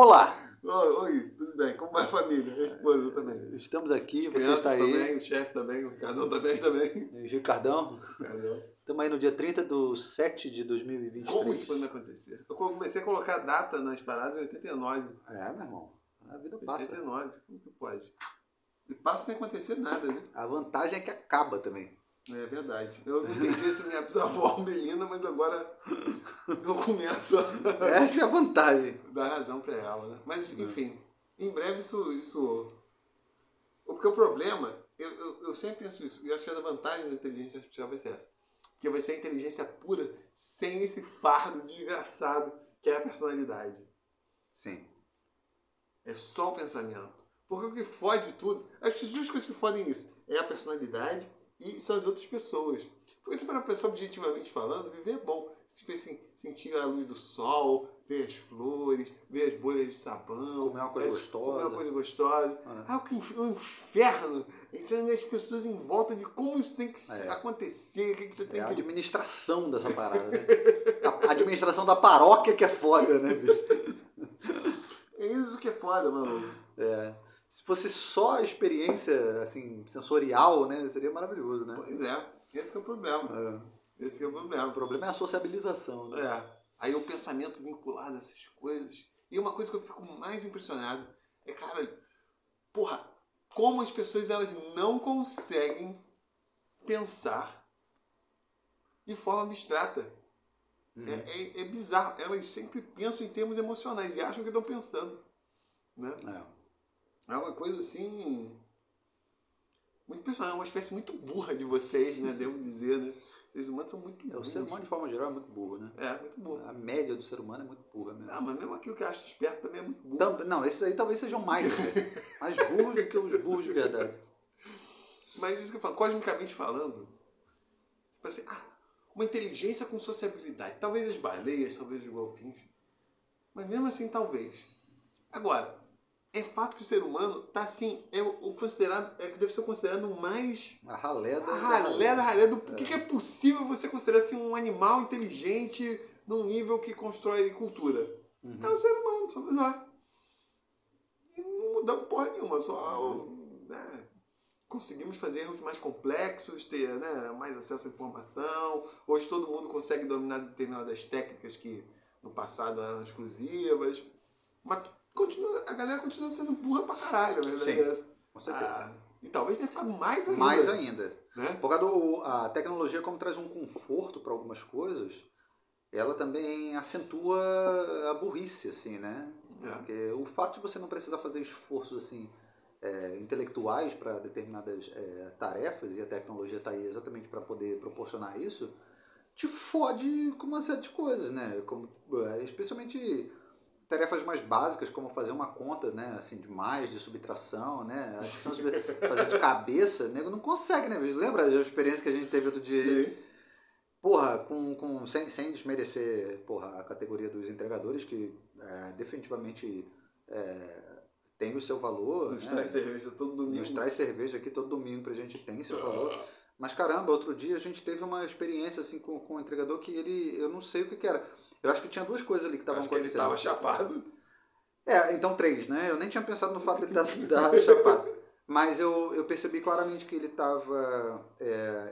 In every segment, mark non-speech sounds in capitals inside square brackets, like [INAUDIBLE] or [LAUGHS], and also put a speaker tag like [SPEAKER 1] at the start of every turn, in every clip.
[SPEAKER 1] Olá!
[SPEAKER 2] Oi, tudo bem? Como vai a família? A esposa também.
[SPEAKER 1] Estamos aqui,
[SPEAKER 2] As
[SPEAKER 1] você está aí.
[SPEAKER 2] também, o chefe também, o Ricardão também, também.
[SPEAKER 1] E Ricardão.
[SPEAKER 2] Ricardão.
[SPEAKER 1] Estamos aí no dia 30 de 7 de 2023.
[SPEAKER 2] Como isso pode me acontecer? Eu comecei a colocar data nas paradas em 89.
[SPEAKER 1] É, meu irmão. A vida passa.
[SPEAKER 2] 89, como que pode? E passa sem acontecer nada, né?
[SPEAKER 1] A vantagem é que acaba também.
[SPEAKER 2] É verdade. Eu não entendi se minha bisavó Melina, mas agora eu começo a [LAUGHS]
[SPEAKER 1] Essa é a vantagem.
[SPEAKER 2] dar razão pra ela, né? Mas, enfim, em breve isso... isso... Porque o problema, eu, eu, eu sempre penso isso, e eu acho que a vantagem da inteligência artificial vai ser essa. Que vai ser a inteligência pura, sem esse fardo desgraçado que é a personalidade.
[SPEAKER 1] Sim.
[SPEAKER 2] É só o pensamento. Porque o que fode tudo, acho que as duas coisas que fodem isso é a personalidade e são as outras pessoas. Porque se para a pessoa objetivamente falando, viver é bom. Se assim, sentir a luz do sol, ver as flores, ver as bolhas de sabão,
[SPEAKER 1] Comer uma coisa
[SPEAKER 2] as-
[SPEAKER 1] gostosa.
[SPEAKER 2] comer uma coisa gostosa. Ah, o que inf- o inferno! Ensinando as pessoas em volta de como isso tem que
[SPEAKER 1] É.
[SPEAKER 2] acontecer, o que, que você
[SPEAKER 1] É
[SPEAKER 2] tem
[SPEAKER 1] a
[SPEAKER 2] que.
[SPEAKER 1] administração dessa parada, né? A administração da paróquia que é foda, né, bicho? [LAUGHS]
[SPEAKER 2] É isso que é foda, mano.
[SPEAKER 1] É. Se fosse só a experiência, assim, sensorial, né? Seria maravilhoso, né?
[SPEAKER 2] Pois é, esse que é o problema.
[SPEAKER 1] É.
[SPEAKER 2] Esse que é o problema.
[SPEAKER 1] O problema é a sociabilização, né?
[SPEAKER 2] É. Aí o pensamento vinculado a essas coisas. E uma coisa que eu fico mais impressionado é, cara, porra, como as pessoas elas não conseguem pensar de forma abstrata. É, é, é bizarro. Elas sempre pensam em termos emocionais e acham que estão pensando. Né?
[SPEAKER 1] É.
[SPEAKER 2] É uma coisa assim. Muito impressionante. É uma espécie muito burra de vocês, né? Devo dizer, né? Vocês humanos são muito
[SPEAKER 1] É, o
[SPEAKER 2] burros.
[SPEAKER 1] ser humano, de forma geral, é muito burro, né?
[SPEAKER 2] É, muito burro.
[SPEAKER 1] A média do ser humano é muito burra mesmo.
[SPEAKER 2] Ah, mas mesmo aquilo que eu acho esperto também é muito burro.
[SPEAKER 1] Tam- não, esses aí talvez sejam mais, né? [LAUGHS] mais burros do que os burros de verdade.
[SPEAKER 2] Mas isso que eu falo, cosmicamente falando, tipo assim, ah, uma inteligência com sociabilidade. Talvez as baleias, talvez os golfinhos. Mas mesmo assim, talvez. Agora, é fato que o ser humano tá assim, é o o considerado, é que deve ser considerado o mais
[SPEAKER 1] A ralé da
[SPEAKER 2] a ralé da ralé do por que, que é possível você considerar assim, um animal inteligente num nível que constrói cultura. É o ser humano, somos nós. E não mudamos porra nenhuma, só né, conseguimos fazer erros mais complexos, ter né, mais acesso à informação. Hoje todo mundo consegue dominar determinadas técnicas que no passado eram exclusivas. Mas continua, a galera continua sendo burra pra caralho, verdade
[SPEAKER 1] Sim, com certeza.
[SPEAKER 2] Ah, e talvez tenha ficado mais ainda.
[SPEAKER 1] Mais ainda.
[SPEAKER 2] Né?
[SPEAKER 1] Por causa do, a tecnologia, como traz um conforto para algumas coisas, ela também acentua a burrice, assim, né?
[SPEAKER 2] É.
[SPEAKER 1] Porque o fato de você não precisar fazer esforços, assim, é, intelectuais para determinadas é, tarefas, e a tecnologia está aí exatamente para poder proporcionar isso, te fode com uma série de coisas, né? Como, é, especialmente tarefas mais básicas, como fazer uma conta, né? Assim, de mais, de subtração, né? Adição, sub- fazer de cabeça, nego não consegue, né? Lembra a experiência que a gente teve outro dia?
[SPEAKER 2] Sim.
[SPEAKER 1] Porra, com, com, sem, sem desmerecer porra, a categoria dos entregadores, que é, definitivamente é, tem o seu valor.
[SPEAKER 2] Nos
[SPEAKER 1] né?
[SPEAKER 2] traz cerveja todo domingo.
[SPEAKER 1] Nos traz cerveja aqui todo domingo pra gente tem esse valor. Mas caramba, outro dia a gente teve uma experiência assim com, com o entregador que ele. Eu não sei o que, que era. Eu acho que tinha duas coisas ali que estavam
[SPEAKER 2] Acho que ele
[SPEAKER 1] acontecendo.
[SPEAKER 2] estava chapado.
[SPEAKER 1] É, então três, né? Eu nem tinha pensado no fato de ele estar [LAUGHS] chapado. Mas eu, eu percebi claramente que ele estava.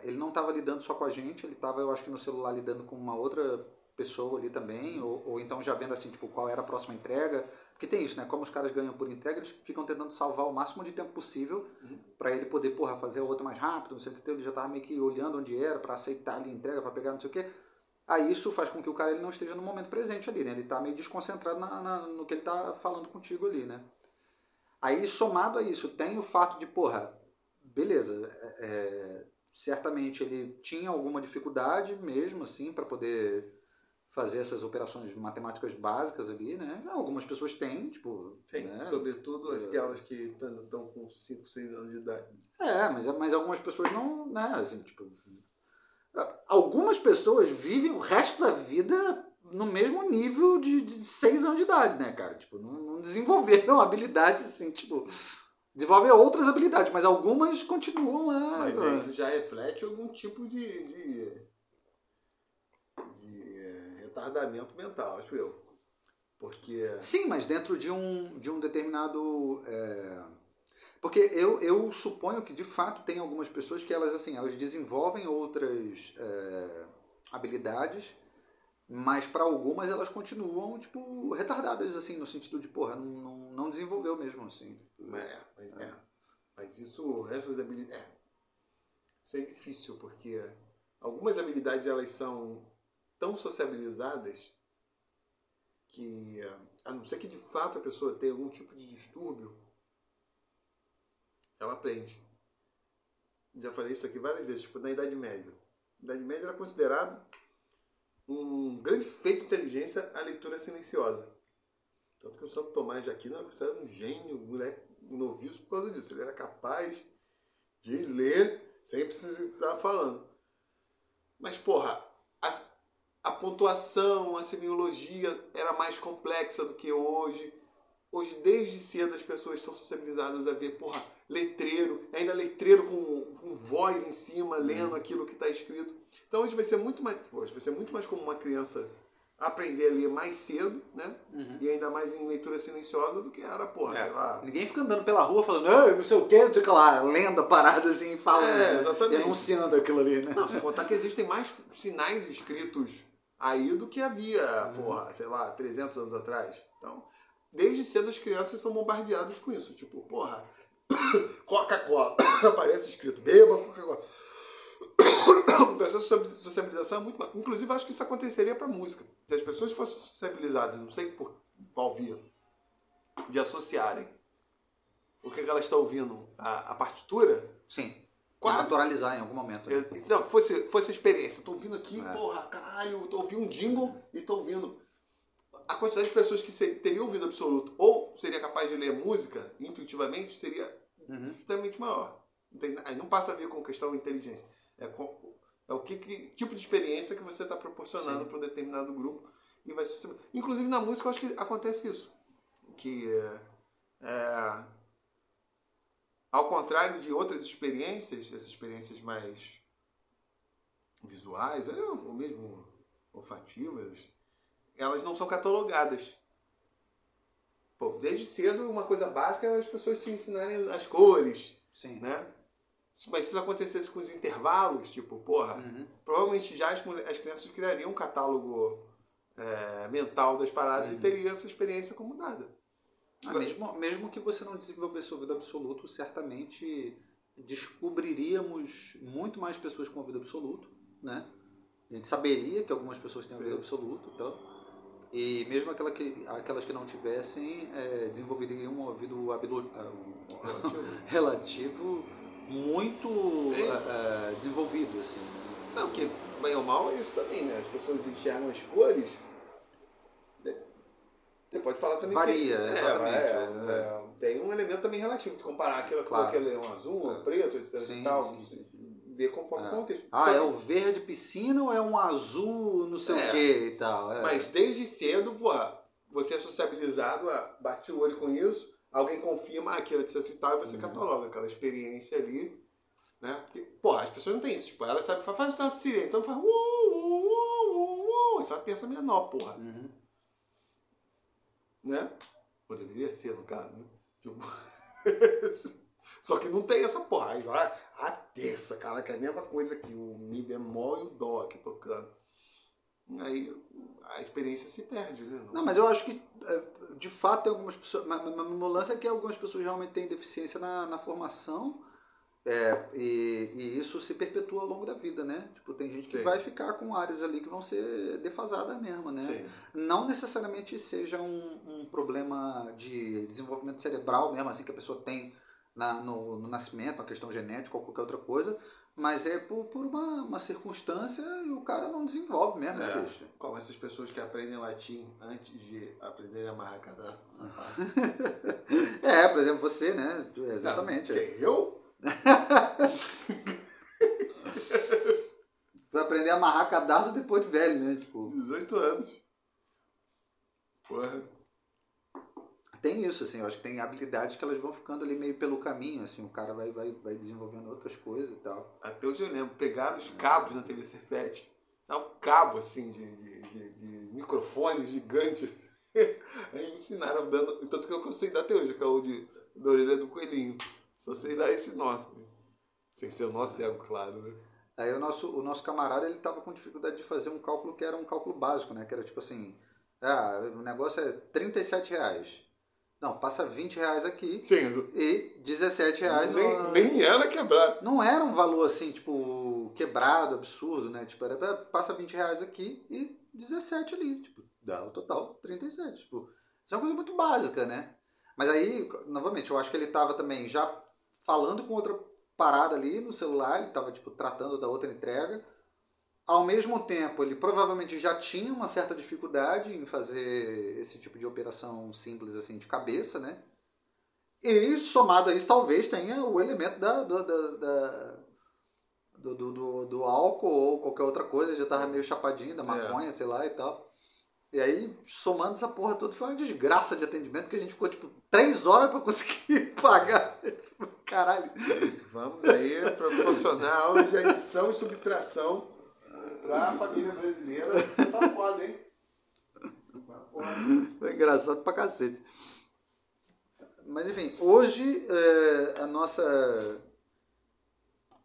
[SPEAKER 1] ele não estava lidando só com a gente, ele estava, eu acho que no celular, lidando com uma outra pessoa ali também, ou, ou então já vendo assim, tipo, qual era a próxima entrega. Porque tem isso, né? Como os caras ganham por entrega, eles ficam tentando salvar o máximo de tempo possível para ele poder, porra, fazer a outra mais rápido, não sei o que. Então ele já tava meio que olhando onde era para aceitar ali a entrega, para pegar não sei o que. Aí isso faz com que o cara ele não esteja no momento presente ali, né? Ele tá meio desconcentrado na, na- no que ele tá falando contigo ali, né? Aí, somado a isso, tem o fato de, porra, beleza, é, é, certamente ele tinha alguma dificuldade mesmo, assim, para poder fazer essas operações matemáticas básicas ali, né? Algumas pessoas têm, tipo...
[SPEAKER 2] Sim,
[SPEAKER 1] né?
[SPEAKER 2] sobretudo aquelas que estão com 5, 6 anos de idade.
[SPEAKER 1] É, mas, mas algumas pessoas não, né, assim, tipo... Algumas pessoas vivem o resto da vida no mesmo nível de, de seis anos de idade, né, cara? Tipo, não, não desenvolveram [LAUGHS] habilidades, assim, tipo... Desenvolvem outras habilidades, mas algumas continuam lá.
[SPEAKER 2] Mas isso já reflete algum tipo de, de, retardamento mental, acho eu. Porque.
[SPEAKER 1] Sim, mas dentro de um, de um determinado. É... Porque eu, eu suponho que de fato tem algumas pessoas que elas assim elas desenvolvem outras é, habilidades, mas para algumas elas continuam tipo retardadas assim no sentido de porra não, não, não desenvolveu mesmo assim.
[SPEAKER 2] É, mas, é. mas isso essas habilidades é. Isso é difícil porque algumas habilidades elas são tão sociabilizadas que, a não ser que de fato a pessoa tenha algum tipo de distúrbio, ela aprende. Já falei isso aqui várias vezes, tipo, na Idade Média. Na Idade Média era considerado um grande feito de inteligência a leitura silenciosa. Tanto que o Santo Tomás de Aquino era considerado um gênio, um moleque noviço por causa disso. Ele era capaz de ler sem precisar falando. Mas, porra, a pontuação, a semiologia era mais complexa do que hoje. Hoje, desde cedo, as pessoas estão sensibilizadas a ver, porra, letreiro, ainda letreiro com, com voz em cima, lendo uhum. aquilo que está escrito. Então hoje vai ser muito mais. Hoje vai ser muito mais como uma criança aprender a ler mais cedo, né? Uhum. E ainda mais em leitura silenciosa do que era, porra, é. sei lá.
[SPEAKER 1] Ninguém fica andando pela rua falando, ah, não sei o que, não sei o que lá, lenda parada assim, falando,
[SPEAKER 2] é, né? exatamente.
[SPEAKER 1] enunciando aquilo ali, né?
[SPEAKER 2] Não, sem contar que existem mais sinais escritos aí do que havia, uhum. porra, sei lá, 300 anos atrás. Então, desde cedo as crianças são bombardeadas com isso. Tipo, porra, [COUGHS] Coca-Cola. [COUGHS] Aparece escrito, beba Coca-Cola. [COUGHS] Essa sociabilização é muito. Inclusive, acho que isso aconteceria para música. Se as pessoas fossem sociabilizadas, não sei por qual via, de associarem o que elas estão ouvindo, a, a partitura.
[SPEAKER 1] Sim Quase. naturalizar em algum momento. Né?
[SPEAKER 2] Não, fosse, fosse a experiência. Tô ouvindo aqui, é. porra, caralho, tô ouvindo um jingle e tô ouvindo. A quantidade de pessoas que teriam ouvido absoluto ou seria capaz de ler música intuitivamente seria uhum. extremamente maior. Não tem, não passa a ver com questão de inteligência. É, com, é o que, que, tipo de experiência que você está proporcionando para um determinado grupo. e vai Inclusive na música eu acho que acontece isso. Que é, ao contrário de outras experiências, essas experiências mais visuais, ou mesmo olfativas, elas não são catalogadas. Pô, desde cedo, uma coisa básica é as pessoas te ensinarem as cores.
[SPEAKER 1] Sim.
[SPEAKER 2] Né? Mas se isso acontecesse com os intervalos, tipo, porra, uhum. provavelmente já as, as crianças criariam um catálogo é, mental das paradas uhum. e teria essa experiência como dada.
[SPEAKER 1] Mesmo, mesmo que você não desenvolvesse ouvido absoluto, certamente descobriríamos muito mais pessoas com ouvido absoluto, né? A gente saberia que algumas pessoas têm ouvido absoluto, então, e mesmo aquela que, aquelas que não tivessem, é, desenvolveriam um ouvido abilo, relativo. [LAUGHS] relativo muito é, é, desenvolvido, assim. Né?
[SPEAKER 2] Não, que bem ou mal é isso também, né? As pessoas enxergam as cores você pode falar também
[SPEAKER 1] Varia,
[SPEAKER 2] que,
[SPEAKER 1] é, exatamente.
[SPEAKER 2] É, é, tem um elemento também relativo de comparar aquilo claro. com aquele leão azul, um preto, etc sim, e tal. Sim, sim. Ver conforme o contexto.
[SPEAKER 1] Ah, é o verde piscina ou é um azul não sei o que e tal.
[SPEAKER 2] Mas desde cedo, porra, você é sociabilizado, bate o olho com isso, alguém confirma aquilo, etc e tal, e você uhum. cataloga aquela experiência ali. Né? Porque, porra, as pessoas não têm isso. Tipo, elas sabem, faz o sinal de sirene, então faz. Uh, uh, uh, uh, isso é uma terça menor, porra. Uhum né? Ou deveria ser, no caso, né? Tipo... [LAUGHS] Só que não tem essa porra. Aí, olha, a terça, cara, que é a mesma coisa que o Mi bemol e o Dó aqui tocando. Aí a experiência se perde, né?
[SPEAKER 1] Não, mas eu acho que é, de fato tem algumas pessoas. Mas o lance é que algumas pessoas realmente têm deficiência na, na formação é, e, e, isso se perpetua ao longo da vida, né? Tipo, tem gente que Sim. vai ficar com áreas ali que vão ser defasadas mesmo, né? Sim. Não necessariamente seja um, um, problema de desenvolvimento cerebral mesmo, assim, que a pessoa tem na, no, no, nascimento, uma questão genética ou qualquer outra coisa, mas é por, por uma, uma circunstância e o cara não desenvolve mesmo, né, é, bicho?
[SPEAKER 2] Como essas pessoas que aprendem latim antes de aprenderem a amarrar cadastro. [LAUGHS]
[SPEAKER 1] é, por exemplo, você, né? Exatamente.
[SPEAKER 2] Não, eu? [LAUGHS]
[SPEAKER 1] Foi aprender a amarrar cadastro depois de velho, né? Tipo...
[SPEAKER 2] 18 anos. Porra.
[SPEAKER 1] Tem isso, assim, eu acho que tem habilidades que elas vão ficando ali meio pelo caminho, assim, o cara vai, vai, vai desenvolvendo outras coisas e tal.
[SPEAKER 2] Até hoje eu lembro, pegaram os cabos na TV Cefete. É um cabo, assim, de, de, de, de microfone gigante. [LAUGHS] Aí me ensinaram, dando, tanto que eu sei dar até hoje, que é o de, da orelha do coelhinho. Só sei dar esse nosso. Sem ser o nosso cego, claro, né?
[SPEAKER 1] Aí o nosso, o nosso camarada ele tava com dificuldade de fazer um cálculo que era um cálculo básico, né? Que era tipo assim, ah, o negócio é 37 reais. Não, passa 20 reais aqui
[SPEAKER 2] Sim,
[SPEAKER 1] e 17 reais
[SPEAKER 2] nem,
[SPEAKER 1] no...
[SPEAKER 2] nem era quebrar.
[SPEAKER 1] Não era um valor assim, tipo, quebrado, absurdo, né? Tipo, era passa 20 reais aqui e 17 ali. Tipo, dá o total 37. Tipo, isso é uma coisa muito básica, né? Mas aí, novamente, eu acho que ele tava também já falando com outra parada ali no celular, ele tava, tipo, tratando da outra entrega. Ao mesmo tempo, ele provavelmente já tinha uma certa dificuldade em fazer esse tipo de operação simples assim de cabeça, né? E somado a isso, talvez tenha o elemento da, da, da, da do, do, do, do, álcool ou qualquer outra coisa, já tava meio chapadinho, da maconha, é. sei lá e tal. E aí, somando essa porra toda, foi uma desgraça de atendimento que a gente ficou tipo três horas para conseguir [LAUGHS] pagar. Caralho.
[SPEAKER 2] Vamos aí proporcionar aulas de adição e subtração pra família brasileira. Tá foda, hein? Tá foda.
[SPEAKER 1] Foi engraçado pra cacete. Mas enfim, hoje é, a nossa.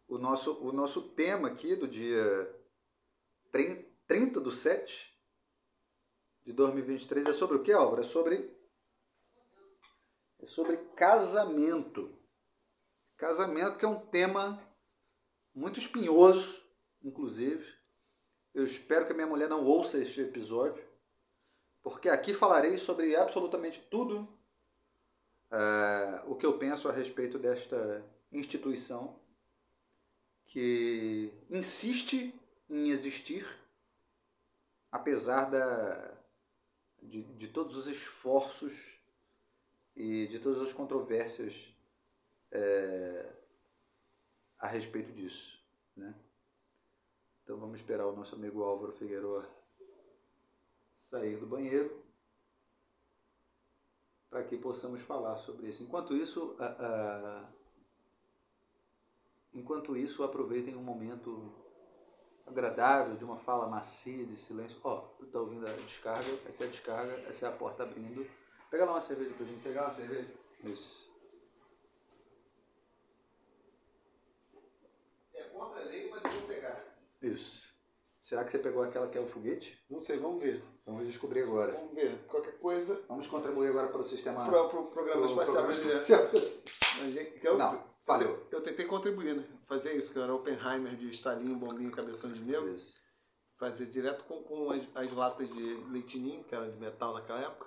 [SPEAKER 1] O nosso, o nosso tema aqui do dia 30 do 7 de 2023 é sobre o que, Álvaro? É sobre. É sobre casamento. Casamento que é um tema muito espinhoso, inclusive. Eu espero que a minha mulher não ouça este episódio, porque aqui falarei sobre absolutamente tudo uh, o que eu penso a respeito desta instituição que insiste em existir, apesar da, de, de todos os esforços e de todas as controvérsias é, a respeito disso. Né? Então vamos esperar o nosso amigo Álvaro Figueiredo sair do banheiro para que possamos falar sobre isso. Enquanto isso, enquanto isso, aproveitem um momento agradável de uma fala macia, de silêncio. Ó, oh, tá ouvindo a descarga? Essa é a descarga, essa é a porta abrindo. Pega lá uma cerveja pra gente.
[SPEAKER 2] Pegar uma cerveja?
[SPEAKER 1] Isso.
[SPEAKER 2] É contra a lei, mas eu vou pegar.
[SPEAKER 1] Isso. Será que você pegou aquela que é o foguete?
[SPEAKER 2] Não sei, vamos ver.
[SPEAKER 1] Vamos descobrir agora.
[SPEAKER 2] Vamos ver. Qualquer coisa.
[SPEAKER 1] Vamos contribuir agora para o sistema.
[SPEAKER 2] Para o pro programa pro, espacial brasileiro.
[SPEAKER 1] Eu, Não, falhou.
[SPEAKER 2] Eu, eu, tentei contribuir, né? Fazer isso, que era Oppenheimer de estalinho, bombinho, cabeção de negro. Isso. Fazer direto com, com as, as latas de leitinho, que era de metal naquela época.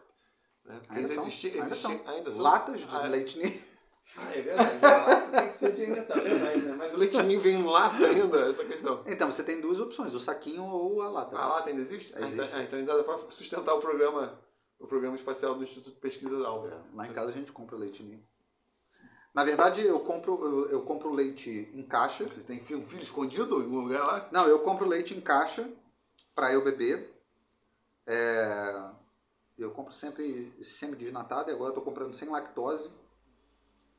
[SPEAKER 1] Né? Porque ainda, existia, ainda, existia, ainda são. Latas de ah, leitinho.
[SPEAKER 2] Ah, é verdade. tem que ser de metal, verdade, né? Mas o leitinho vem em lata ainda, essa questão.
[SPEAKER 1] Então, você tem duas opções, o saquinho ou a lata.
[SPEAKER 2] A lata ainda existe? Ah, existe. Ah, então ainda dá para sustentar o programa, o programa espacial do Instituto de Pesquisa da Alva.
[SPEAKER 1] É, lá em casa a gente compra leitinho. Na verdade, eu compro, eu, eu compro leite em caixa.
[SPEAKER 2] Vocês têm um filho escondido em algum lugar lá?
[SPEAKER 1] Não, eu compro leite em caixa para eu beber. É, eu compro sempre semi-desnatado e agora eu tô comprando sem lactose.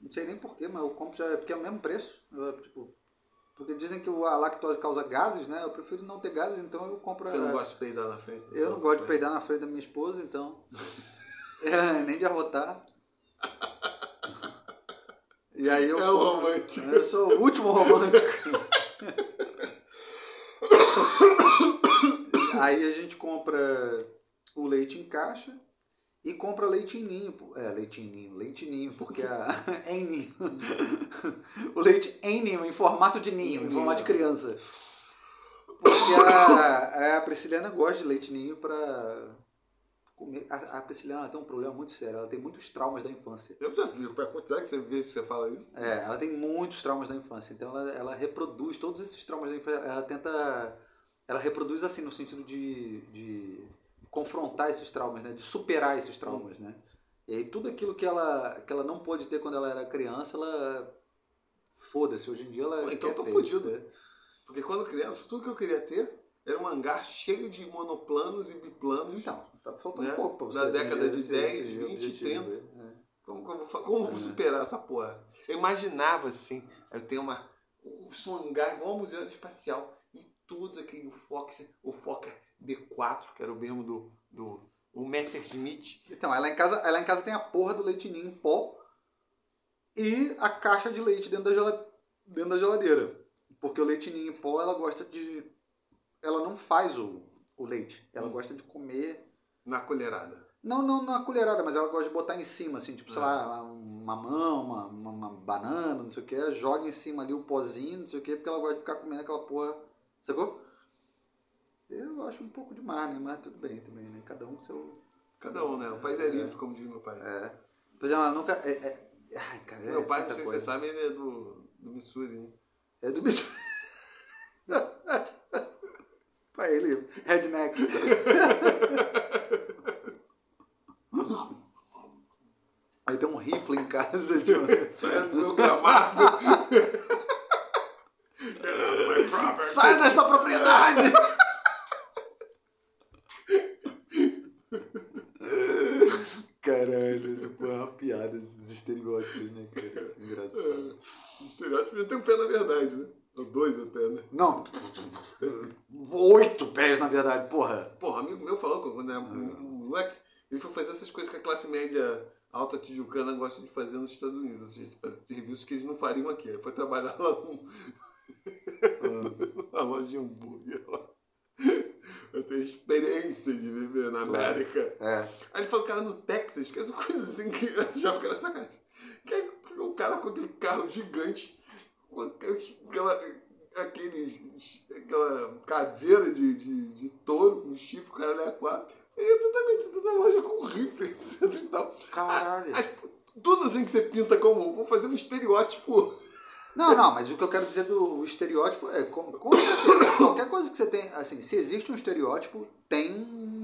[SPEAKER 1] Não sei nem porquê, mas eu compro já porque é o mesmo preço. Eu, tipo, porque dizem que a lactose causa gases, né? Eu prefiro não ter gases, então eu compro.
[SPEAKER 2] Você não gosta de peidar na frente?
[SPEAKER 1] Eu não gosto de peidar na frente da minha esposa, então. [LAUGHS] é, nem de arrotar. E aí eu.
[SPEAKER 2] É o romântico.
[SPEAKER 1] Eu sou o último romântico. [COUGHS] aí a gente compra o leite em caixa e compra leite em ninho. É, leite em ninho, leite em ninho, porque a. é [LAUGHS] em ninho. [LAUGHS] o leite em ninho, em formato de ninho, em formato de criança. Porque a, a Prisciliana gosta de leite ninho para comer. A, a Prisciliana tem um problema muito sério, ela tem muitos traumas da infância.
[SPEAKER 2] Eu já vi, a quantidade que você vê se você fala isso.
[SPEAKER 1] É, ela tem muitos traumas da infância, então ela, ela reproduz todos esses traumas da infância, ela tenta. Ela reproduz assim, no sentido de, de confrontar esses traumas, né? De superar esses traumas, né? E aí tudo aquilo que ela, que ela não pôde ter quando ela era criança, ela... Foda-se, hoje em dia ela...
[SPEAKER 2] Pô, então eu tô fodido. Né? Porque quando criança, tudo que eu queria ter era um hangar cheio de monoplanos e biplanos.
[SPEAKER 1] Então, tá faltando né? um pouco pra você.
[SPEAKER 2] Na década de 10, 20, 30. É. Como, como, como é. superar essa porra? Eu imaginava assim, eu tenho uma, um hangar igual um museu espacial. E todos aquele, o Fox, o Fokker D4, que era o mesmo do, do O Messerschmitt.
[SPEAKER 1] Então, ela em casa, ela em casa tem a porra do leite ninho em pó e a caixa de leite dentro da, gela- dentro da geladeira. Porque o leite ninho em pó, ela gosta de... Ela não faz o, o leite. Ela gosta de comer...
[SPEAKER 2] Na colherada.
[SPEAKER 1] Não, não na colherada, mas ela gosta de botar em cima, assim, tipo, sei lá, um mamão, uma, uma, uma banana, não sei o que, joga em cima ali o pozinho, não sei o que, porque ela gosta de ficar comendo aquela porra, sacou? Eu acho um pouco demais, né? Mas tudo bem também, né? Cada um com seu...
[SPEAKER 2] Cada um, né? O país é livre, como diz meu pai.
[SPEAKER 1] É. Por exemplo, ela nunca... É, é... Ai, cara, é
[SPEAKER 2] meu pai, não sei se você sabe, ele é do, do Missouri, né?
[SPEAKER 1] É do bicho. [LAUGHS] Pra ele, redneck. [LAUGHS] Aí tem um rifle em casa. Tipo, [LAUGHS]
[SPEAKER 2] Saindo do meu gramado.
[SPEAKER 1] Sai desta propriedade! Caralho, essa porra é uma piada, esses estereótipos, né, cara? Engraçado.
[SPEAKER 2] Já tem um pé na verdade, né? Ou dois até, né?
[SPEAKER 1] Não, oito pés, na verdade, porra.
[SPEAKER 2] Porra, amigo meu falou que quando era moleque, ele foi fazer essas coisas que a classe média alta tijucana gosta de fazer nos Estados Unidos. Ou seja, serviços que eles não fariam aqui. Ele foi trabalhar lá num... [LAUGHS] numa loja de hambúrguer lá. Eu tenho experiência de viver na América.
[SPEAKER 1] É.
[SPEAKER 2] Aí ele falou, cara, no Texas, que é uma coisa assim que já fica nessa cara. Que é um cara com aquele carro gigante, aquela, aqueles, aquela caveira de, de, de touro com chifre, o cara é quatro. E tu também tu tá na loja com rifle, [LAUGHS] etc e tal.
[SPEAKER 1] Caralho.
[SPEAKER 2] Ah, tipo, tudo assim que você pinta como. Vou fazer um estereótipo.
[SPEAKER 1] Não, não, mas o que eu quero dizer do estereótipo é, com, com qualquer coisa que você tem, assim, se existe um estereótipo, tem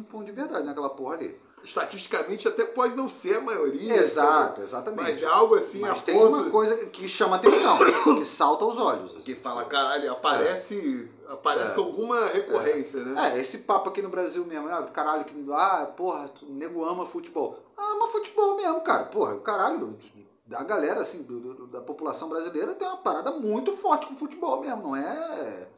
[SPEAKER 1] um fundo de verdade naquela porra ali.
[SPEAKER 2] Estatisticamente até pode não ser a maioria.
[SPEAKER 1] Exato,
[SPEAKER 2] sabe?
[SPEAKER 1] exatamente.
[SPEAKER 2] Mas é algo assim
[SPEAKER 1] Mas tem
[SPEAKER 2] ponto
[SPEAKER 1] uma coisa que chama atenção, [COUGHS] que salta aos olhos. assim.
[SPEAKER 2] que fala, caralho, aparece, aparece
[SPEAKER 1] É.
[SPEAKER 2] com alguma recorrência, né?
[SPEAKER 1] É, esse papo aqui no Brasil mesmo, ah, caralho, que, ah, porra, o nego ama futebol. Ama futebol mesmo, cara. Porra, caralho, a galera, assim, do, do- da população brasileira tem uma parada muito forte com futebol mesmo, não é...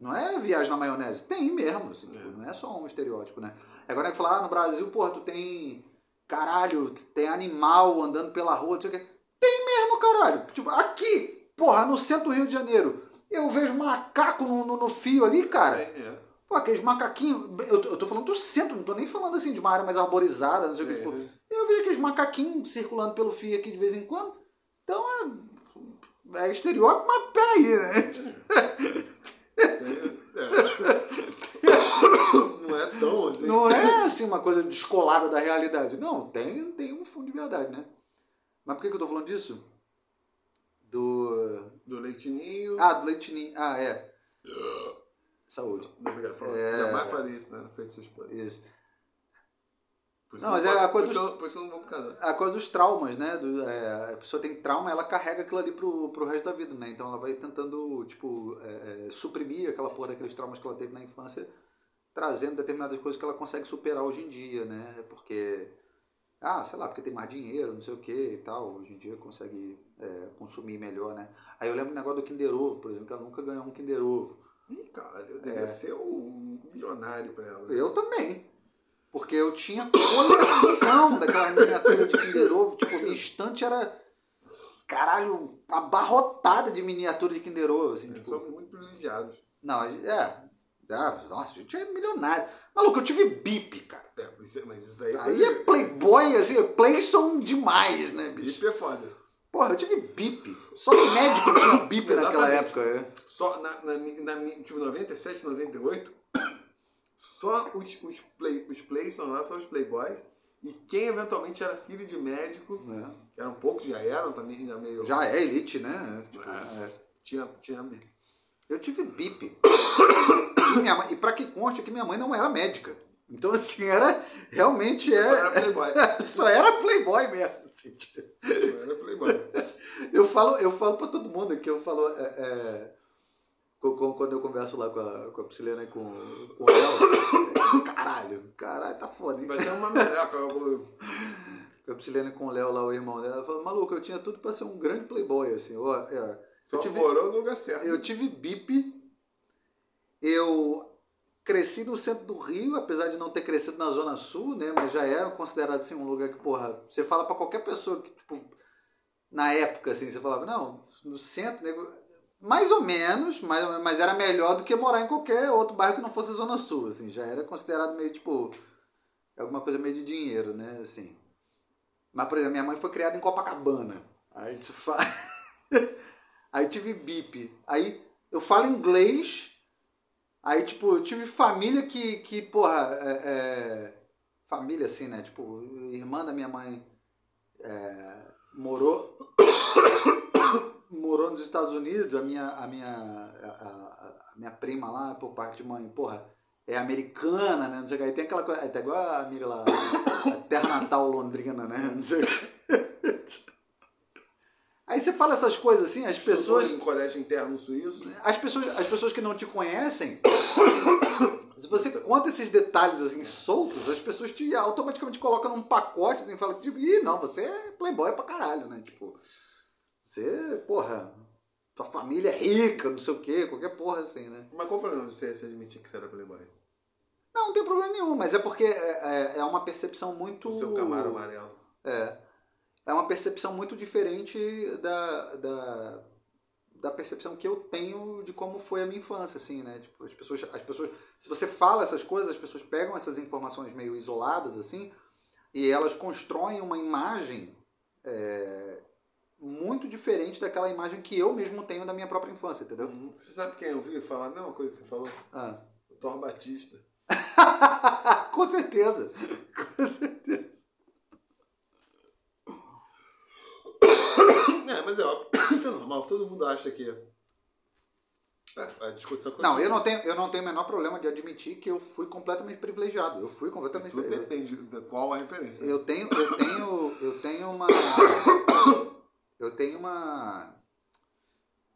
[SPEAKER 1] Não é viagem na maionese, tem mesmo, assim, tipo, não é só um estereótipo, né? Agora é que falar, ah, no Brasil, porra, tu tem, caralho, tem animal andando pela rua, não sei o quê. Tem mesmo, caralho. Tipo, aqui, porra, no centro do Rio de Janeiro, eu vejo macaco no, no, no fio ali, cara.
[SPEAKER 2] É,
[SPEAKER 1] Pô, aqueles macaquinhos. Eu, tô- eu tô falando do centro, não tô nem falando assim de uma área mais arborizada, não sei o que.
[SPEAKER 2] É,
[SPEAKER 1] Tipo,
[SPEAKER 2] é.
[SPEAKER 1] eu vejo aqueles macaquinhos circulando pelo fio aqui de vez em quando. Então é. É estereótipo, mas peraí, né?
[SPEAKER 2] Não é tão assim.
[SPEAKER 1] Não é assim uma coisa descolada da realidade. Não, tem, tem um fundo de verdade, né? Mas por que, que eu tô falando disso? Do.
[SPEAKER 2] Do leitinho.
[SPEAKER 1] Ah, do leite ninho. Ah, é. Saúde.
[SPEAKER 2] Não, obrigado. Fala.
[SPEAKER 1] É.
[SPEAKER 2] Jamais faria isso, né? Dos seus pais.
[SPEAKER 1] Isso. Não, mas é a coisa dos-
[SPEAKER 2] eu- eu não vou me casar.
[SPEAKER 1] a coisa dos traumas, né? Do, é, a pessoa tem trauma, ela carrega aquilo ali pro, pro resto da vida, né? Então ela vai tentando, tipo, é, é, suprimir aquela porra daqueles traumas que ela teve na infância, trazendo determinadas coisas que ela consegue superar hoje em dia, né? Porque, ah, sei lá, porque tem mais dinheiro, não sei o que e tal, hoje em dia consegue é, consumir melhor, né? Aí eu lembro do negócio do Kinder Ovo, por exemplo, que ela nunca ganhou um Kinder Ovo.
[SPEAKER 2] Ih, caralho, eu devia ser o milionário pra ela.
[SPEAKER 1] É. Eu também. Porque eu tinha coleção [COUGHS] daquela miniatura de Kinder Ovo. Tipo, minha estante era, caralho, abarrotada de miniatura de Kinder Ovo. Assim, tipo,
[SPEAKER 2] Somos muito privilegiados.
[SPEAKER 1] não, é. Ah, nossa, a gente é milionário. Maluco, eu tive bip, cara.
[SPEAKER 2] É, é- mas isso aí,
[SPEAKER 1] Aí é playboy, assim, playson demais, né, bicho?
[SPEAKER 2] Bip é foda.
[SPEAKER 1] Porra, eu tive bip. Só médico tinha bip naquela época. é.
[SPEAKER 2] Só na, na, na, tipo, 97, 98, só os, os, play, os Playson lá são os playboys. E quem eventualmente era filho de médico,
[SPEAKER 1] É.
[SPEAKER 2] eram poucos, já eram também, já meio...
[SPEAKER 1] Já é elite, né? Tipo,
[SPEAKER 2] É.
[SPEAKER 1] é.
[SPEAKER 2] Tinha, tinha.
[SPEAKER 1] Eu tive bip. E, [COUGHS] minha mãe, e pra que conste que minha mãe não era médica. Então, assim, era realmente
[SPEAKER 2] Só
[SPEAKER 1] é.
[SPEAKER 2] era playboy. [LAUGHS]
[SPEAKER 1] Só era playboy mesmo. assim, tipo.
[SPEAKER 2] Só era playboy. [LAUGHS]
[SPEAKER 1] eu falo, eu falo pra todo mundo que eu falo. é, é, quando eu converso lá com a, com a Priscilena e com, com o Léo. [COUGHS] Caralho, caralho, tá foda. hein?
[SPEAKER 2] Vai ser uma melhor, eu-
[SPEAKER 1] Com a Priscilena e com o Léo lá, o irmão dela. Ela falou, maluco, eu tinha tudo pra ser um grande playboy, assim. ó, é, eu tive,
[SPEAKER 2] morou no lugar certo.
[SPEAKER 1] eu tive bip, eu cresci no centro do Rio, apesar de não ter crescido na Zona Sul, né? Mas já é considerado assim um lugar que, porra, você fala para qualquer pessoa que, tipo, na época, assim, você falava, não, no centro, né? Mais ou menos, mas, mas era melhor do que morar em qualquer outro bairro que não fosse Zona Sul, assim, já era considerado meio, tipo, alguma coisa meio de dinheiro, né, assim. Mas, por exemplo, minha mãe foi criada em Copacabana, aí isso [LAUGHS] aí tive bip, aí eu falo inglês Aí, tipo, eu tive família que, que porra, é, é, família assim, né? Tipo, irmã da minha mãe é, morou morou nos Estados Unidos, a minha, a minha, a, a, minha prima lá, por parte de mãe, porra, é americana, né? Não sei o que. Aí tem aquela coisa, é até igual a amiga lá, [COUGHS] a Terra Natal Londrina, né? Não sei o que. [LAUGHS] Aí você fala essas coisas assim, as Estudou pessoas.
[SPEAKER 2] em colégio interno suíço?
[SPEAKER 1] As pessoas, as pessoas que não te conhecem, [COUGHS] se você conta esses detalhes assim soltos, as pessoas te automaticamente colocam num pacote assim, e falam, tipo, ih, não, você é playboy pra caralho, né? Tipo, você, porra, tua família é rica, não sei o quê, qualquer porra assim, né?
[SPEAKER 2] Mas qual o problema de você, você admitir que você era playboy?
[SPEAKER 1] Não, não tem problema nenhum, mas é porque é, é, é uma percepção muito.
[SPEAKER 2] O seu camaro amarelo.
[SPEAKER 1] É é uma percepção muito diferente da, da, da percepção que eu tenho de como foi a minha infância, assim, né? Tipo, as pessoas, as pessoas, se você fala essas coisas, as pessoas pegam essas informações meio isoladas, assim, e elas constroem uma imagem é, muito diferente daquela imagem que eu mesmo tenho da minha própria infância, entendeu? Uhum.
[SPEAKER 2] Você sabe quem eu vi falar a mesma coisa que você falou?
[SPEAKER 1] Ah.
[SPEAKER 2] O Thor Batista. [LAUGHS]
[SPEAKER 1] Com certeza. Com certeza.
[SPEAKER 2] É, mas é óbvio. [COUGHS] Isso é normal. Todo mundo acha que. É, a discussão
[SPEAKER 1] continua. Não, eu não, tenho, eu não tenho o menor problema de admitir que eu fui completamente privilegiado. Eu fui completamente
[SPEAKER 2] Tudo depende de qual a referência.
[SPEAKER 1] Eu tenho, eu tenho, eu tenho uma. [COUGHS] Eu tenho uma.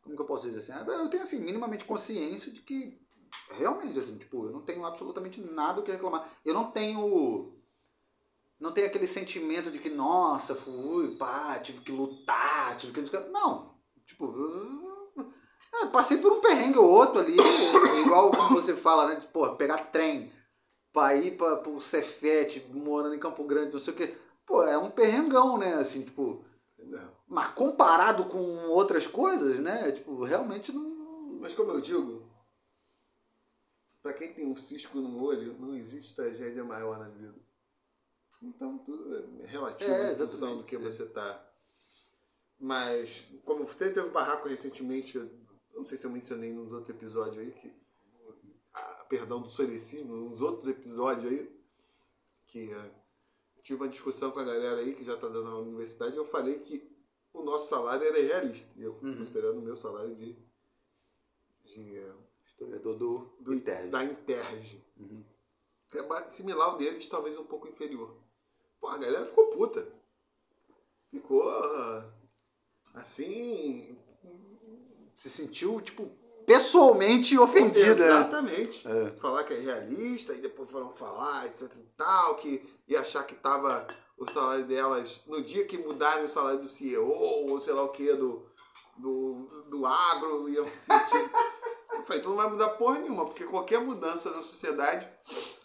[SPEAKER 1] Como que eu posso dizer assim? Eu tenho assim, minimamente consciência de que realmente, assim, tipo, eu não tenho absolutamente nada o que reclamar. Eu não tenho não tem aquele sentimento de que, nossa, fui, pá, tive que lutar, tive que. Não. Tipo, eu passei por um perrengue ou outro ali, igual como você fala, né? De, pô, pegar trem pra ir pra, pro Cefete, morando em Campo Grande, não sei o quê. Pô, é um perrengão, né? Assim, tipo. Mas comparado com outras coisas, né? Tipo, realmente não.
[SPEAKER 2] Mas como eu digo, pra quem tem um cisco no olho, não existe tragédia maior na vida. Então, tudo é relativo é, em função do que você está. Mas, como teve um barraco recentemente, eu não sei se eu mencionei nos outros episódios aí, que, a, perdão do solecismo, nos outros episódios aí, que tive uma discussão com a galera aí que já está dando na universidade, eu falei que o nosso salário era realista. E eu uhum. considerando o meu salário de. de
[SPEAKER 1] Historiador do, do Interge.
[SPEAKER 2] Da Interge. Uhum. É similar ao deles, talvez um pouco inferior. Pô, a galera ficou puta. Ficou assim.
[SPEAKER 1] Se sentiu, tipo, pessoalmente ofendida.
[SPEAKER 2] Exatamente. É. Falar que é realista, e depois foram falar, etc e tal, que ia achar que tava o salário delas no dia que mudarem o salário do CEO, ou sei lá o que, do, do, do agro, iam se sentir. [LAUGHS] Eu falei, então não vai mudar porra nenhuma, porque qualquer mudança na sociedade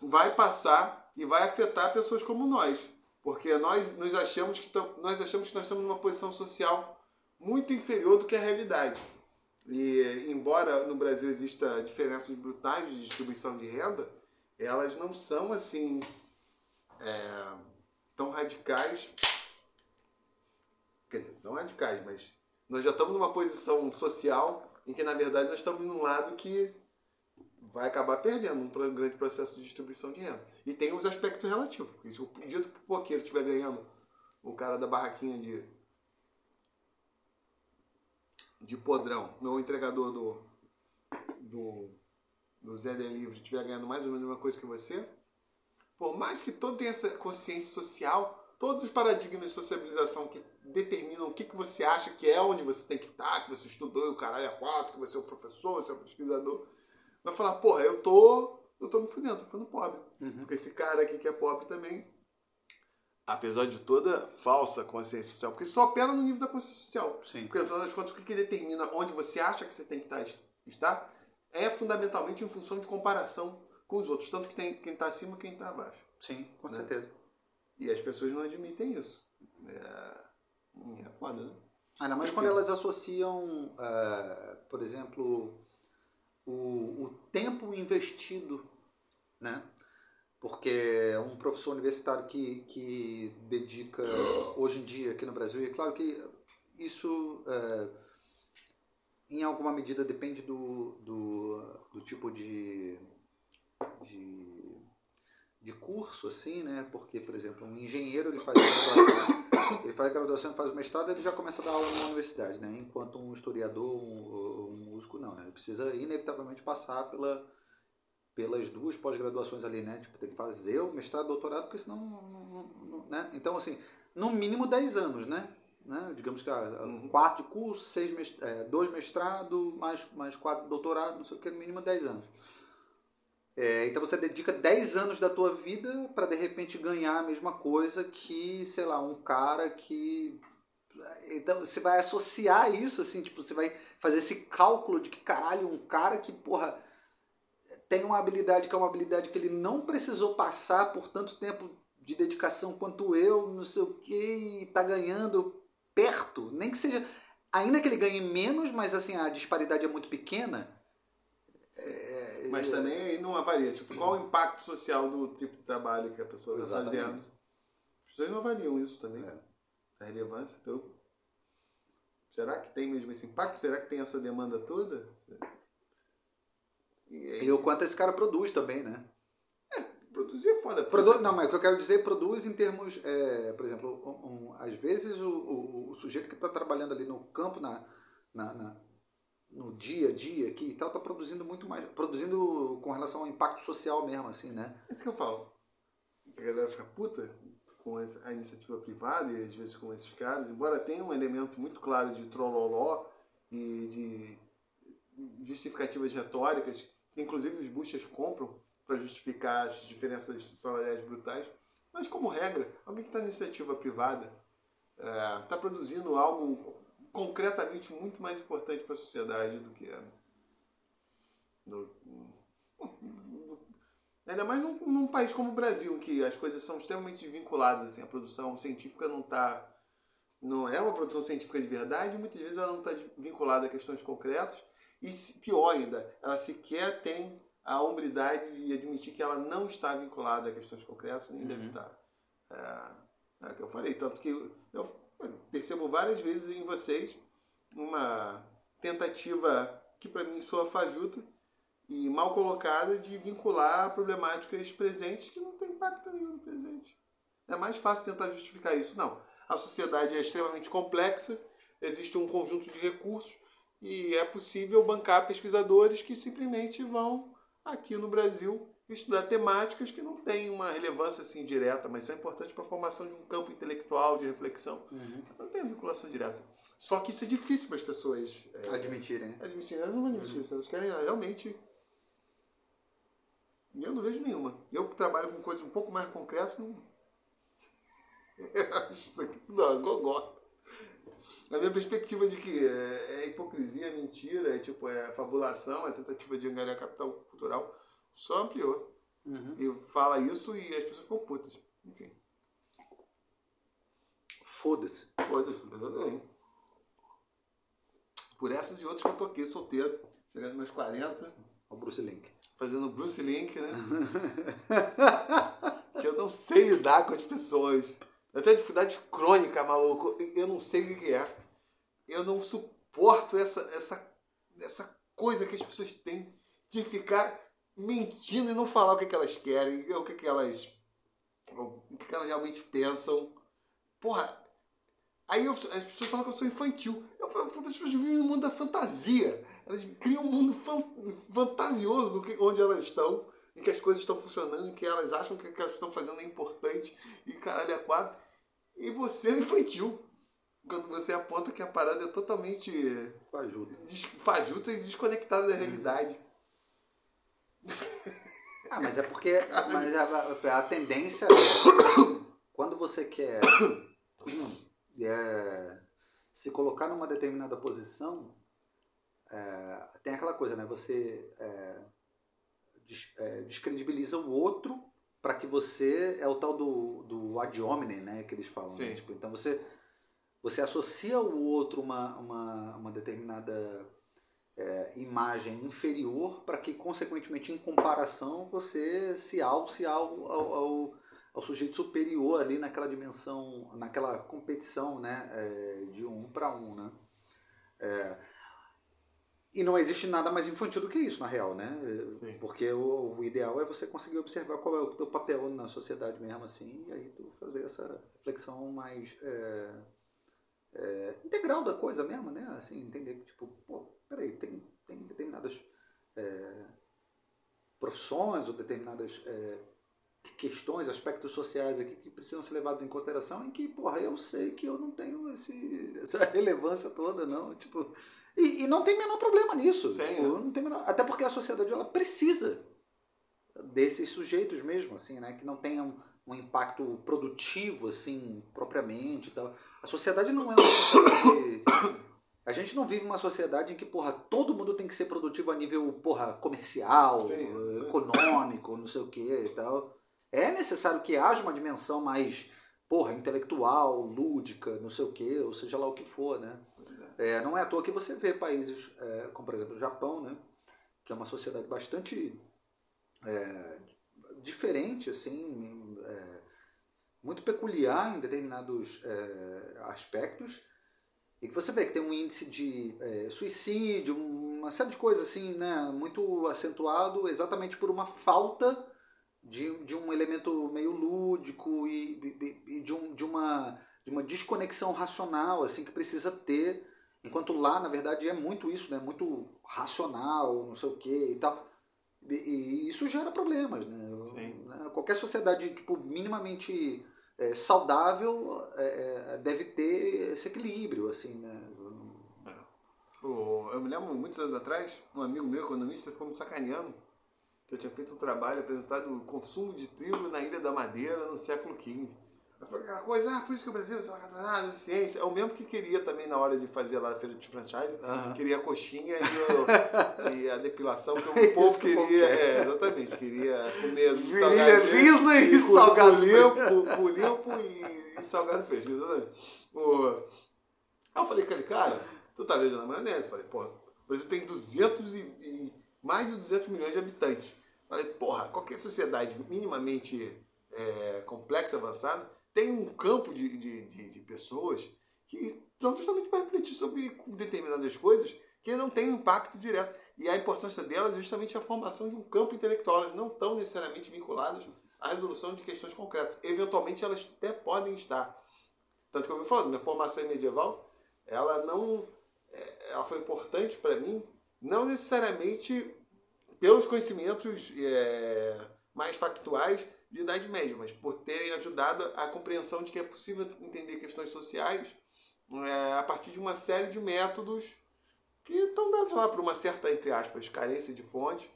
[SPEAKER 2] vai passar e vai afetar pessoas como nós. Porque nós, nós, achamos que nós achamos que nós estamos numa posição social muito inferior do que a realidade. E embora no Brasil exista diferenças brutais de distribuição de renda, elas não são assim é, tão radicais. Quer dizer, são radicais, mas nós já estamos numa posição social em que na verdade nós estamos num lado que vai acabar perdendo um grande processo de distribuição de renda. E tem os aspectos relativos. Porque se o dia que o estiver ganhando o cara da barraquinha de, de podrão, não o entregador do, do, do Zé Delivery estiver ganhando mais ou menos a mesma coisa que você, por mais que todo tenha essa consciência social, todos os paradigmas de sociabilização que determinam o que, que você acha que é onde você tem que estar, que você estudou o caralho a quatro, que você é o professor, você é o pesquisador, vai falar, porra, eu tô. Eu tô me fudendo, tô ficando pobre. Uhum. Porque esse cara aqui que é pobre também, apesar de toda falsa consciência social, porque só opera no nível da consciência social.
[SPEAKER 1] Sim.
[SPEAKER 2] Porque no final das contas, o que, que determina onde você acha que você tem que estar, tá, estar é fundamentalmente em função de comparação com os outros. Tanto que tem quem está acima e quem está abaixo.
[SPEAKER 1] Sim, com
[SPEAKER 2] Né?
[SPEAKER 1] certeza.
[SPEAKER 2] E as pessoas não admitem isso. É, é foda, né?
[SPEAKER 1] Ainda mais
[SPEAKER 2] Enfim.
[SPEAKER 1] quando elas associam, ah, por exemplo, o, o tempo investido, né? Porque um professor universitário que, que dedica hoje em dia aqui no Brasil, e é claro que isso ah, em alguma medida depende do, do, do tipo de, de, de curso, assim, né? Porque, por exemplo, um engenheiro ele faz graduação, ele faz graduação, faz mestrado, ele já começa a dar aula na universidade, né? Enquanto um historiador, um, um músico, não, né? Ele precisa inevitavelmente passar pela, pelas duas pós-graduações ali, né? Tipo, tem que fazer o mestrado, doutorado, porque senão, não- não- né? Então, assim, no mínimo 10 anos, né? né? Digamos que ah,
[SPEAKER 2] Uhum.
[SPEAKER 1] quatro de curso, seis mest é, dois mestrado, mais, mais quatro doutorado, não sei o que, no mínimo 10 anos. É, então você dedica 10 anos da tua vida para de repente ganhar a mesma coisa que, sei lá, um cara que. Então você vai associar isso, assim, tipo, você vai fazer esse cálculo de que, caralho, um cara que, porra, tem uma habilidade que é uma habilidade que ele não precisou passar por tanto tempo de dedicação quanto eu, não sei o que, e tá ganhando perto, nem que seja. Ainda que ele ganhe menos, mas assim, a disparidade é muito pequena. É,
[SPEAKER 2] Mas
[SPEAKER 1] é,
[SPEAKER 2] também aí não avalia. Tipo, qual o impacto social do tipo de trabalho que a pessoa está fazendo? As pessoas não avaliam isso também.
[SPEAKER 1] É.
[SPEAKER 2] A relevância. Pelo... Será que tem mesmo esse impacto? Será que tem essa demanda toda? E aí,
[SPEAKER 1] E o quanto esse cara produz também, né?
[SPEAKER 2] produzir é foda.
[SPEAKER 1] Produ não, mas o que eu quero dizer, produz em termos, é, por exemplo, um- um- às vezes o, o, o sujeito que está trabalhando ali no campo, na, na, na- no dia a dia aqui e tal, está produzindo muito mais, produzindo com relação ao impacto social mesmo, assim, né?
[SPEAKER 2] É isso que eu falo. A galera fica puta com essa- a iniciativa privada e às vezes com esses caras, embora tenha um elemento muito claro de trololó e de justificativas retóricas, inclusive os buchas compram para justificar as diferenças salariais brutais, mas como regra, alguém que está na iniciativa privada está produzindo algo concretamente muito mais importante para a sociedade do que é. no- Ainda mais num, num país como o Brasil, que as coisas são extremamente desvinculadas. Assim, a produção científica não está. Não é uma produção científica de verdade, muitas vezes ela não está vinculada a questões concretas. E pior ainda, ela sequer tem a hombridade de admitir que ela não está vinculada a questões concretas, nem deve estar. É, é o que eu falei, tanto que eu percebo várias vezes em vocês uma tentativa que para mim soa fajuta e mal colocada de vincular problemáticas presentes que não tem impacto nenhum no presente. É mais fácil tentar justificar isso. Não. A sociedade é extremamente complexa, existe um conjunto de recursos e é possível bancar pesquisadores que simplesmente vão aqui no Brasil estudar temáticas que não têm uma relevância assim direta, mas são importantes para a formação de um campo intelectual de reflexão. Não tem vinculação direta. Só que isso é difícil para as pessoas é,
[SPEAKER 1] Admitirem.
[SPEAKER 2] admitir. Elas não vão admitir isso. Elas querem ah, realmente. Eu não vejo nenhuma. Eu que trabalho com coisas um pouco mais concretas, não. [LAUGHS] Acho isso aqui não, gogó. A minha perspectiva de que é, é hipocrisia, mentira, é tipo, é fabulação, é tentativa de angariar capital cultural, só ampliou.
[SPEAKER 1] Uhum.
[SPEAKER 2] E fala isso e as pessoas ficam putas. Enfim.
[SPEAKER 1] Foda-se.
[SPEAKER 2] Foda-se, tá. Por essas e outras que eu toquei solteiro, chegando meus 40,
[SPEAKER 1] O Bruce Link.
[SPEAKER 2] fazendo Bruce Link, né? [LAUGHS] que eu não sei lidar com as pessoas. Eu tenho dificuldade crônica, maluco. Eu não sei o que que é. Eu não suporto essa, essa, essa coisa que as pessoas têm de ficar mentindo e não falar o que, que elas querem, o que, que elas. o que, que elas realmente pensam. Porra, Aí eu- as pessoas falam que eu sou infantil. Eu falo, as pessoas vivem no mundo da fantasia. Elas criam um mundo fan- fantasioso do que, onde elas estão, em que as coisas estão funcionando, em que elas acham que o que elas estão fazendo é importante e caralho é quadro. E você é infantil. Quando você aponta que a parada é totalmente
[SPEAKER 1] Ajuda.
[SPEAKER 2] des- fajuta e desconectada da realidade.
[SPEAKER 1] Ah, mas é porque mas a, a tendência é, quando você quer é, se colocar numa determinada posição, é, tem aquela coisa, né? Você é, des, é, descredibiliza o outro para que você é o tal do, do ad hominem, né, que eles falam. Né? Tipo, então você você associa ao outro uma, uma, uma determinada é, imagem inferior para que, consequentemente, em comparação, você se alce ao, ao, ao, ao, sujeito superior ali naquela dimensão, naquela competição né, é, de um para um. Né? É, e não existe nada mais infantil do que isso, na real, né? Sim. Porque o, o, ideal é você conseguir observar qual é o teu papel na sociedade mesmo, assim, e aí tu fazer essa reflexão mais é, é, integral da coisa mesmo, né? Assim, entender que, tipo, pô, peraí, tem, tem determinadas é, profissões ou determinadas é, questões, aspectos sociais aqui que precisam ser levados em consideração em que, porra, eu sei que eu não tenho esse, essa [LAUGHS] relevância toda, não, tipo... E, e não tem menor problema nisso. Sim, tipo, não tem menor, até porque a sociedade, ela precisa desses sujeitos mesmo, assim, né? Que não tenham um impacto produtivo, assim, propriamente tal. A sociedade não é uma sociedade. [COUGHS] A gente não vive uma sociedade em que, porra, todo mundo tem que ser produtivo a nível, porra, comercial, Sim, econômico, não sei o que e tal. É necessário que haja uma dimensão mais, porra, intelectual, lúdica, não sei o que, ou seja lá o que for, né? É, não é à toa que você vê países, é, como por exemplo o Japão, né? Que é uma sociedade bastante é, diferente, assim, é, muito peculiar em determinados é, aspectos e que você vê que tem um índice de é, suicídio, uma série de coisas assim, né, muito acentuado exatamente por uma falta de, de um elemento meio lúdico e, e, e de, um, de, uma, de uma desconexão racional assim que precisa ter, enquanto lá na verdade é muito isso, né, muito racional, não sei o que e tal. E, isso gera problemas, né? né? Qualquer sociedade tipo minimamente é, saudável é, é, deve ter esse equilíbrio, assim, né?
[SPEAKER 2] É. eu me lembro muitos anos atrás, um amigo meu, economista, ficou me sacaneando eu tinha feito um trabalho apresentado o consumo de trigo na Ilha da Madeira no século XV. Aquela coisa, ah, por isso que o Brasil está atrasado, ciência. É o mesmo que queria também na hora de fazer lá a feira de franchise, uhum. queria a coxinha e, o, [LAUGHS] e, a depilação, que o [LAUGHS] povo queria, é, exatamente, queria comer
[SPEAKER 1] virilha lisa e, [LAUGHS] e salgado
[SPEAKER 2] limpo, limpo e, e, salgado fresco, exatamente. O, aí eu falei, cara, cara, tu tá vendo na maionese? Eu falei, pô, o Brasil tem 200 e, e, mais de 200 milhões de habitantes. Eu falei, porra, qualquer sociedade minimamente é, complexa, avançada, tem um campo de, de, de, de pessoas que estão justamente para refletir sobre determinadas coisas que não um impacto direto. E a importância delas é justamente a formação de um campo intelectual. Elas não estão necessariamente vinculadas à resolução de questões concretas. Eventualmente, elas até podem estar. Tanto que eu me falando, minha formação medieval, ela não. É, ela foi importante para mim, não necessariamente pelos conhecimentos é, mais factuais, de Idade Média, mas por terem ajudado a compreensão de que é possível entender questões sociais é, a partir de uma série de métodos que estão dados lá por uma certa, entre aspas, carência de fonte,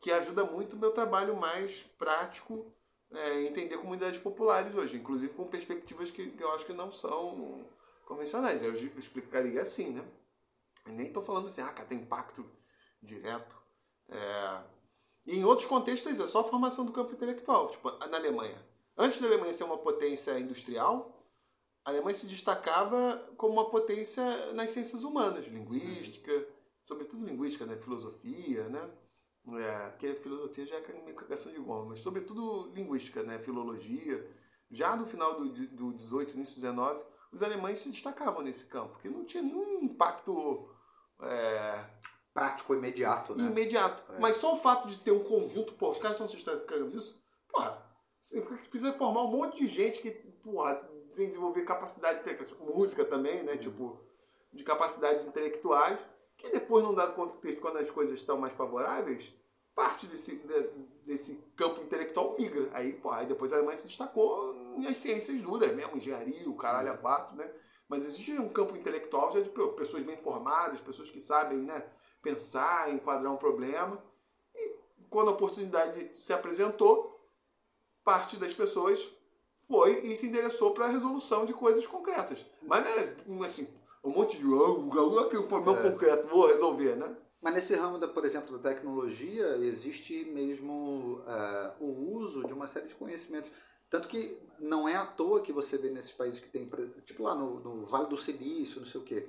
[SPEAKER 2] que ajuda muito o meu trabalho mais prático é, entender comunidades populares hoje, inclusive com perspectivas que, que eu acho que não são convencionais. Eu, eu explicaria assim, né? Eu nem estou falando assim, ah, cara, tem impacto direto. É, e em outros contextos é só a formação do campo intelectual. Tipo, na Alemanha. Antes da Alemanha ser uma potência industrial, a Alemanha se destacava como uma potência nas ciências humanas, linguística, sobretudo linguística, né? filosofia, né? É, porque filosofia já é meio cagação de goma, mas sobretudo linguística, né? filologia. Já no final do, do 18, início do 19, os alemães se destacavam nesse campo, porque não tinha nenhum impacto é,
[SPEAKER 1] prático imediato, né?
[SPEAKER 2] Imediato. É. Mas só o fato de ter um conjunto, pô, os caras estão se destacando nisso, porra, você precisa formar um monte de gente que, porra, tem que desenvolver capacidade intelectual, música também, né? Uhum. Tipo, de capacidades intelectuais, que depois, num dado contexto, quando as coisas estão mais favoráveis, parte desse, de, desse campo intelectual migra. Aí, porra, aí depois a Alemanha se destacou nas ciências duras mesmo, engenharia, o caralho a quatro, né? Mas existe um campo intelectual já de pessoas bem formadas, pessoas que sabem, né? Pensar, enquadrar um problema. E quando a oportunidade se apresentou, parte das pessoas foi e se endereçou para a resolução de coisas concretas. Mas é assim, um monte de. Oh, um problema é. concreto, vou resolver, né?
[SPEAKER 1] Mas nesse ramo, da, por exemplo, da tecnologia, existe mesmo uh, o uso de uma série de conhecimentos. Tanto que não é à toa que você vê nesses países que tem, tipo lá no, no Vale do Silício, não sei o quê,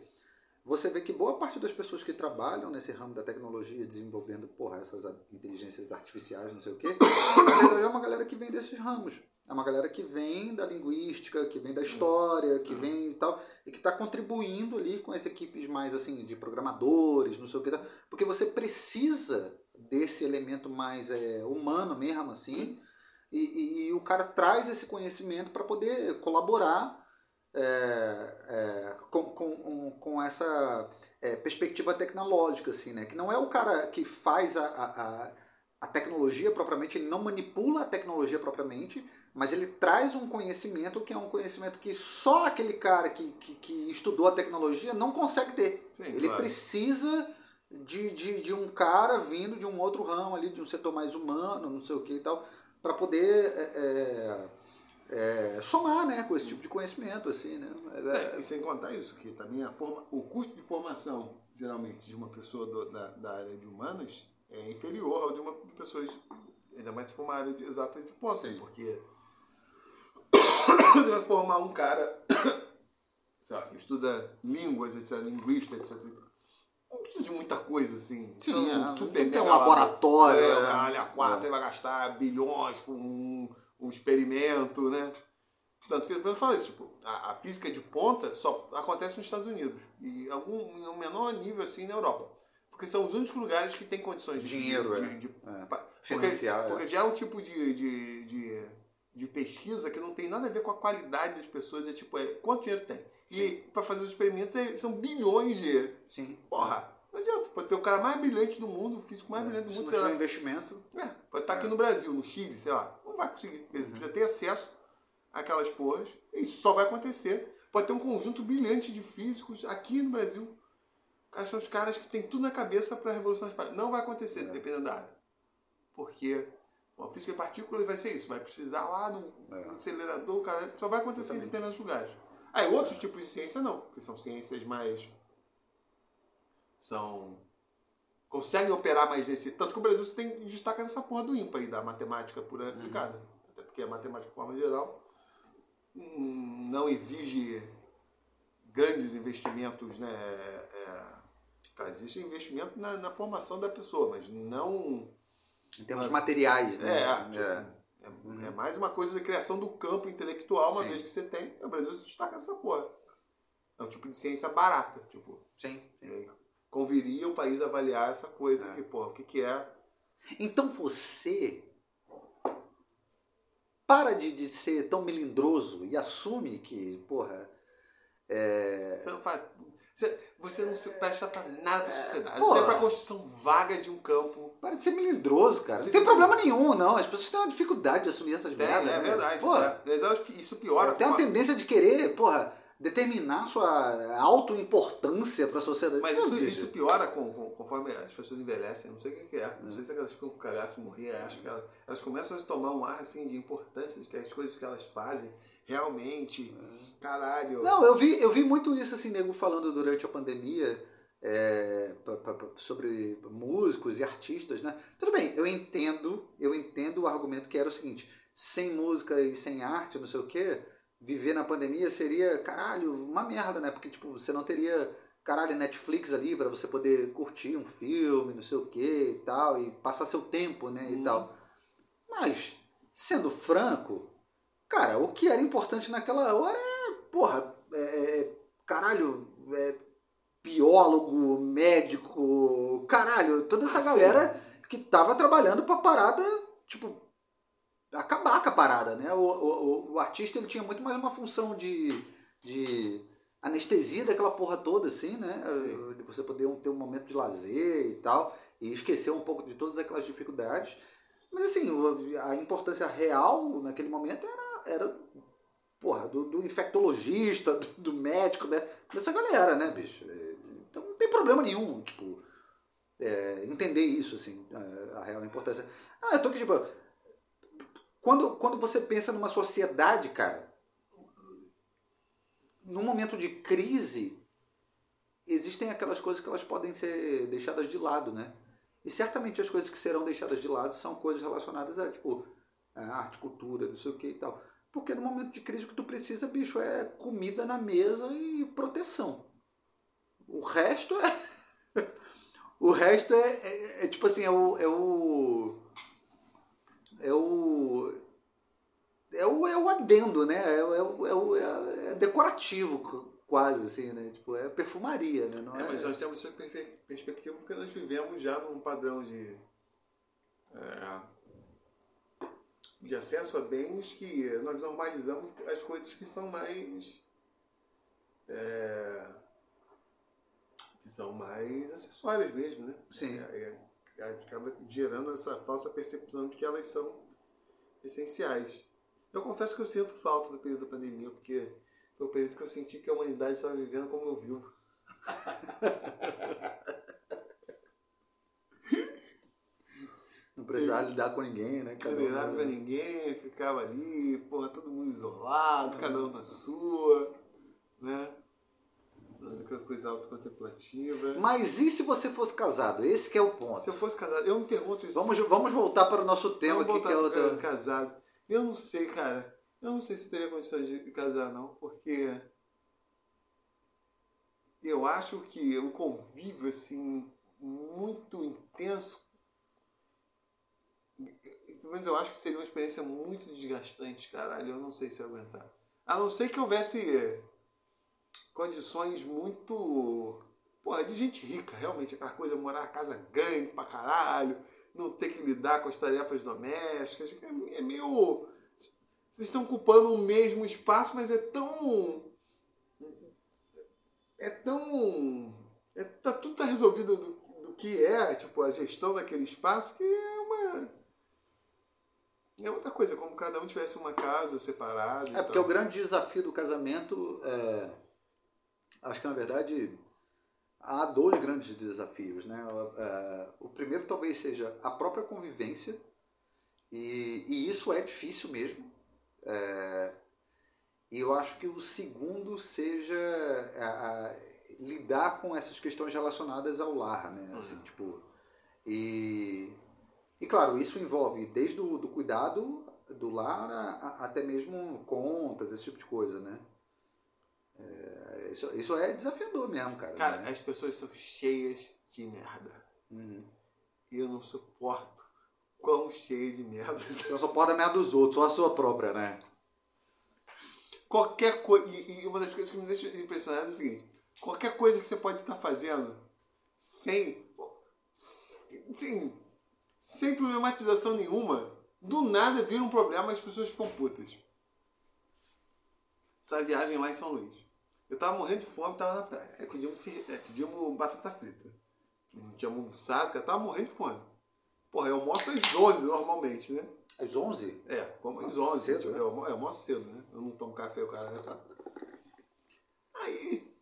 [SPEAKER 1] você vê que boa parte das pessoas que trabalham nesse ramo da tecnologia, desenvolvendo porra, essas inteligências artificiais, não sei o quê, [COUGHS] é uma galera que vem desses ramos. É uma galera que vem da linguística, que vem da história, que vem e tal, e que está contribuindo ali com as equipes mais assim de programadores, não sei o que, porque você precisa desse elemento mais é, humano mesmo, assim, e, e, e o cara traz esse conhecimento para poder colaborar é, é, com, com, com essa é, perspectiva tecnológica, assim, né? Que não é o cara que faz a, a, a tecnologia propriamente, ele não manipula a tecnologia propriamente, mas ele traz um conhecimento que é um conhecimento que só aquele cara que, que, que estudou a tecnologia não consegue ter. Sim, ele claro. precisa de, de, de um cara vindo de um outro ramo ali, de um setor mais humano, não sei o que e tal, para poder é, é, somar né, com esse tipo de conhecimento. Assim, né?
[SPEAKER 2] É, e sem contar isso, que também a forma, o custo de formação, geralmente, de uma pessoa do, da, da área de humanas é inferior ao de uma de pessoas, ainda mais se for uma área de, exata de ponta, porque [COUGHS] você vai formar um cara [COUGHS] que estuda línguas, etc., linguista, etc., não precisa de muita coisa, assim.
[SPEAKER 1] Sim, então, é, super tem um laboratório. É,
[SPEAKER 2] né? caralho a quatro, é. vai gastar bilhões com um, um experimento, né? Tanto que eu falo isso, tipo, a, a, física de ponta só acontece nos Estados Unidos. E algum, em um menor nível, assim, na Europa. Porque são os únicos lugares que têm condições
[SPEAKER 1] de... Dinheiro,
[SPEAKER 2] de,
[SPEAKER 1] é.
[SPEAKER 2] de, de é. Porque, porque já é um tipo de, de, de, de, pesquisa que não tem nada a ver com a qualidade das pessoas. É tipo, é, quanto dinheiro tem? E para fazer os experimentos é, são bilhões de...
[SPEAKER 1] Sim.
[SPEAKER 2] Porra, não adianta. Pode ter o cara mais brilhante do mundo, o físico mais é. brilhante do mundo.
[SPEAKER 1] Se não tiver investimento...
[SPEAKER 2] É, pode estar aqui é. no Brasil, no Chile, sei lá. Não vai conseguir. Ele uhum. precisa ter acesso àquelas porras. Isso só vai acontecer. Pode ter um conjunto brilhante de físicos aqui no Brasil. São os caras que têm tudo na cabeça para a revolução das partículas. Não vai acontecer, é. dependendo da área. Porque a física de partículas vai ser isso. Vai precisar lá do é. acelerador, cara. Só vai acontecer em determinados lugares. Aí outros tipos de ciência não. Porque são ciências mais. São conseguem operar mais nesse. Tanto que o Brasil tem destaca nessa porra do ímpar aí, da matemática pura aplicada. Uhum. Até porque a matemática, de forma geral, não exige grandes investimentos, né? É, cara, existe investimento na, na, formação da pessoa, mas não.
[SPEAKER 1] Em termos materiais, né?
[SPEAKER 2] É, tipo, é. É, uhum. é, mais uma coisa de criação do campo intelectual, uma Sim. vez que você tem. O Brasil se destaca nessa porra. É um tipo de ciência barata, tipo.
[SPEAKER 1] Sim. sim
[SPEAKER 2] conviria o país avaliar essa coisa é. que, pô, o que, que é.
[SPEAKER 1] Então você para de, de ser tão melindroso e assume que, porra. É...
[SPEAKER 2] Você não faz. Você, você não se presta pra nada pra sociedade. Porra. Você é pra construção vaga de um campo.
[SPEAKER 1] Para de ser melindroso, cara. Não tem problema nenhum, não. As pessoas têm uma dificuldade de assumir essas merdas.
[SPEAKER 2] É, é
[SPEAKER 1] né?
[SPEAKER 2] verdade. Porra. É. Isso piora.
[SPEAKER 1] Tem uma tendência de querer, porra determinar sua autoimportância para a sociedade.
[SPEAKER 2] Mas isso, isso piora com, com, conforme as pessoas envelhecem, não sei o que, é. Não sei se elas ficam com cagaço de morrer, acho que elas, elas, começam a tomar um ar assim de importância de que as coisas que elas fazem realmente, caralho.
[SPEAKER 1] Não, eu vi, eu vi muito isso assim, nego falando durante a pandemia. É, sobre músicos e artistas, né? Tudo bem, eu entendo, eu entendo o argumento que era o seguinte: sem música e sem arte, não sei o quê, viver na pandemia seria, caralho, uma merda, né? Porque, tipo, você não teria, caralho, Netflix ali para você poder curtir um filme, não sei o que e tal, e passar seu tempo, né, e tal. Uhum. Mas, sendo franco, cara, o que era importante naquela hora é, porra, é, é, caralho, é, biólogo, médico, caralho, toda essa ah, galera que tava trabalhando pra parada, tipo, acabar com a parada, né? O, o, o artista ele tinha muito mais uma função de, de anestesia daquela porra toda, assim, né? De você poder ter um momento de lazer e tal, e esquecer um pouco de todas aquelas dificuldades. Mas assim, a importância real naquele momento era, era porra, do, do infectologista, do, do, médico, né? Dessa galera, né, bicho? Então não tem problema nenhum, tipo, é, entender isso, assim, a, a real importância. Ah, eu tô aqui, tipo, quando, quando você pensa numa sociedade, cara, num momento de crise, existem aquelas coisas que elas podem ser deixadas de lado, né? E certamente as coisas que serão deixadas de lado são coisas relacionadas a, tipo, a arte, cultura, não sei o que e tal. Porque no momento de crise o que tu precisa, bicho, é comida na mesa e proteção. O resto é. [LAUGHS] o resto é, é, é, tipo assim, é o. É o. É o. É o, é o adendo, né? É, o, é, o, é, é decorativo, quase, assim, né? Tipo, é perfumaria, né? Não
[SPEAKER 2] é, mas nós temos essa perspectiva porque nós vivemos já num padrão de. de acesso a bens que nós normalizamos as coisas que são mais. É, que são mais acessórias mesmo, né?
[SPEAKER 1] Sim.
[SPEAKER 2] Acaba gerando essa falsa percepção de que elas são essenciais. Eu confesso que eu sinto falta do período da pandemia, porque foi o período que eu senti que a humanidade estava vivendo como eu vivo. [LAUGHS]
[SPEAKER 1] Não precisava lidar com ninguém, né?
[SPEAKER 2] Cada não um... com ninguém, ficava ali, porra, todo mundo isolado, cada um na sua, né? Aquela coisa autocontemplativa.
[SPEAKER 1] Mas e se você fosse casado? Esse que é o ponto.
[SPEAKER 2] Se eu fosse casado, eu me pergunto
[SPEAKER 1] isso. Vamos, vamos voltar para o nosso tema
[SPEAKER 2] vamos
[SPEAKER 1] aqui, que é
[SPEAKER 2] o casado. Eu não sei, cara. Eu não sei se eu teria condições de casar, não, porque eu acho que o convívio, assim, muito intenso, pelo menos eu acho que seria uma experiência muito desgastante, caralho. Eu não sei se aguentar. A não ser que houvesse condições muito. Porra, de gente rica, realmente. Aquela coisa, morar na casa grande pra caralho, não ter que lidar com as tarefas domésticas. É, é meio. Vocês estão ocupando o mesmo espaço, mas é tão. É tão. É, tá, tudo tá resolvido do, do que é, tipo, a gestão daquele espaço, que é uma. É outra coisa, como cada um tivesse uma casa separada.
[SPEAKER 1] É porque o grande desafio do casamento é. Acho que na verdade há dois grandes desafios. Né? É, o primeiro talvez seja a própria convivência, e, e isso é difícil mesmo. É, e eu acho que o segundo seja a, a, lidar com essas questões relacionadas ao lar, né? Uhum. Assim, tipo, e, e claro, isso envolve desde o do cuidado do lar a, até mesmo contas, esse tipo de coisa, né? Isso, isso é desafiador mesmo, cara.
[SPEAKER 2] Cara, né? as pessoas são cheias de merda.
[SPEAKER 1] Uhum.
[SPEAKER 2] E eu não suporto quão cheio de merda.
[SPEAKER 1] Só pode a merda dos outros, só a sua própria, né?
[SPEAKER 2] Qualquer coisa. E, e, uma das coisas que me deixa impressionado é o seguinte: qualquer coisa que você pode estar fazendo sem. Sim, sem problematização nenhuma, do nada vira um problema e as pessoas ficam putas. Essa viagem lá em São Luís. Eu tava morrendo de fome, tava na praia. Aí pedimos, é, pedimos batata frita. Não tínhamos almoçado, eu tava morrendo de fome. Porra, eu almoço às 11 normalmente, né?
[SPEAKER 1] Às 11?
[SPEAKER 2] É, como às 11. Cedo, tipo, né? eu, eu almoço cedo, né? Eu não tomo café, o cara, né? Tá. Aí,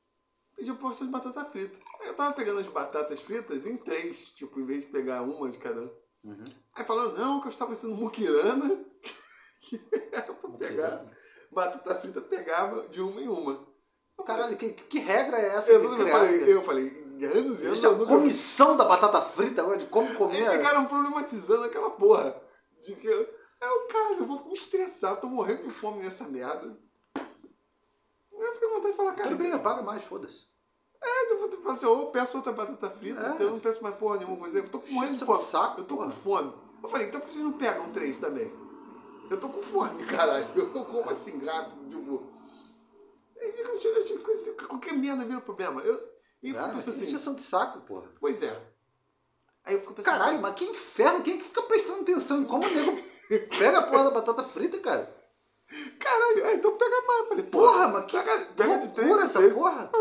[SPEAKER 2] pedi uma porção de batata frita. Aí eu tava pegando as batatas fritas em três, tipo, em vez de pegar uma de cada um.
[SPEAKER 1] Uhum.
[SPEAKER 2] Aí falando, não, que eu estava sendo muquirana, [LAUGHS] que era pra pegar batata frita, pegava de uma em uma.
[SPEAKER 1] Caralho, que, que regra é essa?
[SPEAKER 2] Eu, eu falei, eu falei, anos e anos.
[SPEAKER 1] a comissão da batata frita agora de como comer.
[SPEAKER 2] Aí ficaram problematizando aquela porra. De que eu. Eu, caralho, eu vou me estressar, eu tô morrendo de fome nessa merda. Eu fiquei com vontade de falar, cara.
[SPEAKER 1] Tudo bem, paga mais, foda-se.
[SPEAKER 2] É, eu vou falar assim, ou eu peço outra batata frita, é. então eu não peço mais porra nenhuma coisa. Eu tô com morrendo de fome.
[SPEAKER 1] Saco,
[SPEAKER 2] eu tô
[SPEAKER 1] porra.
[SPEAKER 2] com fome. Eu falei, então por que vocês não pegam três também? Eu tô com fome, [LAUGHS] caralho. Eu como assim, rápido, tipo. Aí fica qualquer merda vira problema. Eu, e eu fico pensando assim.
[SPEAKER 1] Isso de saco, porra.
[SPEAKER 2] Pois é. Aí eu fico pensando.
[SPEAKER 1] Caralho, mas que inferno, quem é que fica prestando atenção em como o nego [LAUGHS] pega a porra da batata frita, cara?
[SPEAKER 2] Caralho, aí então pega mais. Falei,
[SPEAKER 1] porra, mas que pega, pega loucura essa porra.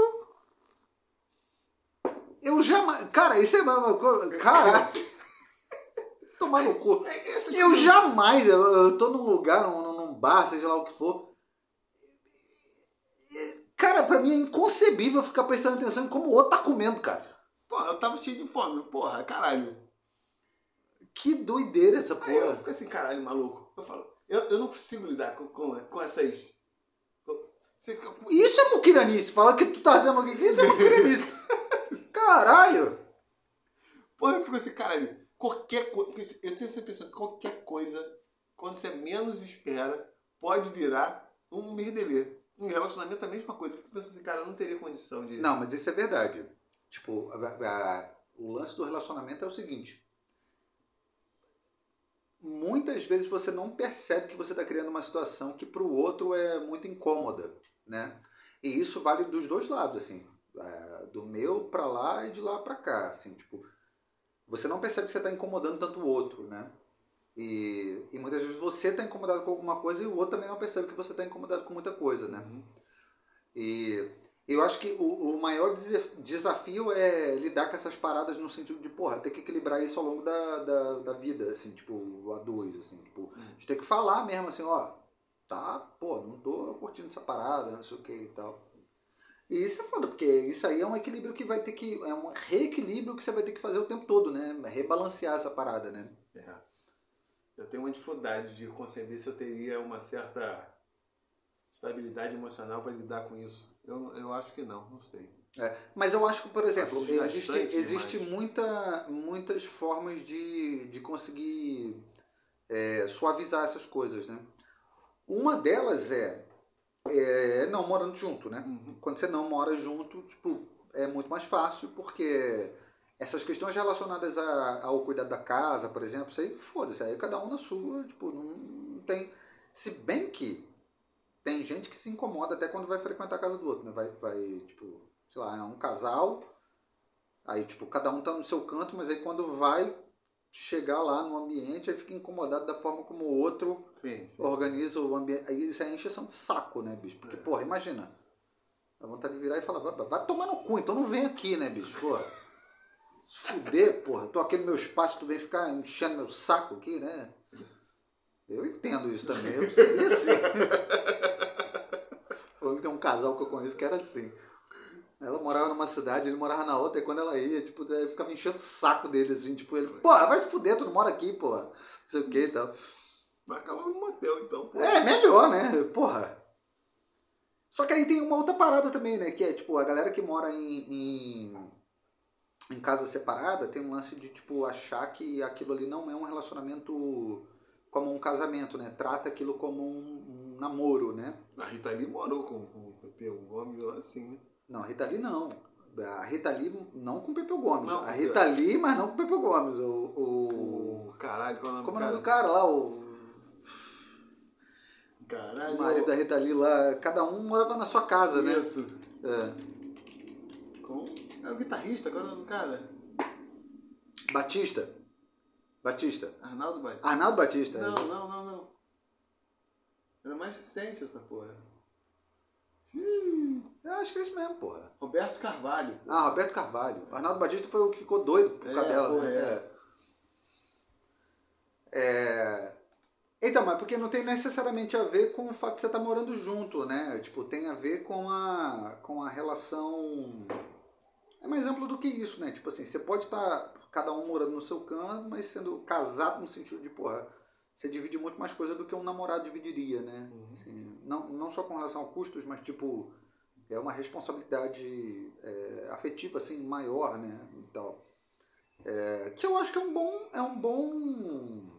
[SPEAKER 1] Eu jamais. Cara, isso é. Cara. [LAUGHS] Tomar no cu.
[SPEAKER 2] É,
[SPEAKER 1] eu jamais. Eu, eu tô num lugar, num, num bar, seja lá o que for. Cara, pra mim é inconcebível ficar prestando atenção em como o outro tá comendo, cara.
[SPEAKER 2] Porra, eu tava cheio de fome, porra, caralho.
[SPEAKER 1] Que doideira essa porra. Aí
[SPEAKER 2] eu fico assim, caralho, maluco. Eu falo, eu, eu não consigo lidar com, com, com essas.
[SPEAKER 1] Isso é muquiranice. Fala que tu tá fazendo o que isso é muquiranice. [LAUGHS] Caralho!
[SPEAKER 2] Porra, eu fico assim, caralho, qualquer coisa. Eu tenho essa impressão que qualquer coisa, quando você menos espera, pode virar um merdelê. Um relacionamento é a mesma coisa. Eu fico pensando assim, cara, eu não teria condição de.
[SPEAKER 1] Não, mas isso é verdade. Tipo, a- a- o lance do relacionamento é o seguinte. Muitas vezes você não percebe que você está criando uma situação que para o outro é muito incômoda, né? E isso vale dos dois lados, assim, é, do meu para lá e de lá para cá, assim, tipo, você não percebe que você está incomodando tanto o outro, né? E, e muitas vezes você está incomodado com alguma coisa e o outro também não percebe que você está incomodado com muita coisa, né? E eu acho que o, o maior desafio é lidar com essas paradas no sentido de, porra, ter que equilibrar isso ao longo da, da, da vida, assim, tipo, a dois, assim, tipo, a gente tem que falar mesmo, assim, ó, tá, pô, não tô curtindo essa parada, não sei o que e tal. E isso é foda, porque isso aí é um equilíbrio que vai ter que, é um reequilíbrio que você vai ter que fazer o tempo todo, né? Rebalancear essa parada, né?
[SPEAKER 2] É. Eu tenho uma dificuldade de conceber se eu teria uma certa estabilidade emocional para lidar com isso. Eu, eu acho que não, não sei.
[SPEAKER 1] É, mas eu acho que, por exemplo,
[SPEAKER 2] Acho
[SPEAKER 1] existe, existe
[SPEAKER 2] demais.
[SPEAKER 1] muita, muitas formas de, de conseguir é, suavizar essas coisas, né? Uma delas é, é não morando junto, né? Quando você não mora junto, tipo, é muito mais fácil, porque essas questões relacionadas a- ao cuidado da casa, por exemplo, isso aí, foda-se, aí cada um na sua, tipo, não, tem... Se bem que tem gente que se incomoda até quando vai frequentar a casa do outro, né? Vai, vai tipo, sei lá, é um casal, aí, tipo, cada um tá no seu canto, mas aí quando vai chegar lá no ambiente, aí fica incomodado da forma como o outro
[SPEAKER 2] Sim, sim.
[SPEAKER 1] organiza o ambiente. Aí isso é encheção de saco, né, bicho? Porque, porra, imagina. Dá vontade de virar e falar, vai tomar no cu, então não vem aqui, né, bicho? Porra. Fuder, porra. Tô aqui no meu espaço, tu vem ficar enchendo meu saco aqui, né? Eu entendo isso também. Eu seria assim. [LAUGHS] Falando que tem um casal que eu conheço que era assim. Ela morava numa cidade, ele morava na outra, e quando ela ia, tipo, aí ficava enchendo o saco dele, assim, tipo, ele, porra, vai se fuder, tu não mora aqui, porra. Não sei o que e tal.
[SPEAKER 2] Vai acabar no motel, então. pô.
[SPEAKER 1] É, melhor, né? Porra. Só que aí tem uma outra parada também, né? Que é, tipo, a galera que mora em, em, em casa separada tem um lance de, tipo, achar que aquilo ali não é um relacionamento como um casamento, né? Trata aquilo como um, um namoro, né?
[SPEAKER 2] A Rita Lee morou com, com o Pepeu Gomes lá assim, né?
[SPEAKER 1] Não, a Rita Lee não. A Rita Lee não com o Pepeu Gomes.
[SPEAKER 2] Não,
[SPEAKER 1] a Rita Lee, mas não com o Pepeu Gomes. O, o...
[SPEAKER 2] O caralho, qual é o nome
[SPEAKER 1] Como é
[SPEAKER 2] do
[SPEAKER 1] nome do cara lá? O,
[SPEAKER 2] Caralho.
[SPEAKER 1] o marido da Rita Lee lá. Cada um morava na sua casa, né?
[SPEAKER 2] Isso.
[SPEAKER 1] É.
[SPEAKER 2] Com... É o guitarrista, qual é o cara?
[SPEAKER 1] Batista. Batista.
[SPEAKER 2] Arnaldo Batista.
[SPEAKER 1] Arnaldo Batista. é.
[SPEAKER 2] Não, não, não, não. Era mais recente essa porra.
[SPEAKER 1] Eu acho que é isso mesmo, porra.
[SPEAKER 2] Roberto Carvalho. pô.
[SPEAKER 1] Ah, Roberto Carvalho. Arnaldo Batista foi o que ficou doido por causa
[SPEAKER 2] É,
[SPEAKER 1] dela,
[SPEAKER 2] porra,
[SPEAKER 1] né? É. É. Então, mas porque não tem necessariamente a ver com o fato de você estar morando junto, né? Tipo, tem a ver com a, com a relação. É mais amplo do que isso, né? Tipo assim, você pode estar cada um morando no seu canto, mas sendo casado no sentido de, porra, você divide muito mais coisa do que um namorado dividiria, né? Assim, não, não só com relação a custos, mas tipo, é uma responsabilidade é, afetiva assim maior, né? E tal. É, que eu acho que é um bom é um bom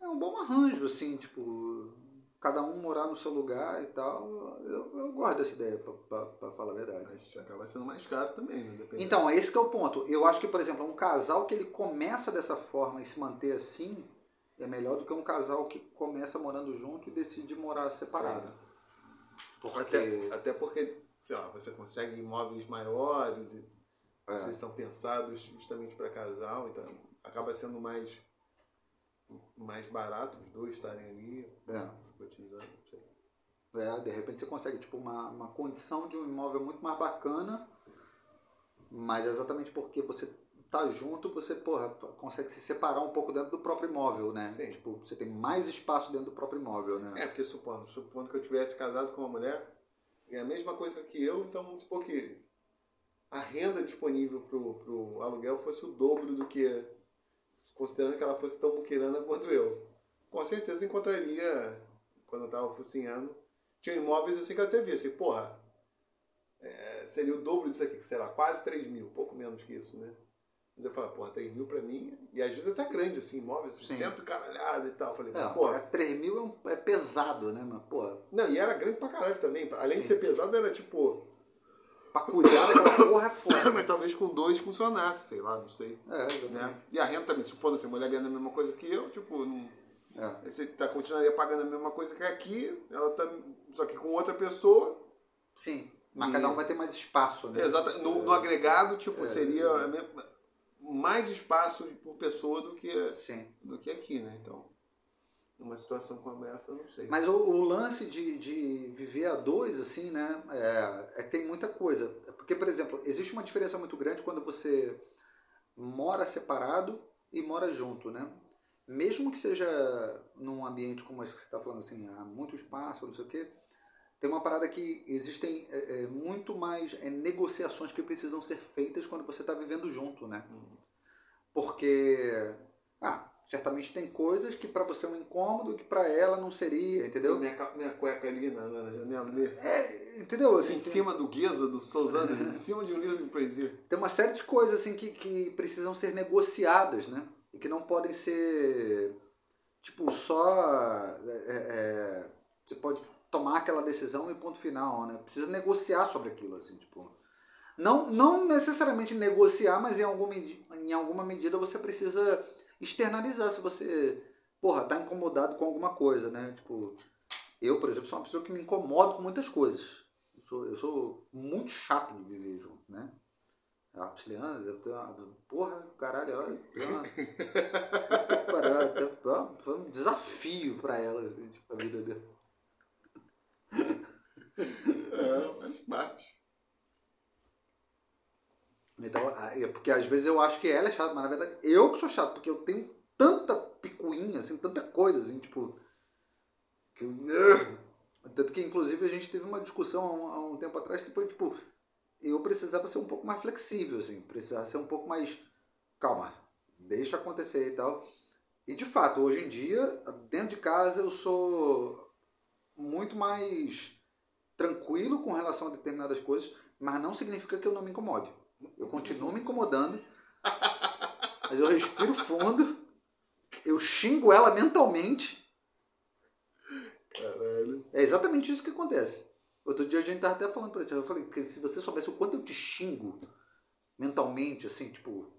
[SPEAKER 1] é um bom arranjo assim, tipo, cada um morar no seu lugar e tal. Eu, eu gosto dessa ideia, pra falar a verdade.
[SPEAKER 2] Mas acaba sendo mais caro também, né? Dependendo.
[SPEAKER 1] Então, esse que é o ponto. Eu acho que, por exemplo, um casal que ele começa dessa forma e se manter assim é melhor do que um casal que começa morando junto e decide morar separado. Porque
[SPEAKER 2] Até, até porque, sei lá, você consegue imóveis maiores e
[SPEAKER 1] É.
[SPEAKER 2] eles são pensados justamente para casal, então acaba sendo mais mais barato os dois estarem ali,
[SPEAKER 1] É.
[SPEAKER 2] cotizando, não sei.
[SPEAKER 1] É, de repente você consegue tipo, uma, uma condição de um imóvel muito mais bacana, mas exatamente porque você tá junto, você porra, consegue se separar um pouco dentro do próprio imóvel, né?
[SPEAKER 2] Sim.
[SPEAKER 1] Tipo, você tem mais espaço dentro do próprio imóvel, né?
[SPEAKER 2] É, porque supondo, supondo que eu tivesse casado com uma mulher, é a mesma coisa que eu, então vamos supor que a renda disponível pro, pro aluguel fosse o dobro do que, considerando que ela fosse tão muquirana quanto eu. Com certeza encontraria, quando eu tava focinhando, tinha imóveis assim que eu até via, assim, porra, é, seria o dobro disso aqui, sei lá, quase 3 mil, pouco menos que isso, né? Mas eu falei, porra, 3 mil pra mim, e às vezes até grande, assim, imóvel, assim,
[SPEAKER 1] Sim.
[SPEAKER 2] centro caralhado e tal. Eu falei,
[SPEAKER 1] É,
[SPEAKER 2] porra.
[SPEAKER 1] 3 mil é, um- é pesado, né, mano? Pô,
[SPEAKER 2] Não, e era grande pra caralho também. Além de
[SPEAKER 1] Sim.
[SPEAKER 2] ser pesado, era tipo.
[SPEAKER 1] Pra cuidar daquela [COUGHS] porra é foda.
[SPEAKER 2] Mas talvez com dois funcionasse, sei lá, não sei.
[SPEAKER 1] É, exatamente.
[SPEAKER 2] Né? E a renda também, supondo assim, a mulher ganhando a mesma coisa que eu, tipo, não,
[SPEAKER 1] É.
[SPEAKER 2] você tá, continuaria pagando a mesma coisa que aqui, ela tá, só que com outra pessoa.
[SPEAKER 1] Sim. Mas
[SPEAKER 2] E-
[SPEAKER 1] cada um vai ter mais espaço, né?
[SPEAKER 2] Exata, no, no agregado, tipo,
[SPEAKER 1] É,
[SPEAKER 2] seria
[SPEAKER 1] é.
[SPEAKER 2] mesma- mais espaço por pessoa do que,
[SPEAKER 1] Sim.
[SPEAKER 2] do que aqui, né? Então, numa situação como essa, eu não sei.
[SPEAKER 1] Mas o, o lance de, de viver a dois, assim, né, é, é que tem muita coisa. Porque, por exemplo, existe uma diferença muito grande quando você mora separado e mora junto, né? Mesmo que seja num ambiente como esse que você está falando, assim, há muito espaço, não sei o quê, tem uma parada que existem é, é, muito mais é, negociações que precisam ser feitas quando você está vivendo junto, né? Porque, ah, certamente tem coisas que para você é um incômodo que para ela não seria, entendeu?
[SPEAKER 2] Minha, minha cueca ali na, na, na janela ali.
[SPEAKER 1] É, entendeu? Assim,
[SPEAKER 2] em
[SPEAKER 1] tem,
[SPEAKER 2] cima do Gueza, do Souza em [LAUGHS] cima de um livro de poesia.
[SPEAKER 1] tem uma série de coisas assim que, que precisam ser negociadas, né? E que não podem ser tipo só é, é, você pode tomar aquela decisão e ponto final, né? Precisa negociar sobre aquilo, assim, tipo não, não necessariamente negociar, mas em, algum, medi- em alguma medida você precisa externalizar se você, porra, tá incomodado com alguma coisa, né? Tipo, eu, por exemplo, sou uma pessoa que me incomodo com muitas coisas. Eu sou, eu sou muito chato de viver junto, né? A Prisciliana, porra, caralho, tem uma, foi um desafio pra ela, tipo, a vida dela.
[SPEAKER 2] É, faz parte.
[SPEAKER 1] Então, a- é porque às vezes eu acho que ela é chata, mas na verdade eu que sou chato, porque eu tenho tanta picuinha, assim, tanta coisa, assim, tipo. Que tanto que inclusive a gente teve uma discussão há um, há um tempo atrás que foi tipo. Eu precisava ser um pouco mais flexível, assim, precisava ser um pouco mais. Calma, deixa acontecer e tal. E de fato, hoje em dia, dentro de casa eu sou muito mais tranquilo com relação a determinadas coisas, mas não significa que eu não me incomode. Eu continuo me incomodando, mas eu respiro fundo, eu xingo ela mentalmente.
[SPEAKER 2] Caralho.
[SPEAKER 1] É exatamente isso que acontece. Outro dia a gente tava até falando pra você, eu falei que se você soubesse o quanto eu te xingo mentalmente, assim, tipo.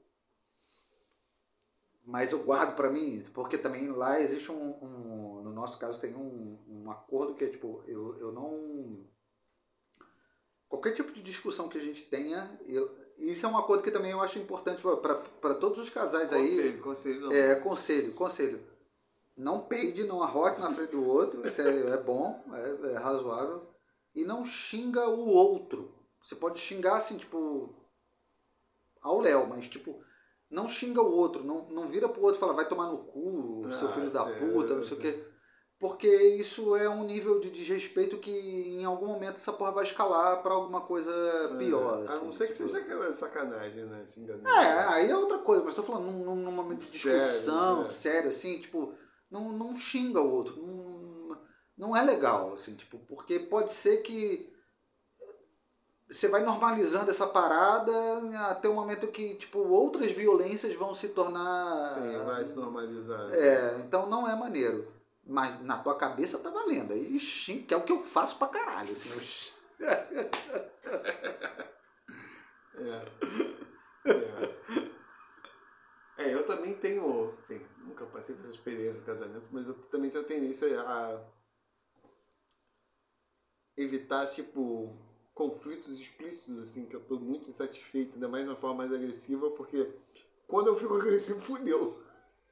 [SPEAKER 1] Mas eu guardo pra mim, porque também lá existe um. um- no nosso caso tem um, um acordo que é tipo, eu, eu não. Qualquer tipo de discussão que a gente tenha, eu, isso é um acordo que também eu acho importante para todos os casais aí.
[SPEAKER 2] Conselho, conselho não.
[SPEAKER 1] É, conselho, conselho. Não peide, não arrote na frente do outro, isso é, é bom, é, é razoável. E não xinga o outro. Você pode xingar assim, tipo, ao Léo, mas tipo, não xinga o outro, não, não vira pro outro e fala, vai tomar no cu, seu
[SPEAKER 2] Ah,
[SPEAKER 1] filho da puta, não sei o quê. Porque isso é um nível de desrespeito que em algum momento essa porra vai escalar pra alguma coisa pior.
[SPEAKER 2] A
[SPEAKER 1] assim,
[SPEAKER 2] não ser que
[SPEAKER 1] tipo.
[SPEAKER 2] seja aquela sacanagem, né? Xingando.
[SPEAKER 1] É, aí é outra coisa, mas tô falando num, num- momento de discussão,
[SPEAKER 2] Sério,
[SPEAKER 1] sério,
[SPEAKER 2] é.
[SPEAKER 1] assim, tipo, não, não xinga o outro. Não, não é legal, assim, tipo, porque pode ser que você vai normalizando essa parada até o momento que, tipo, outras violências vão se tornar.
[SPEAKER 2] Sim, vai se normalizar.
[SPEAKER 1] É, então não é maneiro. Mas na tua cabeça tá valendo. Aí xinga, que é o que eu faço pra caralho, assim. eu
[SPEAKER 2] É. É. É, eu também tenho. Enfim, nunca passei por essa experiência de casamento, mas eu também tenho a tendência a evitar, tipo, conflitos explícitos, assim, que eu tô muito insatisfeito, ainda mais de uma forma mais agressiva, porque quando eu fico [LAUGHS] agressivo, fudeu.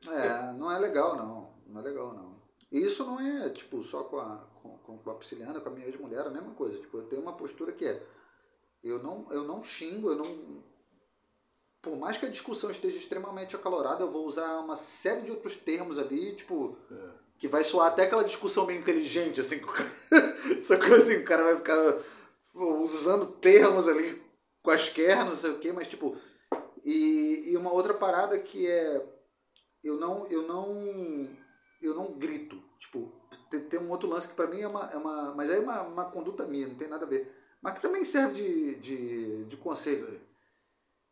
[SPEAKER 1] É, não é legal não. Não é legal não. E isso não é, tipo, só com a, com, com a Prisciliana, com a minha ex-mulher, a mesma coisa. Tipo, eu tenho uma postura que é, eu não, eu não xingo, eu não... Por mais que a discussão esteja extremamente acalorada, eu vou usar uma série de outros termos ali, tipo, que vai soar até aquela discussão meio inteligente, assim, [LAUGHS] com o cara. Essa coisa assim, o cara vai ficar usando termos ali quaisquer, não sei o quê, mas tipo. E, e uma outra parada que é. Eu não. Eu não. Eu não grito. Tipo, tem, tem um outro lance que pra mim é uma. É uma mas aí é uma, uma conduta minha, não tem nada a ver. mas que também serve de, de, de conselho.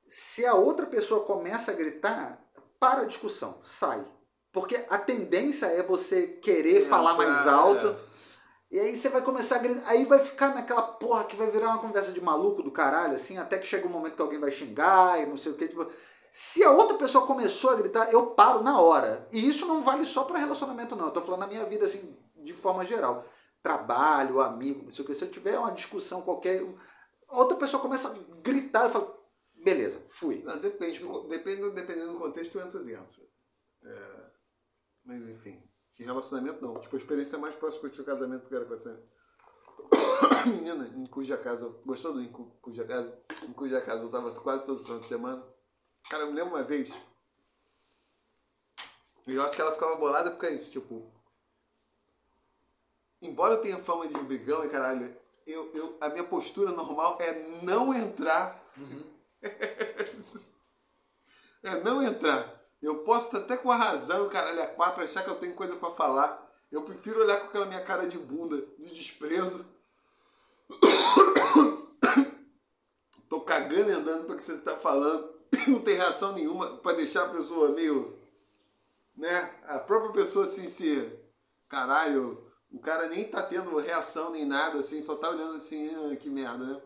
[SPEAKER 1] Se a outra pessoa começa a gritar, para a discussão, sai. Porque a tendência é você querer falar mais alto. É. E aí você vai começar a gritar. Aí vai ficar naquela porra que vai virar uma conversa de maluco do caralho, assim, até que chega um momento que alguém vai xingar e não sei o que. Tipo, se a outra pessoa começou a gritar, eu paro na hora. E isso não vale só para relacionamento, não. Eu tô falando na minha vida, assim, de forma geral. Trabalho, amigo, não sei o que. Se eu tiver uma discussão qualquer, outra pessoa começa a gritar, eu falo, beleza, fui.
[SPEAKER 2] Não, depende, depende, dependendo do contexto, eu entro dentro. É, mas enfim, que relacionamento não. Tipo, a experiência mais próxima que tive casamento que era com essa [COUGHS] menina em cuja casa, gostou do em cuja casa? Em cuja casa eu tava quase todo final de semana. Cara, eu me lembro uma vez. Eu acho que ela ficava bolada porque é isso, tipo. Embora eu tenha fama de brigão e caralho, eu, eu, a minha postura normal é não entrar. Uhum. [LAUGHS] é não entrar. Eu posso estar até com a razão, caralho, a quatro, achar que eu tenho coisa para falar. Eu prefiro olhar com aquela minha cara de bunda, de desprezo. [COUGHS] Tô cagando e andando para que você está falando. [COUGHS] Não tem reação nenhuma para deixar a pessoa meio. Né? A própria pessoa assim se. Caralho, o cara nem tá tendo reação nem nada, assim, só tá olhando assim, ah, que merda, né?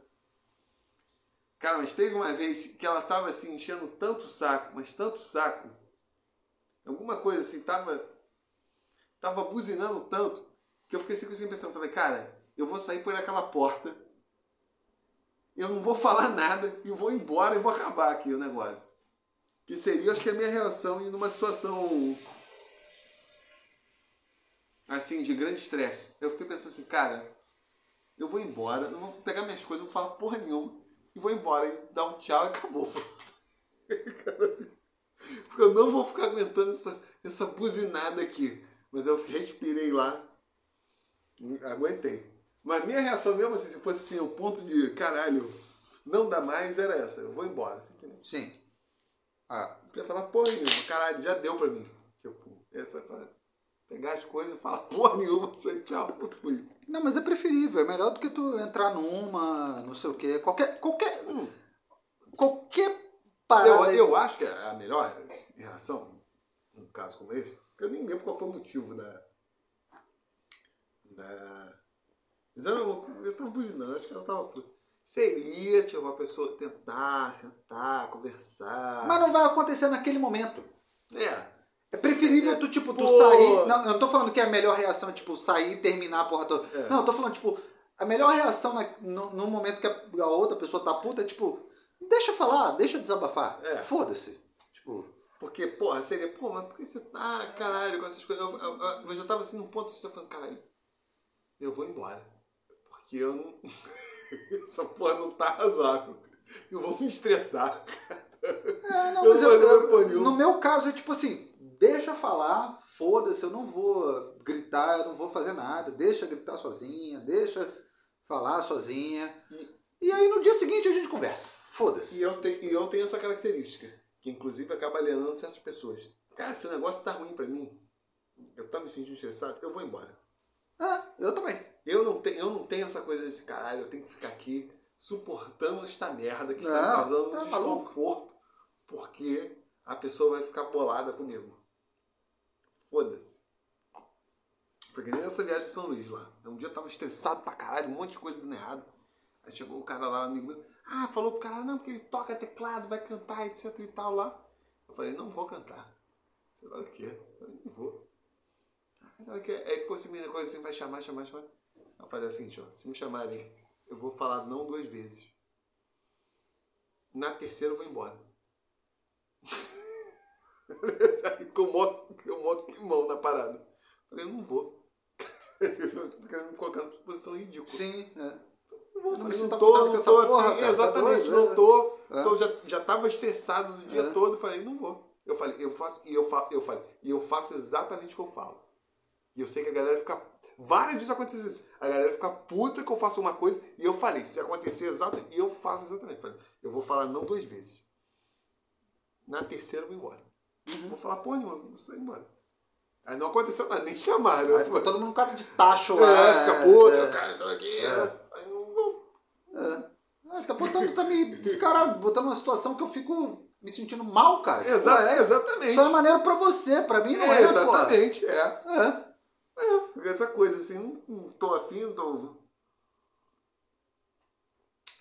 [SPEAKER 2] Cara, mas teve uma vez que ela tava assim, enchendo tanto saco, mas tanto saco. Alguma coisa assim, tava. Tava buzinando tanto que eu fiquei assim com essa impressão. Falei, cara, eu vou sair por aquela porta, eu não vou falar [LAUGHS] nada e vou embora e vou acabar aqui o negócio. Que seria, acho que a minha reação em uma situação assim, de grande estresse. Eu fiquei pensando assim, cara, eu vou embora, não vou pegar minhas coisas, não vou falar porra nenhuma e vou embora e dar um tchau e acabou. [LAUGHS] Porque eu não vou ficar aguentando essa, essa buzinada aqui. Mas eu respirei lá, aguentei. Mas minha reação mesmo, assim, se fosse assim, o ponto de caralho, não dá mais, era essa. Eu vou embora, simplesmente.
[SPEAKER 1] Sim.
[SPEAKER 2] Ah, não ia falar porra nenhuma, caralho, já deu pra mim. Tipo, essa é pegar as coisas e falar [LAUGHS] porra nenhuma, sei, tchau, fui.
[SPEAKER 1] Não, mas é preferível, é melhor do que tu entrar numa, não sei o quê, qualquer. qualquer. Hum. Qualquer
[SPEAKER 2] parada. Eu, eu acho que a melhor reação, num caso como esse, eu nem lembro qual foi o motivo da. da. Mas eu, eu tava buzinando, acho que ela tava. Seria, tipo, uma pessoa tentar, sentar, conversar.
[SPEAKER 1] Mas não vai acontecer naquele momento.
[SPEAKER 2] É.
[SPEAKER 1] É preferível tu, tipo, tu Pô. sair. Não, eu não tô falando que é a melhor reação é, tipo, sair e terminar a porra toda. É. Não, eu tô falando, tipo, a melhor reação na, no, no momento que a, a outra pessoa tá puta é, tipo, Deixa falar, deixa desabafar. É. Foda-se. Tipo.
[SPEAKER 2] Porque, porra, seria, pô, mas por que você tá, caralho, com essas coisas? Eu, eu, eu, eu já tava assim num ponto você falando, caralho, eu vou embora. Porque eu não. [LAUGHS] Essa porra não tá razoável. Eu vou me estressar. [LAUGHS]
[SPEAKER 1] É, não, mas eu, eu, no meu caso é tipo assim, deixa falar, foda-se, eu não vou gritar, eu não vou fazer nada, deixa gritar sozinha, deixa falar sozinha. E, e aí no dia seguinte a gente conversa. Foda-se.
[SPEAKER 2] E eu, te, e eu tenho essa característica, que inclusive acaba alienando certas pessoas. Cara, se o negócio tá ruim pra mim, eu tô me sentindo estressado, eu vou embora.
[SPEAKER 1] Ah, eu também.
[SPEAKER 2] Eu não, tenho, eu não tenho essa coisa desse caralho, eu tenho que ficar aqui suportando esta merda que está me causando um tá desconforto, porque a pessoa vai ficar bolada comigo. Foda-se. Foi que nem essa viagem de São Luís lá. Um dia eu tava estressado pra caralho, um monte de coisa dando errado. Aí chegou o cara lá, amigo meu. Ah, falou pro cara, não, porque ele toca teclado, vai cantar, etc e tal lá. Eu falei, não vou cantar. Sei lá o quê. Eu falei, não vou. Aí ficou assim, minha coisa assim, vai chamar, chamar, chamar. Eu falei assim, ó, se me chamarem, eu vou falar não duas vezes. Na terceira eu vou embora. [LAUGHS] Aí com o maior climão na parada. Eu falei, eu não vou. eu [LAUGHS] tô querendo me colocar numa posição ridícula.
[SPEAKER 1] Sim, é
[SPEAKER 2] vou, falei, não, não tô, não tô, porra, cara, exatamente, tá não tô, é. tô, já, já tava estressado o dia é. todo, falei, não vou. Eu falei, eu faço, e eu, fa, eu falei, e eu faço exatamente o que eu falo. E eu sei que a galera fica, várias vezes acontece isso, a galera fica puta que eu faço uma coisa, e eu falei, se acontecer exatamente, e eu faço exatamente, falei, eu vou falar não duas vezes. Na terceira eu vou embora. Uhum. Vou falar, pô, irmão, vou sair embora. Aí não aconteceu nada, nem chamaram.
[SPEAKER 1] Aí ficou todo mundo cara de tacho lá. É,
[SPEAKER 2] fica puto, é, cara, isso aqui. É. Aí não
[SPEAKER 1] é, cara botando uma situação que eu fico me sentindo mal, cara.
[SPEAKER 2] Exa
[SPEAKER 1] Pô, é,
[SPEAKER 2] exatamente.
[SPEAKER 1] Só é maneiro pra você, pra mim não é,
[SPEAKER 2] É,
[SPEAKER 1] pô.
[SPEAKER 2] exatamente, é.
[SPEAKER 1] É.
[SPEAKER 2] É, essa coisa assim, não, tô afim, não tô.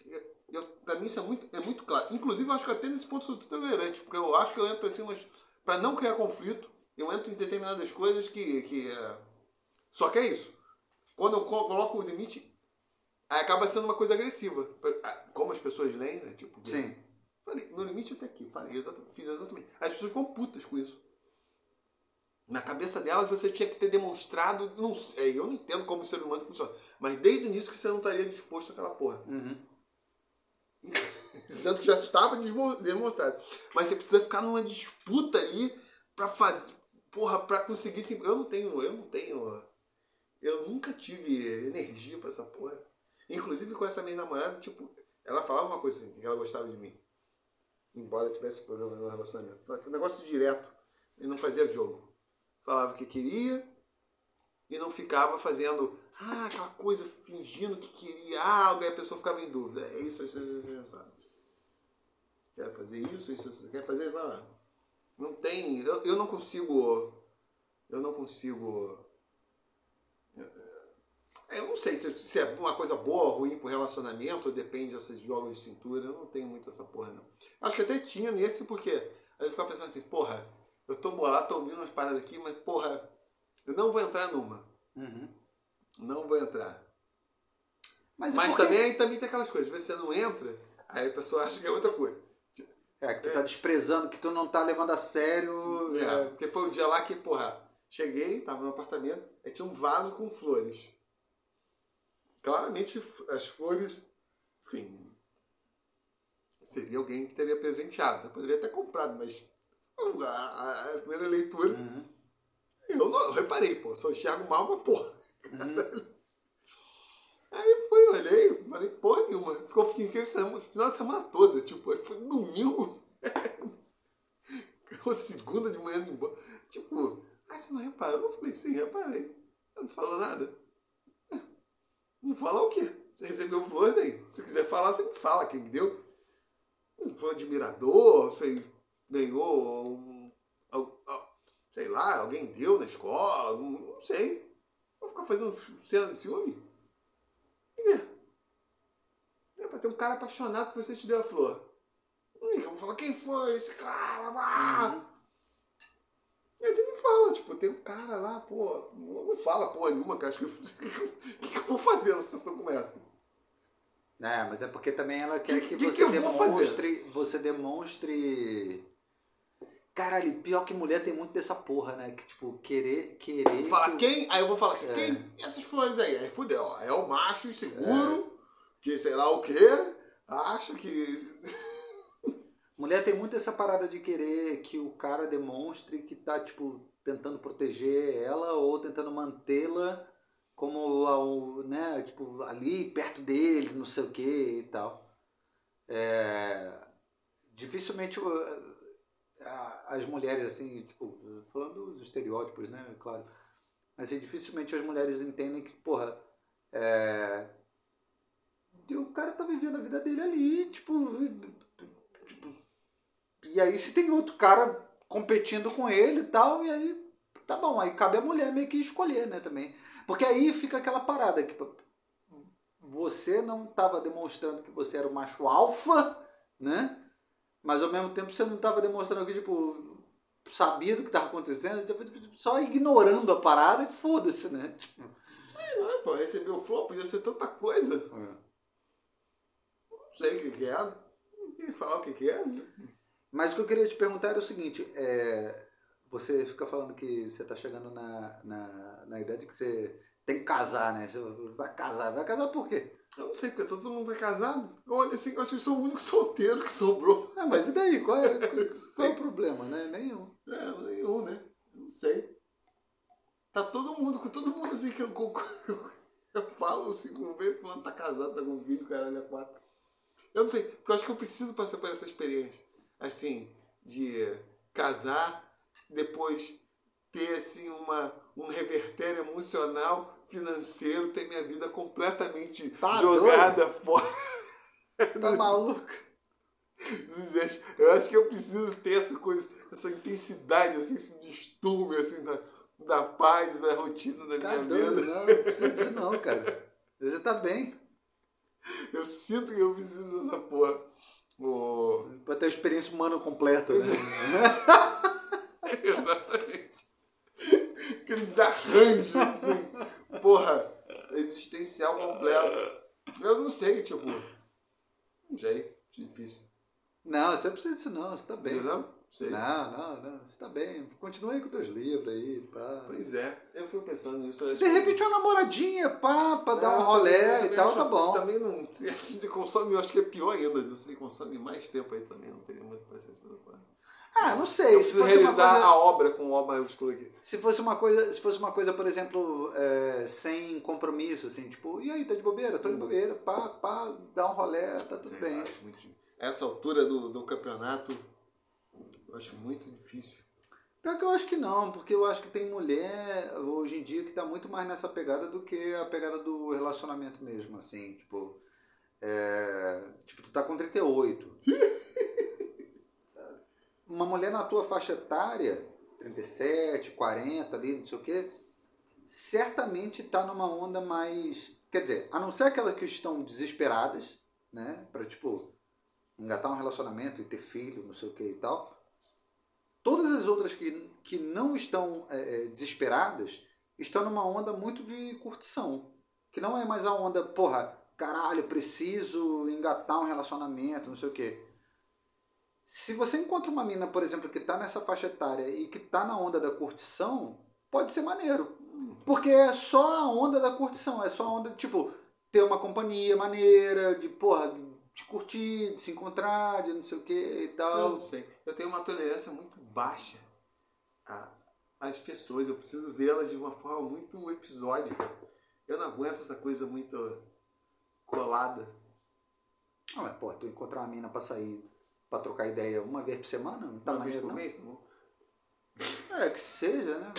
[SPEAKER 2] Eu, eu, pra mim isso é muito, é muito claro. Inclusive, eu acho que até nesse ponto sou tolerante, porque eu acho que eu entro assim, mas pra não criar conflito, eu entro em determinadas coisas que. que é... Só que é isso. Quando eu co- coloco o limite, aí acaba sendo uma coisa agressiva. Como as pessoas leem, né? Tipo,
[SPEAKER 1] Sim.
[SPEAKER 2] Falei, no limite até aqui. Falei, exatamente, fiz exatamente. As pessoas ficam putas com isso. Na cabeça delas você tinha que ter demonstrado, não sei, eu não entendo como o ser humano funciona, mas desde o início que você não estaria disposto àquela porra.
[SPEAKER 1] Uhum. [LAUGHS]
[SPEAKER 2] Sendo que já estava demonstrado. Mas você precisa ficar numa disputa ali pra fazer. Porra, pra conseguir se. Eu não tenho. Eu não tenho. Eu nunca tive energia pra essa porra. Inclusive com essa minha namorada, tipo, ela falava uma coisa assim, que ela gostava de mim. Embora eu tivesse problema no relacionamento. Um negócio direto. E não fazia jogo. Falava o que queria e não ficava fazendo ah, aquela coisa fingindo que queria algo, aí a pessoa ficava em dúvida. É isso, isso, isso, isso, isso. Quero fazer isso, isso, isso, quer fazer, vai lá. Não tem. Eu, eu não consigo. Eu não consigo. é, Eu não sei se, se é uma coisa boa ou ruim pro relacionamento, depende desses jogos de cintura. Eu não tenho muito essa porra, não. Acho que até tinha nesse, porque aí eu ficava pensando assim, porra, eu tô bolado, tô ouvindo umas paradas aqui, mas porra, eu não vou entrar numa.
[SPEAKER 1] Uhum.
[SPEAKER 2] Não vou entrar.
[SPEAKER 1] Mas,
[SPEAKER 2] Mas também aí também tem aquelas coisas, você não entra, aí a pessoa [LAUGHS] acha que é outra coisa.
[SPEAKER 1] É, que tu tá desprezando, que tu não tá levando a sério.
[SPEAKER 2] É,
[SPEAKER 1] é,
[SPEAKER 2] porque foi um dia lá que, porra, cheguei, tava no apartamento, aí tinha um vaso com flores. Claramente as flores, enfim, seria alguém que teria presenteado. Eu poderia ter comprado, mas a, a- primeira leitura,
[SPEAKER 1] Uhum.
[SPEAKER 2] eu não eu reparei, pô, só enxergo mal, mas porra.
[SPEAKER 1] Uhum. [LAUGHS]
[SPEAKER 2] Aí fui, olhei, falei, porra nenhuma. Ficou fiquei semana, final de semana toda, tipo, foi domingo. [LAUGHS] Ou segunda de manhã embora. Tipo, ah, você não reparou? Eu falei, sim, reparei. Não falou nada. "É, Não falar o quê? Você recebeu flor daí? Se quiser falar, você me fala quem deu. Foi um admirador, fez, ganhou um, sei lá, alguém deu na escola, não sei. Vou ficar fazendo cena de ciúme? É. É pra ter um cara apaixonado que você te deu a flor. Eu vou falar, quem foi esse cara? Ah! E aí você me fala, tipo, tem um cara lá, pô, não fala porra nenhuma, que eu acho que. O [LAUGHS] que, que eu vou fazer numa situação como essa?
[SPEAKER 1] É, mas é porque também ela quer
[SPEAKER 2] Que-
[SPEAKER 1] que,
[SPEAKER 2] que
[SPEAKER 1] você
[SPEAKER 2] que eu vou fazer?
[SPEAKER 1] demonstre. Você demonstre. Caralho, pior que mulher tem muito dessa porra, né? Que, tipo, querer. querer
[SPEAKER 2] Falar
[SPEAKER 1] que-
[SPEAKER 2] quem? Aí eu vou falar assim,
[SPEAKER 1] É.
[SPEAKER 2] quem? Essas flores aí. Aí fudeu, ó, é o macho inseguro, que sei lá o quê, acha que. [LAUGHS]
[SPEAKER 1] Mulher tem muito essa parada de querer que o cara demonstre que tá, tipo, tentando proteger ela ou tentando mantê-la como, ao, né, tipo, ali perto dele, não sei o que e tal. É, dificilmente a- as mulheres, assim, tipo, falando dos estereótipos, né, claro, mas assim, dificilmente as mulheres entendem que, porra, é, o cara tá vivendo a vida dele ali, tipo, tipo, e aí se tem outro cara competindo com ele e tal, e aí tá bom, aí cabe a mulher meio que escolher, né, também. Porque aí fica aquela parada que você não estava demonstrando que você era o macho alfa, né? Mas ao mesmo tempo você não estava demonstrando que, tipo, sabia do que estava acontecendo, tipo, só ignorando a parada e foda-se, né? Tipo,
[SPEAKER 2] Não, pô, recebeu flor, podia ser tanta coisa.
[SPEAKER 1] é.
[SPEAKER 2] Não sei o que, que era. Não queria falar o que, que era.
[SPEAKER 1] Mas o que eu queria te perguntar era o seguinte, é, você fica falando que você está chegando na, na, na idade que você tem que casar, né? Você vai casar, vai casar por quê?
[SPEAKER 2] Eu não sei, porque todo mundo é casado. Olha, assim, eu acho que eu sou o único solteiro que sobrou.
[SPEAKER 1] Ah, mas e daí? Qual é, [LAUGHS] qual é o problema, né? Nenhum.
[SPEAKER 2] É, nenhum, né? Não sei. Tá todo mundo, com todo mundo assim que eu, eu, [LAUGHS] eu falo, assim, com o vento falando, tá casado, tá com filho, caralho, é quatro. Eu não sei, porque eu acho que eu preciso passar por essa experiência, assim, de casar, depois ter, assim, uma, um revertério emocional, financeiro, ter minha vida completamente
[SPEAKER 1] Tá
[SPEAKER 2] jogada fora. [LAUGHS]
[SPEAKER 1] Tá maluco?
[SPEAKER 2] Eu acho que eu preciso ter essa coisa, essa intensidade, assim, esse distúrbio assim, da, da paz, da rotina da
[SPEAKER 1] Tá
[SPEAKER 2] minha
[SPEAKER 1] doido?
[SPEAKER 2] vida.
[SPEAKER 1] Não, não precisa disso não, cara. Você tá bem.
[SPEAKER 2] Eu sinto que eu preciso dessa porra. Oh.
[SPEAKER 1] Pra ter a experiência humana completa, né? [LAUGHS]
[SPEAKER 2] Exatamente. Aqueles arranjos, assim. Porra, existencial completo. Eu não sei, tipo. Não sei. Difícil.
[SPEAKER 1] Não, você não precisa disso não, você tá bem.
[SPEAKER 2] Não? Sei.
[SPEAKER 1] Não, não, não, você tá bem. Continua aí com teus livros aí, pá.
[SPEAKER 2] Pois é, eu fui pensando nisso. eu
[SPEAKER 1] De repente uma namoradinha, pá, pra dar um
[SPEAKER 2] Não,
[SPEAKER 1] rolé e tal, tá bom.
[SPEAKER 2] Também não. [LAUGHS] Se consome, eu acho que é pior ainda. Se consome mais tempo aí também, não teria muito paciência pra.
[SPEAKER 1] Ah, não sei.
[SPEAKER 2] Eu
[SPEAKER 1] Se
[SPEAKER 2] preciso realizar
[SPEAKER 1] coisa,
[SPEAKER 2] a obra com o O maiúsculo aqui.
[SPEAKER 1] se fosse uma coisa, se fosse uma coisa, por exemplo, é, sem compromisso, assim, tipo, e aí, tá de bobeira? Tô de bobeira, pá, pá, dá um rolé, tá tudo
[SPEAKER 2] Sei
[SPEAKER 1] bem.
[SPEAKER 2] acho muito- Essa altura do, do campeonato, eu acho muito difícil.
[SPEAKER 1] Pior que eu acho que não, porque eu acho que tem mulher hoje em dia que tá muito mais nessa pegada do que a pegada do relacionamento mesmo, assim, tipo. é, tipo, tu tá com 38. [LAUGHS] Uma mulher na tua faixa etária, 37, 40 ali, não sei o quê, certamente tá numa onda mais. Quer dizer, a não ser aquelas que estão desesperadas, né? Pra, tipo, engatar um relacionamento e ter filho, não sei o que e tal. Todas as outras que, que não estão é, é, desesperadas estão numa onda muito de curtição. Que não é mais a onda, porra, caralho, preciso engatar um relacionamento, não sei o quê. Se você encontra uma mina, por exemplo, que tá nessa faixa etária e que tá na onda da curtição, pode ser maneiro. Porque é só a onda da curtição, é só a onda de, tipo, ter uma companhia maneira, de, porra, de curtir, de se encontrar, de não sei o que e tal.
[SPEAKER 2] não sei. Eu tenho uma tolerância muito baixa às pessoas. Eu preciso vê-las de uma forma muito episódica. Eu não aguento essa coisa muito colada.
[SPEAKER 1] Ah, mas, pô, tu encontrar uma mina pra sair, pra trocar ideia uma vez por semana, não tá
[SPEAKER 2] uma vez
[SPEAKER 1] maneiro,
[SPEAKER 2] por
[SPEAKER 1] não?
[SPEAKER 2] mês, tá bom?
[SPEAKER 1] É, que seja, né?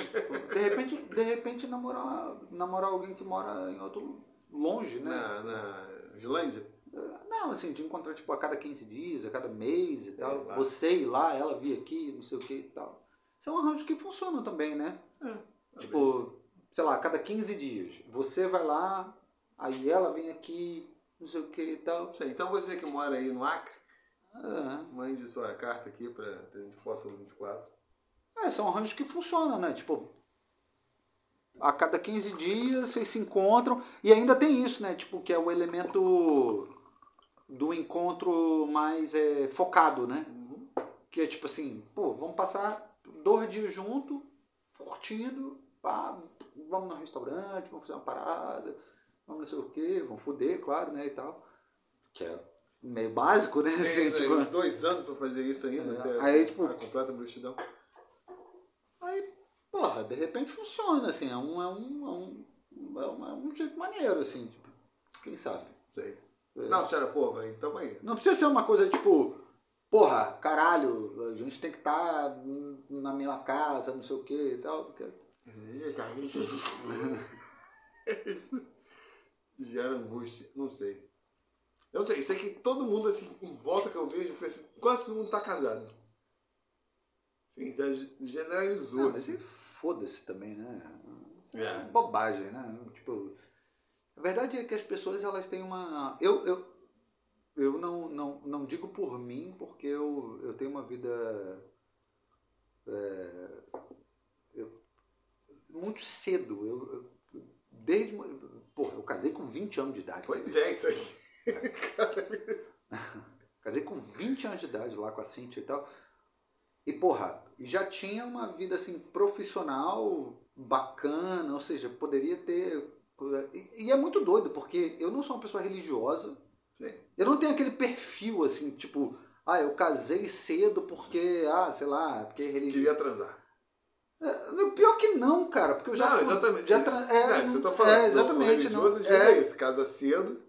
[SPEAKER 1] De repente, de repente namorar, namorar alguém que mora em outro longe, né?
[SPEAKER 2] Na, na Islândia?
[SPEAKER 1] Não, assim, de encontrar tipo a cada 15 dias, a cada mês e tal.
[SPEAKER 2] lá.
[SPEAKER 1] Você ir lá, ela vir aqui, não sei o que e tal. São arranjos que funcionam também, né? Tipo, sei lá, a cada 15 dias. Você vai lá, aí ela vem aqui, não sei o que e tal.
[SPEAKER 2] Não sei. Então você que mora aí no Acre,
[SPEAKER 1] Ah,
[SPEAKER 2] mande sua carta aqui para a gente possa 24.
[SPEAKER 1] É, são arranjos que funcionam, né? Tipo, a cada 15 dias vocês se encontram. E ainda tem isso, né? Tipo, que é o elemento do encontro mais é, focado, né? Que é tipo assim, pô, vamos passar dois dias junto, curtindo, pá, vamos no restaurante, vamos fazer uma parada, vamos não sei o quê, vamos fuder, claro, né? E tal. Que é meio básico, né? Assim,
[SPEAKER 2] Tem
[SPEAKER 1] tipo,
[SPEAKER 2] uns dois anos para fazer isso ainda,
[SPEAKER 1] É.
[SPEAKER 2] até
[SPEAKER 1] Aí, tipo-
[SPEAKER 2] a completa bruxidão.
[SPEAKER 1] Aí, porra, de repente funciona, assim, é um, é um, é um, é um, é um jeito maneiro, assim, tipo, quem sabe?
[SPEAKER 2] Sei.
[SPEAKER 1] É.
[SPEAKER 2] Não, Xara, pô, aí, tamo aí.
[SPEAKER 1] Não precisa ser uma coisa tipo, porra, caralho, a gente tem que estar na minha casa, não sei o que e tal, porque... [LAUGHS]
[SPEAKER 2] Isso gera angústia, não sei. Eu não sei, isso aqui todo mundo assim, em volta que eu vejo, foi assim, quase todo mundo tá casado. Assim, já generalizou.
[SPEAKER 1] Não,
[SPEAKER 2] assim.
[SPEAKER 1] aí foda-se também, né?
[SPEAKER 2] É.
[SPEAKER 1] bobagem, né? Tipo, a verdade é que as pessoas, elas têm uma... Eu, eu, eu não, não, não digo por mim, porque eu, eu tenho uma vida... é, eu- muito cedo. Eu, eu, desde... Porra, eu casei com 20 anos de idade.
[SPEAKER 2] Pois é, isso aí. [LAUGHS]
[SPEAKER 1] Casei com 20 anos de idade lá com a Cintia e tal. E, porra, já tinha uma vida assim profissional bacana, ou seja, poderia ter. E, e é muito doido, porque eu não sou uma pessoa religiosa.
[SPEAKER 2] Sim.
[SPEAKER 1] Eu não tenho aquele perfil assim, tipo, ah, eu casei cedo porque, ah, sei lá, porque é religioso.
[SPEAKER 2] Queria transar.
[SPEAKER 1] É, pior que não, cara, porque eu já.
[SPEAKER 2] não, exatamente.
[SPEAKER 1] Já tra... é,
[SPEAKER 2] não, isso que eu tô falando.
[SPEAKER 1] É, exatamente.
[SPEAKER 2] Religioso
[SPEAKER 1] não, é,
[SPEAKER 2] é isso, casa cedo,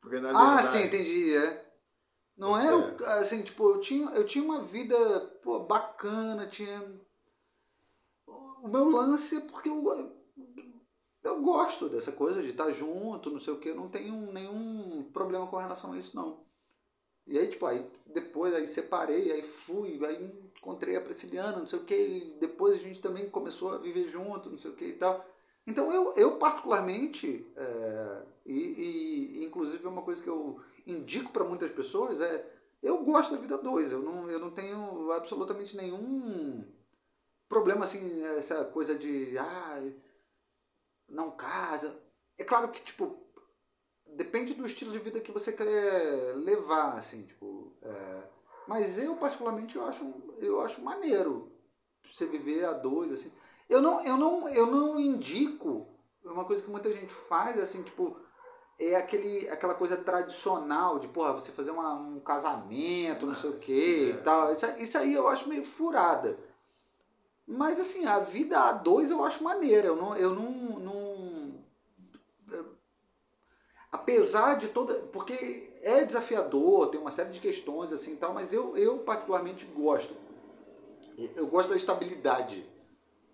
[SPEAKER 2] porque na
[SPEAKER 1] Ah,
[SPEAKER 2] verdade...
[SPEAKER 1] sim, entendi, é. Não era, o- assim, tipo, eu tinha, eu tinha uma vida pô, bacana, tinha... O meu lance é porque eu, eu gosto dessa coisa de estar junto, não sei o que, eu não tenho nenhum problema com relação a isso, não. E aí, tipo, aí depois aí separei, aí fui, aí encontrei a Prisciliana, não sei o que, depois a gente também começou a viver junto, não sei o que e tal. Então eu, eu particularmente, é, e, e inclusive é uma coisa que eu indico para muitas pessoas, é eu gosto da vida dois, eu não, eu não tenho absolutamente nenhum problema assim, essa coisa de ah, não casa. É claro que, tipo, depende do estilo de vida que você quer levar, assim, tipo. É, mas eu, particularmente, eu acho, eu acho maneiro você viver a dois, assim. Eu não, eu não, eu não indico, uma coisa que muita gente faz, assim, tipo, é aquele, aquela coisa tradicional de, porra, você fazer uma, um casamento, não sei o quê e tal. Isso, isso aí eu acho meio furada. Mas, assim, a vida a dois eu acho maneira. Eu não, eu não, não apesar de toda. Porque é desafiador, tem uma série de questões assim tal, mas eu, eu particularmente gosto. Eu gosto da estabilidade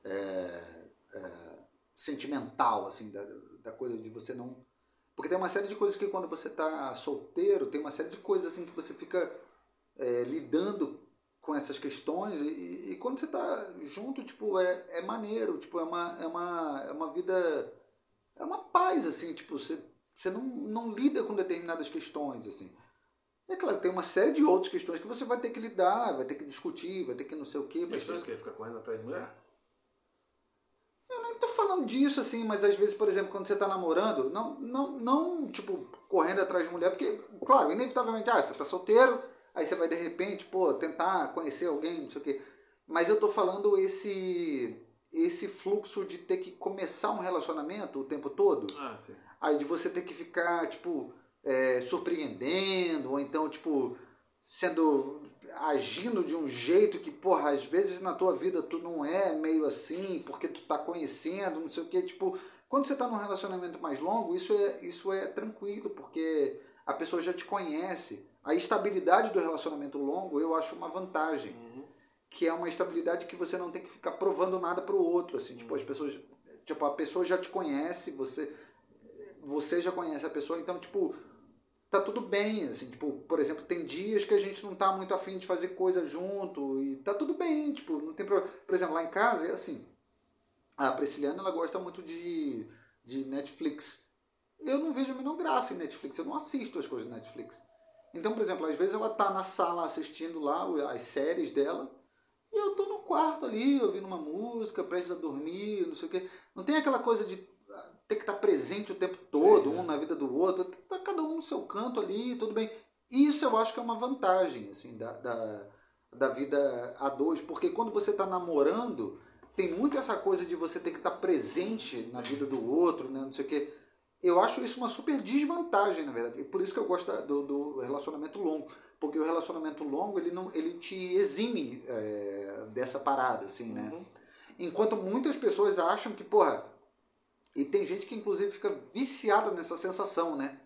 [SPEAKER 1] é, é, sentimental, assim, da, da coisa de você não. Porque tem uma série de coisas que quando você está solteiro, tem uma série de coisas assim que você fica é, lidando com essas questões e, e quando você está junto, tipo, é, é maneiro, tipo, é uma, é, uma, é uma vida, é uma paz, assim, tipo, você você não, não lida com determinadas questões, assim. É claro, tem uma série de outras questões que você vai ter que lidar, vai ter que discutir, vai ter que não sei o quê.
[SPEAKER 2] Questões que ficar correndo atrás de mulher?
[SPEAKER 1] Eu nem tô falando disso, assim, mas às vezes, por exemplo, quando você tá namorando, não, não, não tipo, correndo atrás de mulher, porque, claro, inevitavelmente, ah, você tá solteiro, aí você vai de repente, pô, tentar conhecer alguém, não sei o quê. Mas eu tô falando esse esse fluxo de ter que começar um relacionamento o tempo todo.
[SPEAKER 2] Ah, sim.
[SPEAKER 1] Aí de você ter que ficar, tipo, é, surpreendendo, ou então, tipo, sendo. Agindo de um jeito que, porra, às vezes na tua vida tu não é meio assim, porque tu tá conhecendo, não sei o quê. Tipo, quando você tá num relacionamento mais longo, isso é, isso é tranquilo, porque a pessoa já te conhece. A estabilidade do relacionamento longo eu acho uma vantagem. Uhum. Que é uma estabilidade que você não tem que ficar provando nada pro outro. Assim, uhum. tipo, as pessoas. Tipo, a pessoa já te conhece, você você já conhece a pessoa, então, tipo, tá tudo bem, assim, tipo, por exemplo, tem dias que a gente não tá muito afim de fazer coisa junto e tá tudo bem, tipo, não tem problema. Por exemplo, lá em casa é assim, a Prisciliana, ela gosta muito de, de Netflix. Eu não vejo a menor graça em Netflix, eu não assisto as coisas do Netflix. Então, por exemplo, às vezes ela tá na sala assistindo lá as séries dela, e eu tô no quarto ali, ouvindo uma música, prestes a dormir, não sei o quê. Não tem aquela coisa de ter que estar presente o tempo todo, Sim, um é. na vida do outro, tá cada um no seu canto ali, tudo bem. Isso eu acho que é uma vantagem, assim, da, da, da vida a dois, porque quando você está namorando, tem muito essa coisa de você ter que estar presente na vida do outro, né, não sei o quê. Eu acho isso uma super desvantagem, na verdade. E por isso que eu gosto do, do relacionamento longo. Porque o relacionamento longo, ele, não, ele te exime é, dessa parada, assim, né? Uhum. Enquanto muitas pessoas acham que, porra, e tem gente que inclusive fica viciada nessa sensação, né?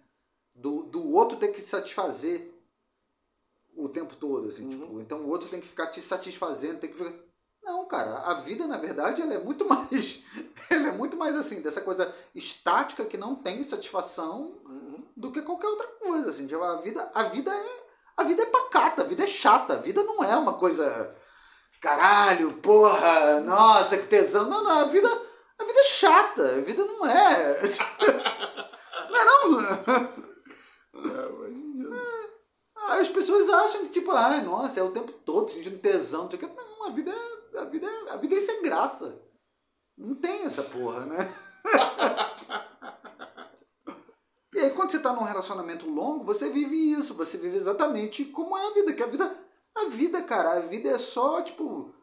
[SPEAKER 1] Do, do outro ter que satisfazer o tempo todo, assim, uhum. tipo, então o outro tem que ficar te satisfazendo, tem que ficar... Não, cara, a vida, na verdade, ela é muito [LAUGHS] mais. ela é muito mais assim, dessa coisa estática que não tem satisfação uhum. do que qualquer outra coisa. Assim, tipo, a vida, a vida é. A vida é pacata, a vida é chata, a vida não é uma coisa. Caralho, porra, nossa, que tesão. Não, não, a vida a vida é chata, a vida não é. [LAUGHS] não é não? É, mas... As pessoas acham que, tipo, ai, nossa, é o tempo todo sentindo tesão. Não, a vida, é, a vida, é, a vida é sem graça. Não tem essa porra, né? [LAUGHS] e aí, quando você tá num relacionamento longo, você vive isso. Você vive exatamente como é a vida. Que a vida, a vida, cara, a vida é só, tipo,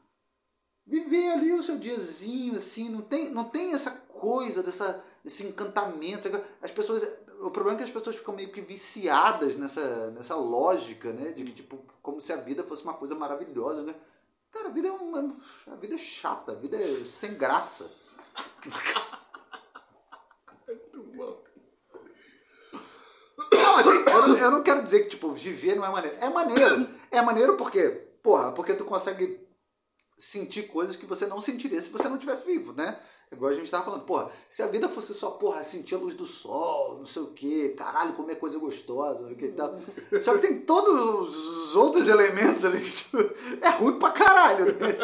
[SPEAKER 1] viver ali o seu diazinho, assim, não tem, não tem essa coisa dessa, desse encantamento. As pessoas. O problema é que as pessoas ficam meio que viciadas nessa, nessa lógica, né? De que, tipo, como se a vida fosse uma coisa maravilhosa, né? Cara, a vida é uma. A vida é chata, a vida é sem graça.
[SPEAKER 2] Muito bom.
[SPEAKER 1] Não, assim, eu, não, eu não quero dizer que, tipo, viver não é maneiro. É maneiro. É maneiro porque, porra, porque tu consegue sentir coisas que você não sentiria se você não tivesse vivo, né? Igual a gente tava falando, porra, se a vida fosse só, porra, sentir a luz do sol, não sei o quê, caralho, comer coisa gostosa, que tal. Só que tem todos os outros elementos ali que tipo, é ruim pra caralho, né?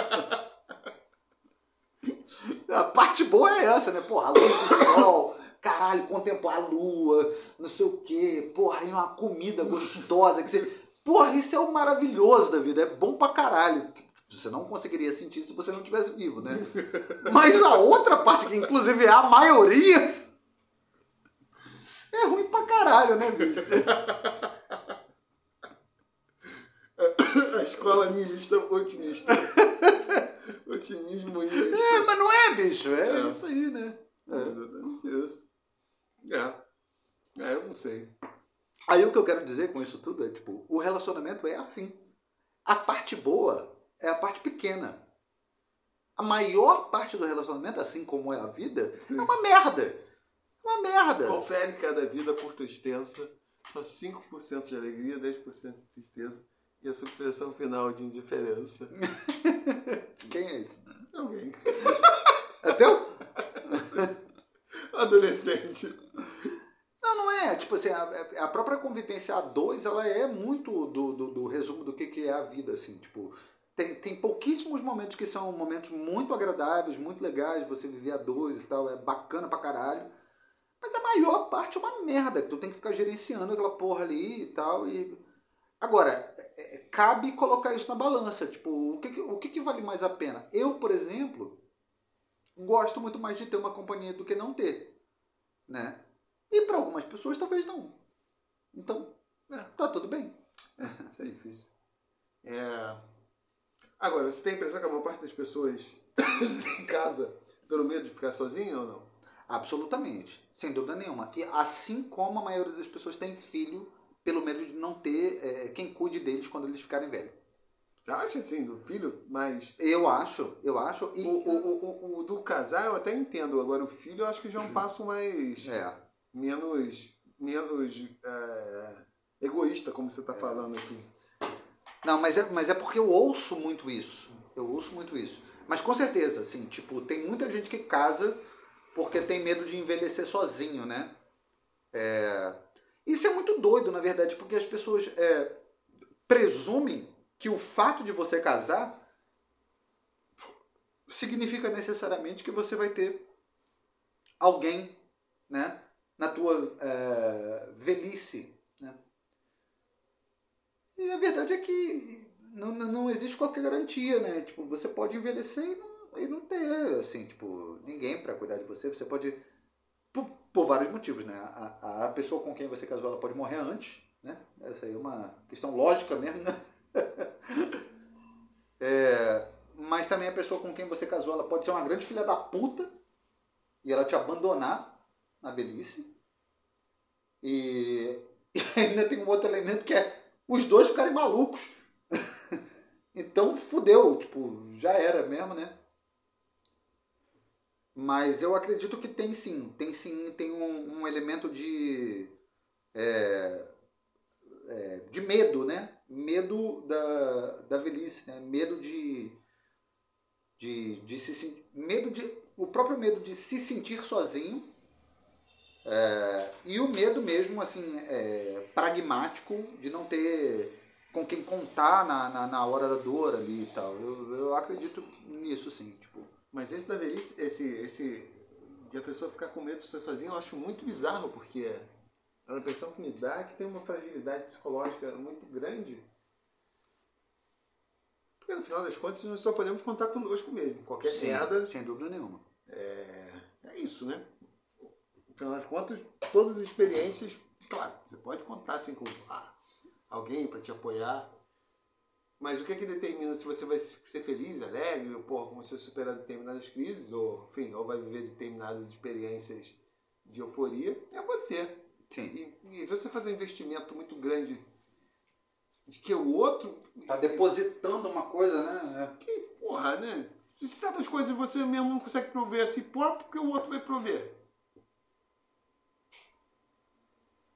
[SPEAKER 1] A parte boa é essa, né? Porra, a luz do sol, caralho, contemplar a lua, não sei o quê, porra, e uma comida gostosa que você. Porra, isso é o maravilhoso da vida, é bom pra caralho. Você não conseguiria sentir se você não tivesse vivo, né? [LAUGHS] Mas a outra parte, que inclusive é a maioria, é ruim pra caralho, né, bicho?
[SPEAKER 2] A escola niilista otimista. Otimismo niilista.
[SPEAKER 1] É, mas não é, bicho. É, é. isso aí, né?
[SPEAKER 2] É exatamente isso. É. É, eu não sei.
[SPEAKER 1] Aí o que eu quero dizer com isso tudo é, tipo, o relacionamento é assim. A parte boa é a parte pequena. A maior parte do relacionamento, assim como é a vida, Sim. é uma merda. Uma merda.
[SPEAKER 2] Confere cada vida curta extensa. Só 5% de alegria, 10% de tristeza. E a subtração final de indiferença. [LAUGHS]
[SPEAKER 1] Quem é esse?
[SPEAKER 2] Alguém.
[SPEAKER 1] É teu? [LAUGHS]
[SPEAKER 2] Adolescente.
[SPEAKER 1] Não, não é. Tipo assim, a, a própria convivência a dois, ela é muito do, do, do resumo do que, que é a vida, assim. Tipo, tem, tem pouquíssimos momentos que são momentos muito agradáveis, muito legais, você viver a dois e tal, é bacana pra caralho. Mas a maior parte é uma merda, que tu tem que ficar gerenciando aquela porra ali e tal. E... Agora, é, é cabe colocar isso na balança. Tipo, o que, o que, que vale mais a pena? Eu, por exemplo, gosto muito mais de ter uma companhia do que não ter. Né? E para algumas pessoas talvez não. Então, é. tá tudo bem.
[SPEAKER 2] É, isso é difícil. É Agora, você tem a impressão que a maior parte das pessoas [COUGHS] se casa pelo medo de ficar sozinha ou não?
[SPEAKER 1] Absolutamente, sem dúvida nenhuma. E assim como a maioria das pessoas tem filho pelo medo de não ter é, quem cuide deles quando eles ficarem velhos.
[SPEAKER 2] Acha assim, do filho, mas.
[SPEAKER 1] Eu acho, eu acho.
[SPEAKER 2] E... O, o, o, o, do casar eu até entendo. Agora o filho eu acho que já é um passo mais.
[SPEAKER 1] É.
[SPEAKER 2] Menos. Menos. É, egoísta, como você está é. falando assim.
[SPEAKER 1] Não, mas é, mas é porque eu ouço muito isso. Eu ouço muito isso. Mas com certeza, assim, tipo, tem muita gente que casa porque tem medo de envelhecer sozinho, né? É... Isso é muito doido, na verdade, porque as pessoas é, presumem que o fato de você casar significa necessariamente que você vai ter alguém, né? Na tua é, velhice, e a verdade é que não, não existe qualquer garantia, né? Tipo, você pode envelhecer e não, e não ter, assim, tipo, ninguém para cuidar de você. Você pode. Por, por vários motivos, né? A, a pessoa com quem você casou ela pode morrer antes, né? Essa aí é uma questão lógica mesmo, né? [LAUGHS] é, mas também a pessoa com quem você casou ela pode ser uma grande filha da puta e ela te abandonar na velhice. E, [LAUGHS] e ainda tem um outro elemento que é os dois ficarem malucos. [LAUGHS] então fudeu, tipo, já era mesmo, né? Mas eu acredito que tem sim, tem sim, tem um, um elemento de. É, é, de medo, né? Medo da, da velhice, né? Medo de. de, de se medo de o próprio medo de se sentir sozinho é, e o medo mesmo, assim, é, pragmático de não ter com quem contar na, na, na, hora da dor ali e tal. Eu, eu acredito nisso, sim. Tipo.
[SPEAKER 2] Mas esse da velhice, esse, esse de a pessoa ficar com medo de ser sozinha, eu acho muito bizarro, porque a impressão que me dá é que tem uma fragilidade psicológica muito grande. Porque no final das contas nós só podemos contar conosco mesmo. Qualquer
[SPEAKER 1] sim,
[SPEAKER 2] merda.
[SPEAKER 1] Sem dúvida nenhuma.
[SPEAKER 2] É, é isso, né? Afinal das contas, todas as experiências, claro, você pode contar assim com ah, alguém para te apoiar, mas o que é que determina se você vai ser feliz, alegre, ou porra, como você superar determinadas crises, ou enfim, ou vai viver determinadas experiências de euforia, é você.
[SPEAKER 1] Sim.
[SPEAKER 2] E, e você fazer um investimento muito grande de que o outro.
[SPEAKER 1] Tá depositando uma coisa, né?
[SPEAKER 2] Que porra, né? Se certas coisas você mesmo não consegue prover a si próprio, porque o outro vai prover.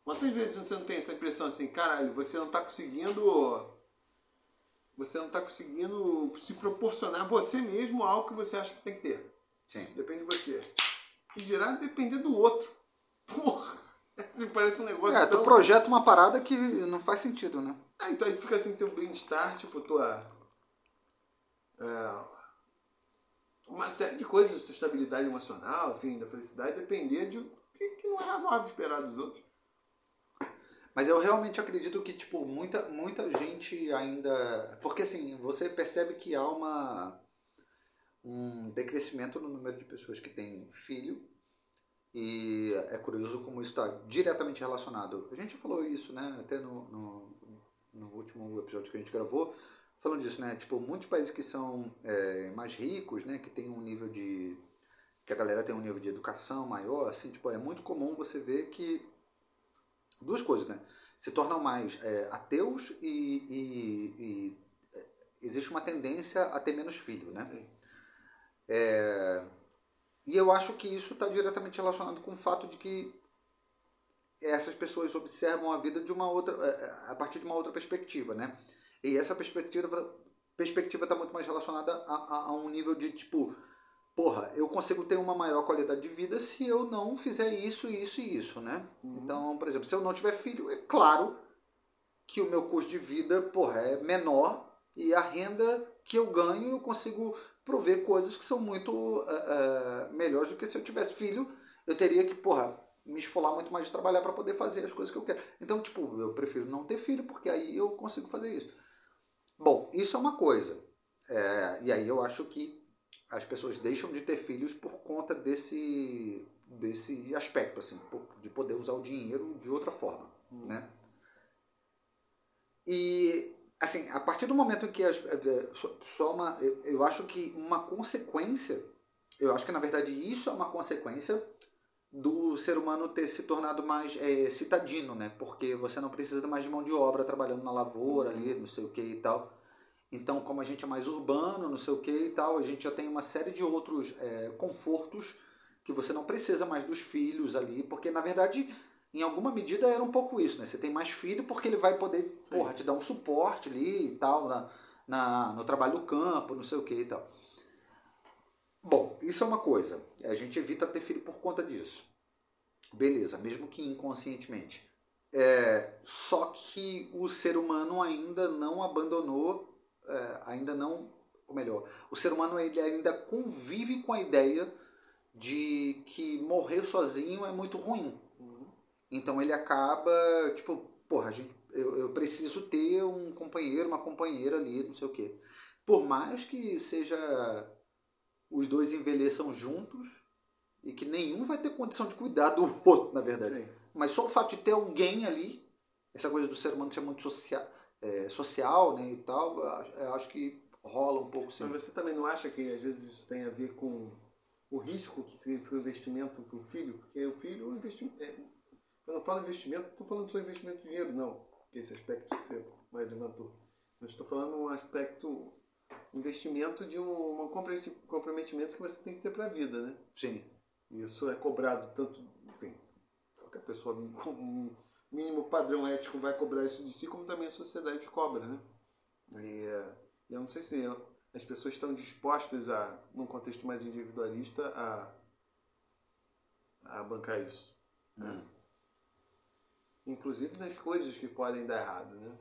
[SPEAKER 2] Quantas vezes você não tem essa impressão assim, caralho, você não tá conseguindo você não está conseguindo se proporcionar você mesmo algo que você acha que tem que ter.
[SPEAKER 1] Sim.
[SPEAKER 2] Depende de você. E dirá depender do outro. Porra! [LAUGHS] Assim, parece um negócio.
[SPEAKER 1] É,
[SPEAKER 2] tão...
[SPEAKER 1] tu projeta uma parada que não faz sentido, né?
[SPEAKER 2] Ah, então aí fica assim teu bem-estar, tipo, tua. É, uma série de coisas, tua estabilidade emocional, enfim, da felicidade, depender de que, que não é razoável esperar dos outros.
[SPEAKER 1] Mas eu realmente acredito que, tipo, muita, muita gente ainda. Porque assim, você percebe que há uma um decrescimento no número de pessoas que têm filho. E é curioso como isso está diretamente relacionado. A gente falou isso, né? Até no, no, no último episódio que a gente gravou, falando disso, né? Tipo, muitos países que são é, mais ricos, né? Que tem um nível de. que a galera tem um nível de educação maior, assim, tipo, é muito comum você ver que. Duas coisas, né? Se tornam mais é, ateus e, e, e, é, existe uma tendência a ter menos filho, né? É, e eu acho que isso está diretamente relacionado com o fato de que essas pessoas observam a vida de uma outra a partir de uma outra perspectiva, né? E essa perspectiva perspectiva está muito mais relacionada a, a, a, um nível de tipo, porra, eu consigo ter uma maior qualidade de vida se eu não fizer isso, isso e isso, né? Uhum. Então, por exemplo, se eu não tiver filho, é claro que o meu custo de vida, porra, é menor e a renda que eu ganho eu consigo prover coisas que são muito uh, uh, melhores do que se eu tivesse filho, eu teria que, porra, me esfolar muito mais de trabalhar para poder fazer as coisas que eu quero. Então, tipo, eu prefiro não ter filho porque aí eu consigo fazer isso. Bom, isso é uma coisa. É, e aí eu acho que as pessoas deixam de ter filhos por conta desse, desse aspecto, assim, de poder usar o dinheiro de outra forma, hum. né? E, assim, a partir do momento em que as, é, é, só uma, eu, eu acho que uma consequência, eu acho que na verdade isso é uma consequência do ser humano ter se tornado mais é, citadino, né? Porque você não precisa mais de mão de obra trabalhando na lavoura ali, não sei o que e tal. Então, como a gente é mais urbano, não sei o que e tal, a gente já tem uma série de outros é, confortos que você não precisa mais dos filhos ali, porque na verdade, em alguma medida era um pouco isso, né? Você tem mais filho porque ele vai poder, porra, te dar um suporte ali e tal, na, na, no trabalho do campo, não sei o que e tal. Bom, isso é uma coisa. A gente evita ter filho por conta disso. Beleza, mesmo que inconscientemente. É, só que o ser humano ainda não abandonou, é, ainda não, ou melhor, o ser humano ele ainda convive com a ideia de que morrer sozinho é muito ruim. Uhum. Então ele acaba, tipo, porra, a gente, eu, eu preciso ter um companheiro, uma companheira ali, não sei o quê. Por mais que seja os dois envelheçam juntos e que nenhum vai ter condição de cuidar do [LAUGHS] outro, na verdade. Sim. Mas só o fato de ter alguém ali, essa coisa do ser humano ser muito social, é, social né, e tal, eu acho que rola um pouco sim.
[SPEAKER 2] Mas você também não acha que às vezes isso tem a ver com o risco que significa o investimento para o filho? Porque o filho, o investimento. É, quando eu falo investimento, estou falando só investimento de dinheiro, não. Que esse aspecto que você mais levantou. Mas estou falando um aspecto investimento de um, um comprometimento que você tem que ter para a vida, né?
[SPEAKER 1] Sim.
[SPEAKER 2] Isso é cobrado tanto, enfim, qualquer pessoa um mínimo padrão ético vai cobrar isso de si, como também a sociedade cobra, né? E eu não sei se as pessoas estão dispostas a, num contexto mais individualista, a, a bancar isso. Né? Hum. Inclusive nas coisas que podem dar errado, né?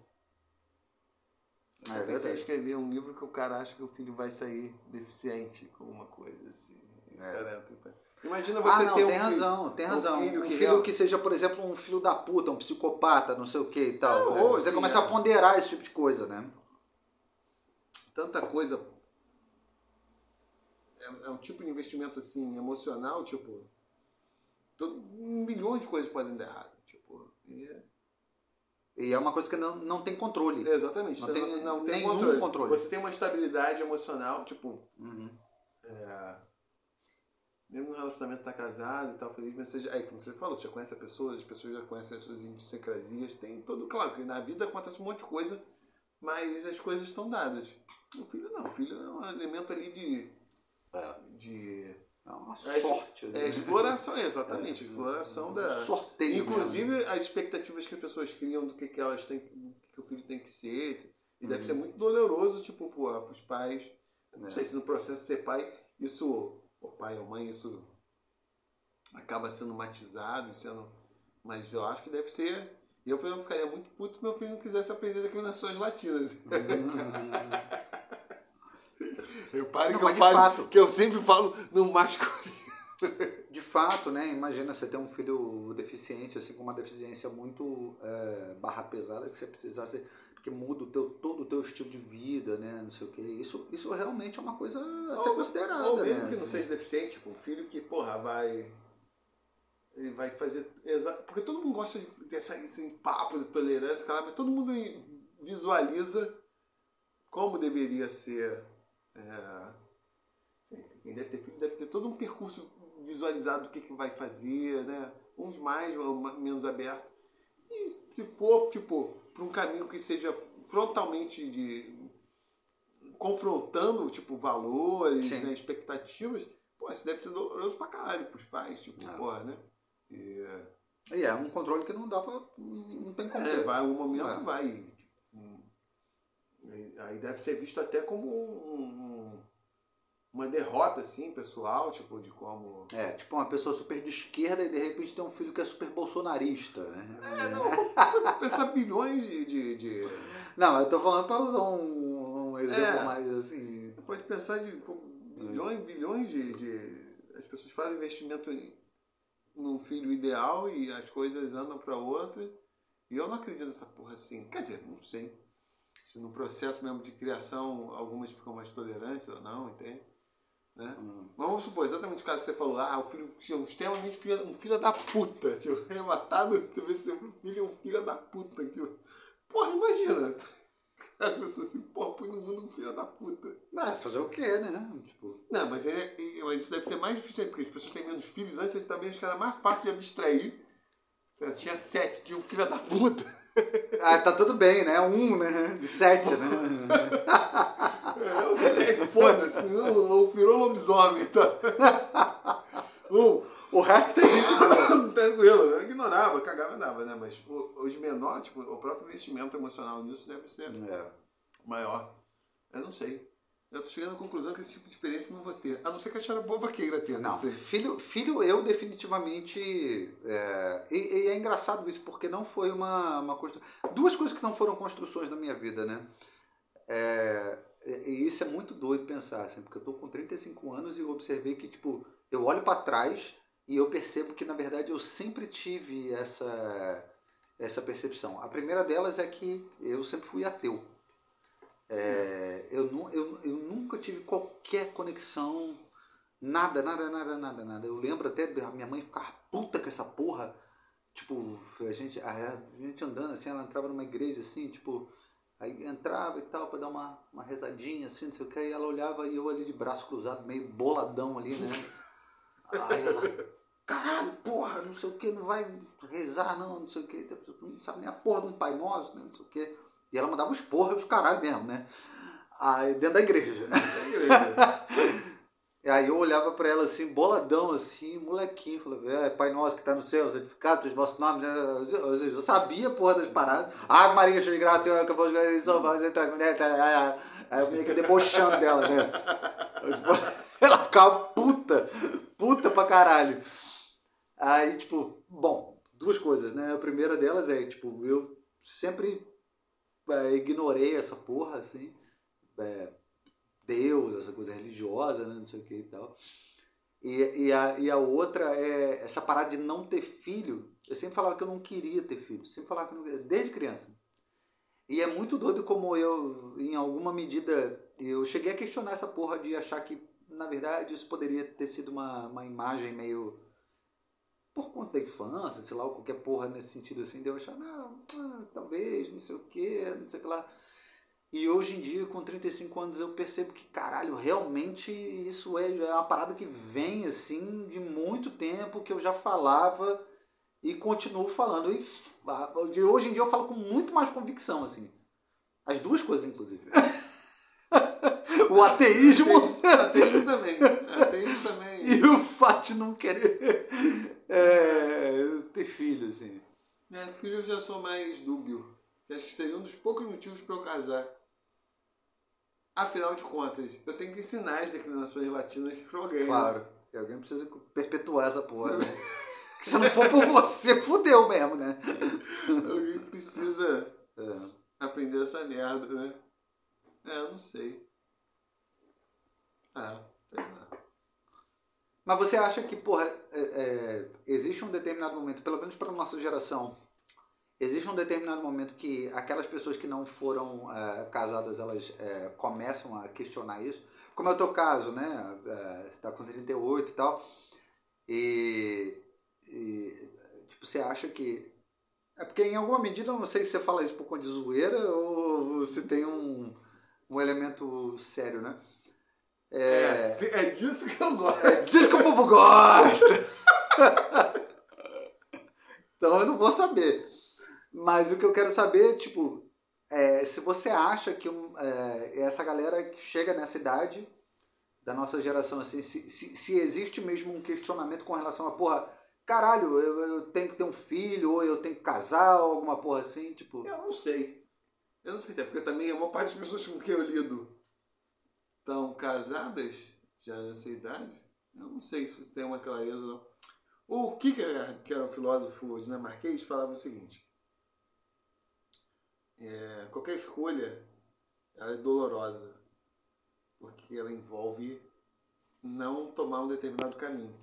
[SPEAKER 2] É, você escrever um livro que o cara acha que o filho vai sair deficiente com uma coisa assim. É. Imagina você
[SPEAKER 1] ah, não,
[SPEAKER 2] ter um
[SPEAKER 1] tem
[SPEAKER 2] filho,
[SPEAKER 1] razão, tem razão.
[SPEAKER 2] Um filho,
[SPEAKER 1] um
[SPEAKER 2] que,
[SPEAKER 1] filho que seja, por exemplo, um filho da puta, um psicopata, não sei o que e tal.
[SPEAKER 2] Não,
[SPEAKER 1] É,
[SPEAKER 2] ou
[SPEAKER 1] você começa
[SPEAKER 2] é.
[SPEAKER 1] a ponderar esse tipo de coisa, né?
[SPEAKER 2] tanta coisa. É, é um tipo de investimento assim, emocional, tipo. Todo, milhões de coisas podem dar errado. Tipo, e é-
[SPEAKER 1] E é uma coisa que não, não tem controle.
[SPEAKER 2] Exatamente.
[SPEAKER 1] Não
[SPEAKER 2] você
[SPEAKER 1] tem
[SPEAKER 2] não, não tem
[SPEAKER 1] nenhum
[SPEAKER 2] controle.
[SPEAKER 1] controle.
[SPEAKER 2] Você tem uma estabilidade emocional, tipo,
[SPEAKER 1] Uhum.
[SPEAKER 2] é, mesmo no relacionamento tá casado e tal, feliz, mas você já, aí, como você falou, você já conhece a pessoa, as pessoas já conhecem as suas idiosincrasias, tem todo, claro, que na vida acontece um monte de coisa, mas as coisas estão dadas. O filho não, o filho é um elemento ali de. de
[SPEAKER 1] É uma
[SPEAKER 2] é,
[SPEAKER 1] sorte. né?
[SPEAKER 2] É exploração, exatamente, exploração da.
[SPEAKER 1] Sorteio.
[SPEAKER 2] Inclusive as expectativas que as pessoas criam do que, que elas têm, que o filho tem que ser. E deve ser muito doloroso, tipo, para os pais. Não sei se no processo de ser pai, isso, o pai ou mãe, isso acaba sendo matizado, sendo. Mas eu acho que deve ser. Eu, por exemplo, ficaria muito puto se meu filho não quisesse aprender declinações latinas. [LAUGHS] eu paro
[SPEAKER 1] Não,
[SPEAKER 2] que eu falo, que eu sempre falo no masculino. [LAUGHS]
[SPEAKER 1] Fato, né? Imagina você ter um filho deficiente, assim, com uma deficiência muito é, barra pesada, que você precisasse. Porque muda o teu, todo o teu estilo de vida, né? Não sei o quê. Isso, isso realmente é uma coisa a ser considerada.
[SPEAKER 2] Ou mesmo
[SPEAKER 1] né?
[SPEAKER 2] que não
[SPEAKER 1] assim.
[SPEAKER 2] seja deficiente, tipo, um filho que, porra, vai. Ele vai fazer. Porque todo mundo gosta de ter essa- esse papo de tolerância, cara, mas todo mundo visualiza como deveria ser. é, Quem deve ter filho deve ter todo um percurso visualizado do que, que vai fazer, né? Uns mais menos abertos. E se for, tipo, para um caminho que seja frontalmente de. confrontando, tipo, valores, né, expectativas, pô, isso deve ser doloroso pra caralho pros pais, tipo,
[SPEAKER 1] Ah.
[SPEAKER 2] porra, né? E,
[SPEAKER 1] E é um controle que não dá pra. Não tem como
[SPEAKER 2] é, vai, o momento
[SPEAKER 1] É.
[SPEAKER 2] vai. tipo, aí- Aí deve ser visto até como um- um- uma derrota, assim, pessoal, tipo, de como.
[SPEAKER 1] É, tipo uma pessoa super de esquerda e de repente tem um filho que é super bolsonarista, né?
[SPEAKER 2] É, não, pensar [LAUGHS] bilhões de, de, de-
[SPEAKER 1] Não, eu tô falando pra usar um, um exemplo
[SPEAKER 2] É.
[SPEAKER 1] mais assim.
[SPEAKER 2] Pode pensar de bilhões, bilhões de, de. As pessoas fazem investimento em, num filho ideal e as coisas andam para outra. E eu não acredito nessa porra assim. Quer dizer, não sei. Se no processo mesmo de criação algumas ficam mais tolerantes ou não, entende? Né?
[SPEAKER 1] Hum.
[SPEAKER 2] Mas vamos supor, exatamente o caso que você falou, ah, o filho tinha um extremamente filho, um filho da puta, tipo, rematado, você vê seu filho é um filho da puta, tipo. Porra, imagina! [LAUGHS] Cara, pensa assim, porra, põe no mundo um filho da puta.
[SPEAKER 1] É, fazer o quê, né? Tipo.
[SPEAKER 2] Não, mas, é, é- mas isso deve ser mais difícil porque as pessoas têm menos filhos. Antes também acho que era mais fácil de abstrair. Você tinha sete, tinha um filho da puta.
[SPEAKER 1] Ah, tá tudo bem, né? Um, né? De sete, né? [LAUGHS]
[SPEAKER 2] O sete, foda-se, não, virou lobisomem. Tá? [LAUGHS] Um,
[SPEAKER 1] O resto é isso.
[SPEAKER 2] tranquilo, eu ignorava, cagava e dava, né? Mas o- os menores, tipo, o próprio investimento emocional nisso deve ser
[SPEAKER 1] É.
[SPEAKER 2] maior. Eu não sei. Eu tô chegando à conclusão que esse tipo de experiência não vou ter. A não ser que a Xara boba queira ter, não,
[SPEAKER 1] filho, filho eu definitivamente. É, e, e é engraçado isso, porque não foi uma, uma construção. Duas coisas que não foram construções na minha vida, né? É, e e isso é muito doido pensar, assim, porque eu tô com 35 anos e eu observei que, tipo, eu olho para trás e eu percebo que, na verdade, eu sempre tive essa, essa percepção. A primeira delas é que eu sempre fui ateu. É, eu, nu, eu, eu nunca tive qualquer conexão Nada, nada, nada, nada, nada. Eu lembro até da minha mãe ficar puta com essa porra. Tipo, a gente, a, a gente andando assim, ela entrava numa igreja assim, tipo, aí entrava e tal, pra dar uma, uma rezadinha assim, não sei o que, aí ela olhava e eu ali de braço cruzado, meio boladão ali, né? [LAUGHS] Aí ela, caralho, porra, não sei o que, não vai rezar não, não sei o que, não sabe nem a porra de um pai nosso, né, não sei o que. E ela mandava os porra e os caralho mesmo, né? Aí, dentro da igreja. E aí eu olhava pra ela assim, boladão, assim, molequinho, falava, é, Pai Nosso que tá no céu, santificado seja vosso nome. Ou seja, eu sabia porra das paradas. Ah, Maria, cheia de graça, Senhor, que eu vou jogar em São Paulo, você entra com Aí eu meio que debochando dela, né? Tipo, [LAUGHS] Ela ficava puta, puta pra caralho. Aí, tipo, bom, duas coisas, né? A primeira delas é, tipo, eu sempre é, ignorei essa porra, assim. É, Deus, essa coisa religiosa, né? não sei o que e tal. E, e, a, e a outra é essa parada de não ter filho. Eu sempre falava que eu não queria ter filho, sempre falava que eu não queria, desde criança. E é muito doido como eu, em alguma medida, eu cheguei a questionar essa porra de achar que, na verdade, isso poderia ter sido uma, uma imagem meio por conta da infância, sei lá, qualquer porra nesse sentido assim, de eu achar, não, ah, talvez, não sei o que, não sei o que lá. E hoje em dia, com 35 anos, eu percebo que, caralho, realmente isso é, é uma parada que vem, assim, de muito tempo, que eu já falava e continuo falando. E hoje em dia eu falo com muito mais convicção, assim. As duas coisas, inclusive. [LAUGHS] o ateísmo
[SPEAKER 2] Ateísmo também. Ateísmo também. [LAUGHS]
[SPEAKER 1] e o fato de não querer é, ter filho, assim.
[SPEAKER 2] Minha filha eu já sou mais dúbio. Acho que seria um dos poucos motivos pra eu casar. Afinal de contas, eu tenho que ensinar as declinações latinas para alguém.
[SPEAKER 1] Claro. E alguém precisa perpetuar essa porra, né? [LAUGHS] Se não for por você, fudeu mesmo, né?
[SPEAKER 2] alguém precisa é. aprender essa merda, né? É, eu não sei. Ah, sei lá.
[SPEAKER 1] Mas você acha que, porra, é, é, existe um determinado momento, pelo menos para nossa geração, existe um determinado momento que aquelas pessoas que não foram é, casadas, elas é, começam a questionar isso? Como é o teu caso, né? É, você está com 38 e tal. E, e, tipo, você acha que... É porque em alguma medida, eu não sei se você fala isso por conta de zoeira ou se tem um, um elemento sério, né?
[SPEAKER 2] É, é, é disso que eu gosto. É
[SPEAKER 1] disso que o povo gosta. [LAUGHS] então eu não vou saber. Mas o que eu quero saber, tipo, é, se você acha que um, é, essa galera que chega nessa idade da nossa geração, assim, se, se, se, existe mesmo um questionamento com relação a, porra, caralho, eu, eu, tenho que ter um filho, ou eu tenho que casar, ou alguma porra assim, tipo.
[SPEAKER 2] Eu não sei. Eu não sei se é porque também uma parte das pessoas com quem eu lido estão casadas já nessa idade, eu não sei se tem uma clareza não. O Kierkegaard, que era um filósofo dinamarquês, falava o seguinte: é, qualquer escolha ela é dolorosa, porque ela envolve não tomar um determinado caminho.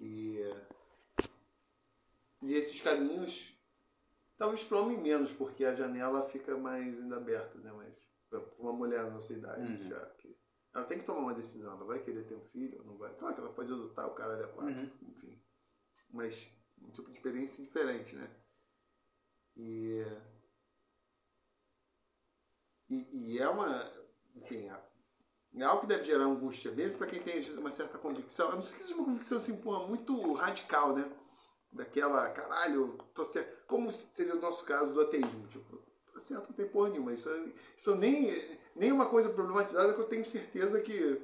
[SPEAKER 2] E, e esses caminhos talvez promem menos, porque a janela fica mais ainda aberta, né? Mas uma mulher na nossa idade uhum. já. Que ela tem que tomar uma decisão. Ela vai querer ter um filho ou não vai? Claro que ela pode adotar o cara ali a quatro, uhum. enfim. Mas um tipo de experiência diferente, né? E, e, e é uma. Enfim, é algo que deve gerar angústia, mesmo para quem tem uma certa convicção. A não ser que seja uma convicção assim, porra, muito radical, né? Daquela, caralho, tô certo. Como seria o nosso caso do ateísmo? Tipo, tá certo, não tem porra nenhuma. Isso, é, isso nem, nem uma coisa problematizada que eu tenho certeza que.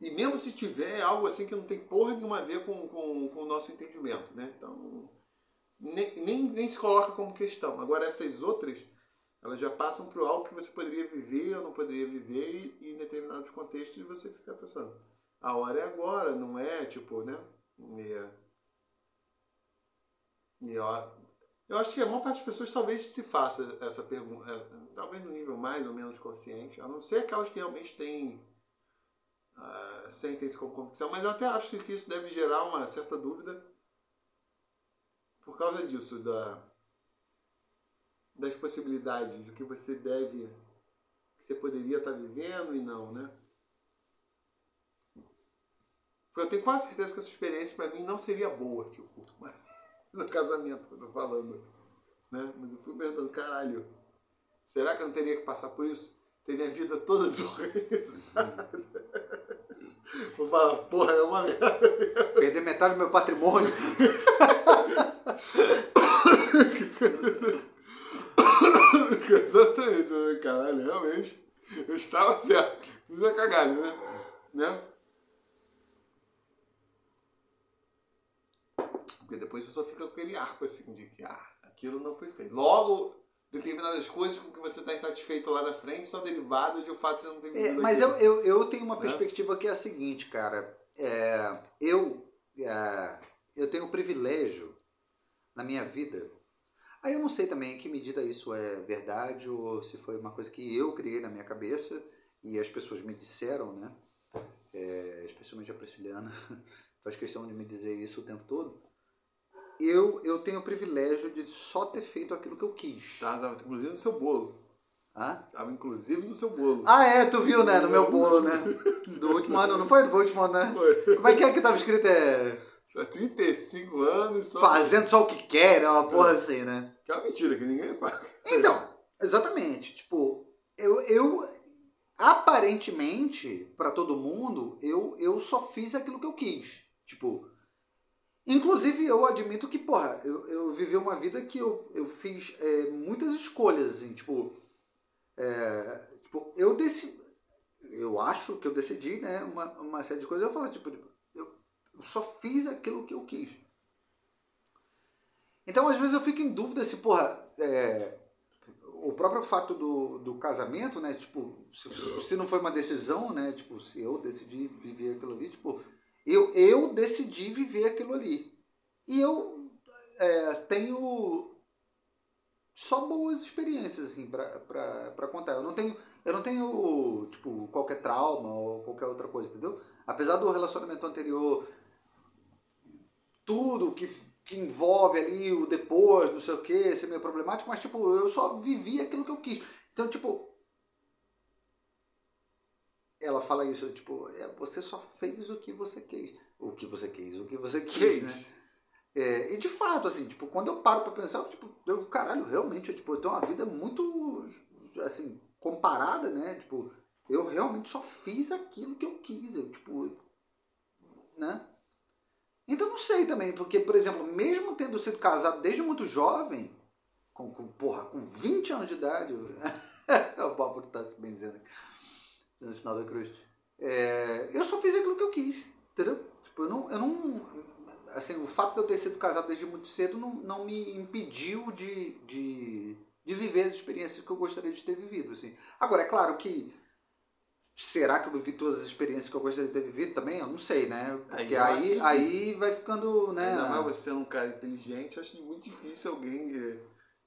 [SPEAKER 2] E mesmo se tiver algo assim que não tem porra nenhuma a ver com, com, com o nosso entendimento, né? Então, nem, nem, se coloca como questão. Agora, essas outras, elas já passam para algo que você poderia viver ou não poderia viver e, e em determinados contextos você fica pensando, a hora é agora, não é? Tipo, né? E, e ó, eu acho que a maior parte das pessoas talvez se faça essa pergunta, é, talvez no nível mais ou menos consciente, a não ser aquelas que realmente têm, uh, sentem isso como convicção, mas eu até acho que isso deve gerar uma certa dúvida por causa disso, da, das possibilidades, do que você deve, que você poderia estar vivendo e não, né? Eu tenho quase certeza que essa experiência para mim não seria boa, tipo, [LAUGHS] no casamento que eu tô falando. Né? Mas eu fui perguntando, caralho, será que eu não teria que passar por isso? Ter minha vida toda [LAUGHS] desorganizada. Vou falar, porra, é uma merda.
[SPEAKER 1] Perder metade do meu patrimônio.
[SPEAKER 2] Exatamente, né? caralho, realmente. Eu estava certo. Fiz a cagada, né? né? Porque depois você só fica com aquele arco assim de que ah, aquilo não foi feito. Logo, determinadas coisas com que você está insatisfeito lá na frente são derivadas de o fato de você não ter
[SPEAKER 1] vivido é, Mas eu, eu, eu tenho uma né? perspectiva que é a seguinte, cara. É, eu, é, eu tenho o privilégio na minha vida. Aí eu não sei também em que medida isso é verdade ou se foi uma coisa que eu criei na minha cabeça e as pessoas me disseram, né? É, especialmente a Prisciliana [LAUGHS] faz questão de me dizer isso o tempo todo eu, eu tenho o privilégio de só ter feito aquilo que eu quis.
[SPEAKER 2] Tá, tava inclusive no seu bolo.
[SPEAKER 1] Hã?
[SPEAKER 2] Tava inclusive no seu bolo.
[SPEAKER 1] Ah, é, tu viu, né? No meu bolo, né? Do último ano, não foi? Do último ano, né? Foi. Como é que é que tava escrito? É.
[SPEAKER 2] Há 35 anos só.
[SPEAKER 1] Fazendo só o que quer, né? Uma porra é. assim, né?
[SPEAKER 2] Que é uma mentira, que ninguém faz.
[SPEAKER 1] Então, exatamente. Tipo, eu, eu aparentemente, para todo mundo, eu, eu só fiz aquilo que eu quis. Tipo, Inclusive, eu admito que, porra, eu, eu vivi uma vida que eu, eu fiz é, muitas escolhas, assim, tipo, é, tipo, eu decidi, eu acho que eu decidi, né, uma, uma série de coisas, eu falo, tipo, tipo eu, eu só fiz aquilo que eu quis. Então, às vezes eu fico em dúvida se, porra, é, o próprio fato do, do casamento, né? Tipo, se, se não foi uma decisão, né? Tipo, se eu decidi viver aquilo ali, tipo, eu, eu decidi viver aquilo ali. E eu é, tenho só boas experiências, assim, pra contar. Eu não tenho, eu não tenho, tipo, qualquer trauma ou qualquer outra coisa, entendeu? Apesar do relacionamento anterior, tudo que, que envolve ali o depois, não sei o que, ser meio problemático, mas, tipo, eu só vivi aquilo que eu quis. Então, tipo, ela fala isso, tipo, é, você só fez o que você quis. O que você quis, o que você quis, né? É, e de fato, assim, tipo, quando eu paro pra pensar, eu, tipo, eu, caralho, realmente, eu, tipo, eu tenho uma vida muito, assim, comparada, né? Tipo, eu realmente só fiz aquilo que eu quis, eu, tipo, né? Então não sei também, porque, por exemplo, mesmo tendo sido casado desde muito jovem, com, com porra, com 20 anos de idade, [LAUGHS] o Bárbaro tá se benzendo aqui, no sinal da cruz, é, eu só fiz aquilo que eu quis, entendeu? Tipo, eu não, eu não assim, o fato de eu ter sido casado desde muito cedo não, não me impediu de, de, de viver as experiências que eu gostaria de ter vivido. Assim. Agora, é claro que será que eu vivi todas as experiências que eu gostaria de ter vivido também? Eu não sei, né? Porque aí, aí, aí vai ficando, né?
[SPEAKER 2] Ainda mais você sendo um cara inteligente, acho muito difícil alguém é,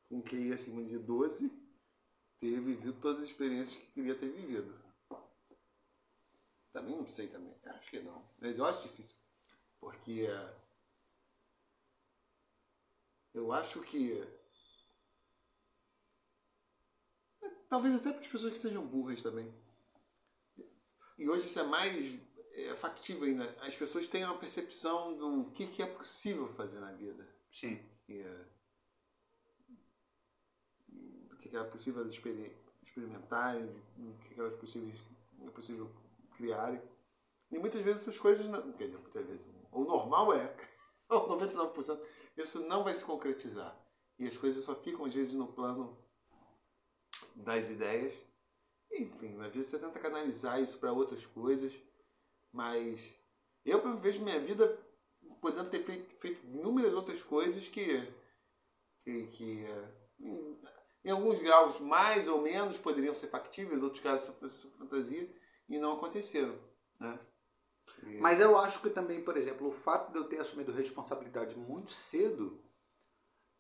[SPEAKER 2] com QI acima de 12 ter vivido todas as experiências que queria ter vivido. Também não sei também. Acho que não. Mas eu acho difícil. Porque eu acho que. Talvez até para as pessoas que sejam burras também. E hoje isso é mais é, factível ainda. As pessoas têm uma percepção do que, que é possível fazer na vida.
[SPEAKER 1] Sim.
[SPEAKER 2] E, é, do que, que é possível experimentarem, do que, que é possível, é possível criarem. E muitas vezes essas coisas. Não, quer dizer, muitas vezes. O normal é. [LAUGHS] ou 99% isso não vai se concretizar. E as coisas só ficam, às vezes, no plano das ideias. Enfim, às vezes você tenta canalizar isso para outras coisas, mas eu vejo minha vida podendo ter feito, feito inúmeras outras coisas que, que, que em, em, alguns graus mais ou menos poderiam ser factíveis, outros casos são fantasia, e não aconteceram. Né?
[SPEAKER 1] Mas eu acho que também, por exemplo, o fato de eu ter assumido responsabilidade muito cedo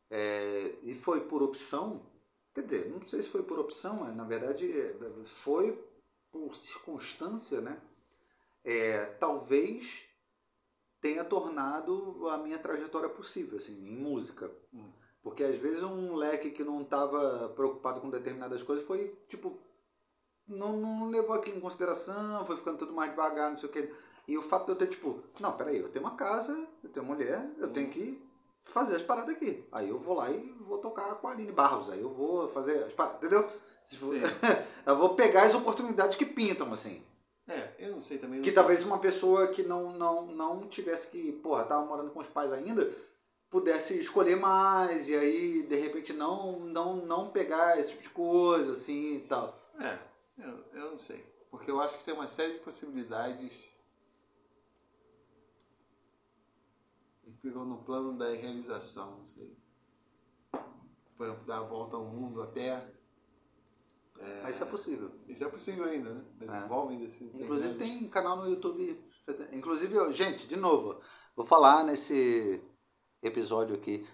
[SPEAKER 1] é, e foi por opção, quer dizer, não sei se foi por opção, mas na verdade foi por circunstância, né? É, talvez tenha tornado a minha trajetória possível, assim, em música. Hum. Porque às vezes um moleque que não estava preocupado com determinadas coisas foi, tipo, não, não levou aquilo em consideração, foi ficando tudo mais devagar, não sei o que. E o fato de eu ter, tipo, não, peraí, eu tenho uma casa, eu tenho mulher, eu tenho que fazer as paradas aqui. Aí eu vou lá e vou tocar com a Aline Barros, aí eu vou fazer as paradas, entendeu? Tipo, [LAUGHS] eu vou pegar as oportunidades que pintam, assim.
[SPEAKER 2] É, eu não sei também. Não
[SPEAKER 1] que
[SPEAKER 2] sei.
[SPEAKER 1] talvez uma pessoa que não, não, não tivesse que, porra, tava morando com os pais ainda, pudesse escolher mais e aí, de repente, não, não, não pegar esse tipo de coisa, assim e tal.
[SPEAKER 2] É, eu, eu não sei. Porque eu acho que tem uma série de possibilidades ficam no plano da realização, não sei. Por exemplo, dar a volta ao mundo a pé.
[SPEAKER 1] É, Mas isso é possível.
[SPEAKER 2] Isso é possível ainda, né? Mas é. envolve ainda assim.
[SPEAKER 1] Inclusive tem, tem canal no YouTube. Inclusive, gente, de novo, vou falar nesse episódio aqui.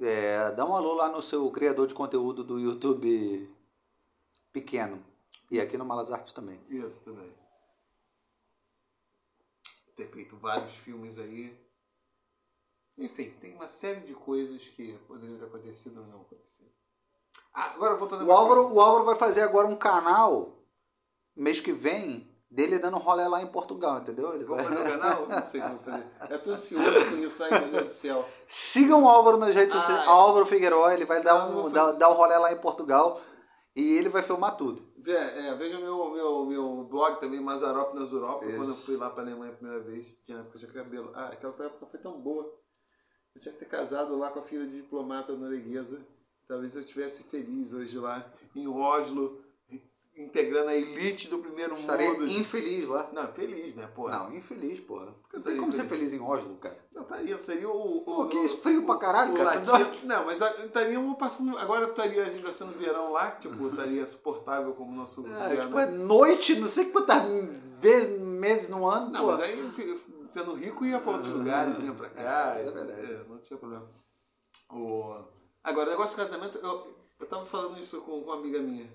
[SPEAKER 1] É, dá um alô lá no seu criador de conteúdo do YouTube pequeno. E aqui no Malas Artes também.
[SPEAKER 2] Isso, também. Ter feito vários filmes aí. Enfim, tem uma série de coisas que poderiam ter acontecido ou não acontecido. Ah, agora voltando
[SPEAKER 1] o Álvaro, o Álvaro vai fazer agora um canal mês que vem dele dando rolê lá em Portugal, entendeu?
[SPEAKER 2] Ele vai fazer o [LAUGHS] canal? Não sei como fazer. Eu tô ansioso com isso aí, meu Deus do céu.
[SPEAKER 1] Sigam o Álvaro nas redes sociais. Álvaro Figueiredo, ele vai dar, um, dar, dar um rolê lá em Portugal e ele vai filmar tudo.
[SPEAKER 2] É, é, veja meu, meu, meu blog também, Mazarop nas Europa, quando eu fui lá pra Alemanha a primeira vez, tinha época de cabelo. Ah, aquela época foi tão boa. Eu tinha que ter casado lá com a filha de diplomata norueguesa. Talvez eu estivesse feliz hoje lá em Oslo, integrando a elite do primeiro
[SPEAKER 1] Estaria
[SPEAKER 2] mundo.
[SPEAKER 1] infeliz lá.
[SPEAKER 2] Não, feliz, né, pô?
[SPEAKER 1] Não, infeliz, porra. Não
[SPEAKER 2] eu
[SPEAKER 1] tem
[SPEAKER 2] estaria
[SPEAKER 1] como ser feliz em Oslo, cara.
[SPEAKER 2] Não, estaria, seria o. o
[SPEAKER 1] Pô, que
[SPEAKER 2] o-
[SPEAKER 1] isso, frio pra caralho,
[SPEAKER 2] o
[SPEAKER 1] cara. Tá
[SPEAKER 2] latino- Não, mas a- estaríamos passando. Agora estaria ainda sendo verão lá, que tipo, estaria suportável como o nosso.
[SPEAKER 1] É,
[SPEAKER 2] verão.
[SPEAKER 1] tipo, é noite, não sei quantas vezes, meses no ano,
[SPEAKER 2] Não,
[SPEAKER 1] pô.
[SPEAKER 2] mas aí tipo, sendo rico ia pra outros lugares, vinha pra cá.
[SPEAKER 1] É, é verdade.
[SPEAKER 2] é, não tinha problema. O... Agora, o negócio do casamento, eu, eu tava falando isso com, com uma amiga minha,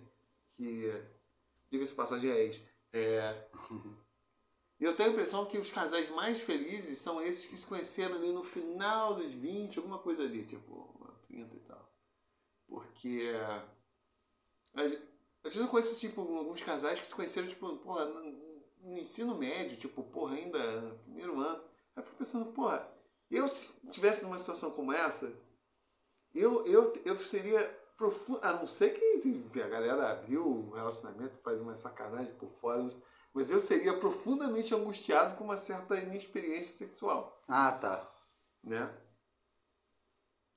[SPEAKER 2] que, diga-se passagem, é ex. É... E [LAUGHS] eu tenho a impressão que os casais mais felizes são esses que se conheceram ali no final dos 20, alguma coisa ali, tipo, 30 e tal. Porque. A gente, a gente não conhece, tipo, alguns casais que se conheceram, tipo, porra, no, no ensino médio, tipo, porra, ainda no primeiro ano. Aí eu fico pensando, porra, eu se tivesse numa situação como essa, eu, eu, eu seria profundo. A não ser que a galera abriu o relacionamento, faz uma sacanagem por fora, mas eu seria profundamente angustiado com uma certa inexperiência sexual,
[SPEAKER 1] Ah, tá.
[SPEAKER 2] né?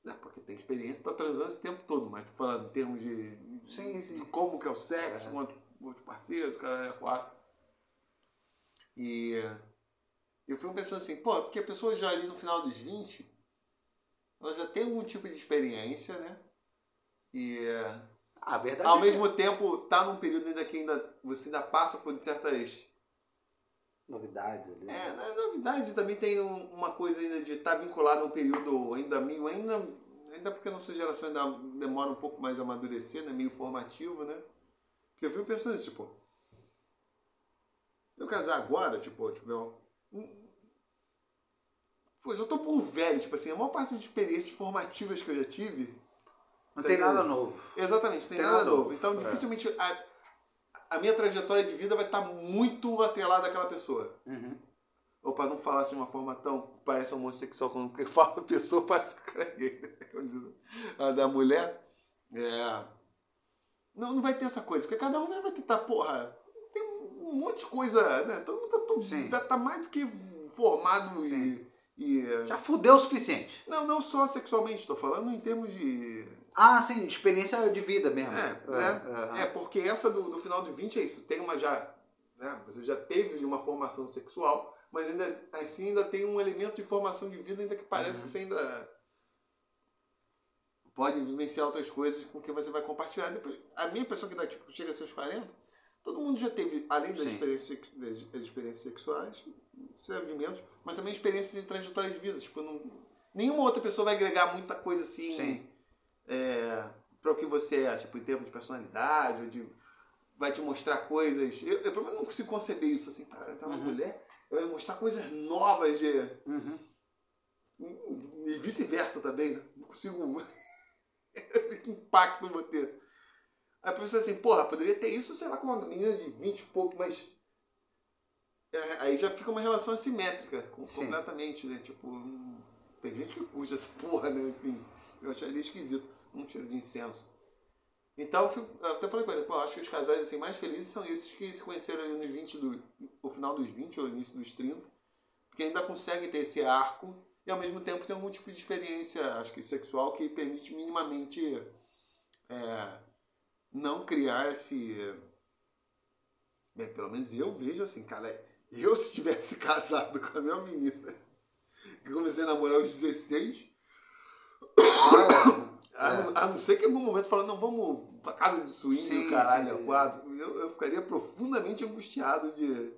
[SPEAKER 2] Não, porque tem experiência, tá transando esse tempo todo, mas tô falando em termos de,
[SPEAKER 1] Sim, sim.
[SPEAKER 2] de como que é o sexo, com outro- outros parceiros, cara, é quatro. E eu fico pensando assim, pô, porque a pessoa já ali no final dos 20, ela já tem algum tipo de experiência, né? E
[SPEAKER 1] a verdade
[SPEAKER 2] ao
[SPEAKER 1] é
[SPEAKER 2] mesmo tempo tá num período ainda que ainda você ainda passa por certas
[SPEAKER 1] que... Novidades ali.
[SPEAKER 2] é, na novidade também tem um- uma coisa ainda de estar vinculado a um período ainda meio ainda ainda porque a nossa geração ainda demora um pouco mais a amadurecer, né, meio formativo, né? Porque eu fico pensando isso, tipo, eu casar agora, tipo, tipo, eu, Pô, eu tô por velho, tipo assim, a maior parte das experiências formativas que eu já tive
[SPEAKER 1] Não tem
[SPEAKER 2] Tá
[SPEAKER 1] nada novo.
[SPEAKER 2] Exatamente, tem,
[SPEAKER 1] Tem
[SPEAKER 2] nada
[SPEAKER 1] nada
[SPEAKER 2] novo.
[SPEAKER 1] novo.
[SPEAKER 2] Então,
[SPEAKER 1] É.
[SPEAKER 2] dificilmente a, a minha trajetória de vida vai estar muito atrelada àquela pessoa.
[SPEAKER 1] Uhum.
[SPEAKER 2] Ou para não falar assim de uma forma tão. parece homossexual quando eu falo pessoa, parece que é né? [LAUGHS] A da mulher. É. Não, não vai ter essa coisa, porque cada um vai tentar, porra. Tem um monte de coisa, né? Todo mundo tá, todo, tá, tá mais do que formado e. e
[SPEAKER 1] Já fudeu o suficiente.
[SPEAKER 2] não, não só sexualmente, estou falando em termos de.
[SPEAKER 1] Ah, sim, experiência de vida mesmo.
[SPEAKER 2] É, né? É, porque essa do, do final do 20 é isso. Tem uma já. Né? Você já teve uma formação sexual, mas ainda assim ainda tem um elemento de formação de vida ainda que parece que você ainda pode vivenciar outras coisas com que você vai compartilhar. Depois, a minha impressão é que dá, tipo, chega a seus 40, todo mundo já teve, além das experiências, das, experiências sexuais, serve de menos, mas também experiências de trajetória de vida. Tipo, não, nenhuma outra pessoa vai agregar muita coisa assim
[SPEAKER 1] Sim.
[SPEAKER 2] É, para o que você é, tipo, em termos de personalidade, ou de, vai te mostrar coisas. Eu, eu pelo menos não consigo conceber isso assim, cara, tá uma mulher, vai mostrar coisas novas de.
[SPEAKER 1] Uhum.
[SPEAKER 2] E vice-versa também, né? Não consigo. [LAUGHS] que impacto vou ter. Aí eu pensei assim, porra, poderia ter isso, sei lá, com uma menina de 20 e pouco, mas. É, aí já fica uma relação assimétrica, com-
[SPEAKER 1] Sim.
[SPEAKER 2] completamente, né? Tipo, tem gente que puxa essa [LAUGHS] porra, né? Enfim, eu acharia esquisito. Um cheiro de incenso. Então, eu, fico, eu até falei com ele, pô, acho que os casais assim, mais felizes são esses que se conheceram ali nos 20 do. no final dos 20 ou início dos 30, porque ainda conseguem ter esse arco e ao mesmo tempo tem algum tipo de experiência, acho que sexual, que permite minimamente é, não criar esse. Bem, pelo menos eu vejo assim, cara, eu se tivesse [LAUGHS] casado com a minha menina, que comecei a namorar aos 16, a, não, a não ser que em algum momento falando, não, vamos pra casa de swing,
[SPEAKER 1] Sim,
[SPEAKER 2] o caralho,
[SPEAKER 1] sim.
[SPEAKER 2] é quatro, eu, eu ficaria profundamente angustiado de.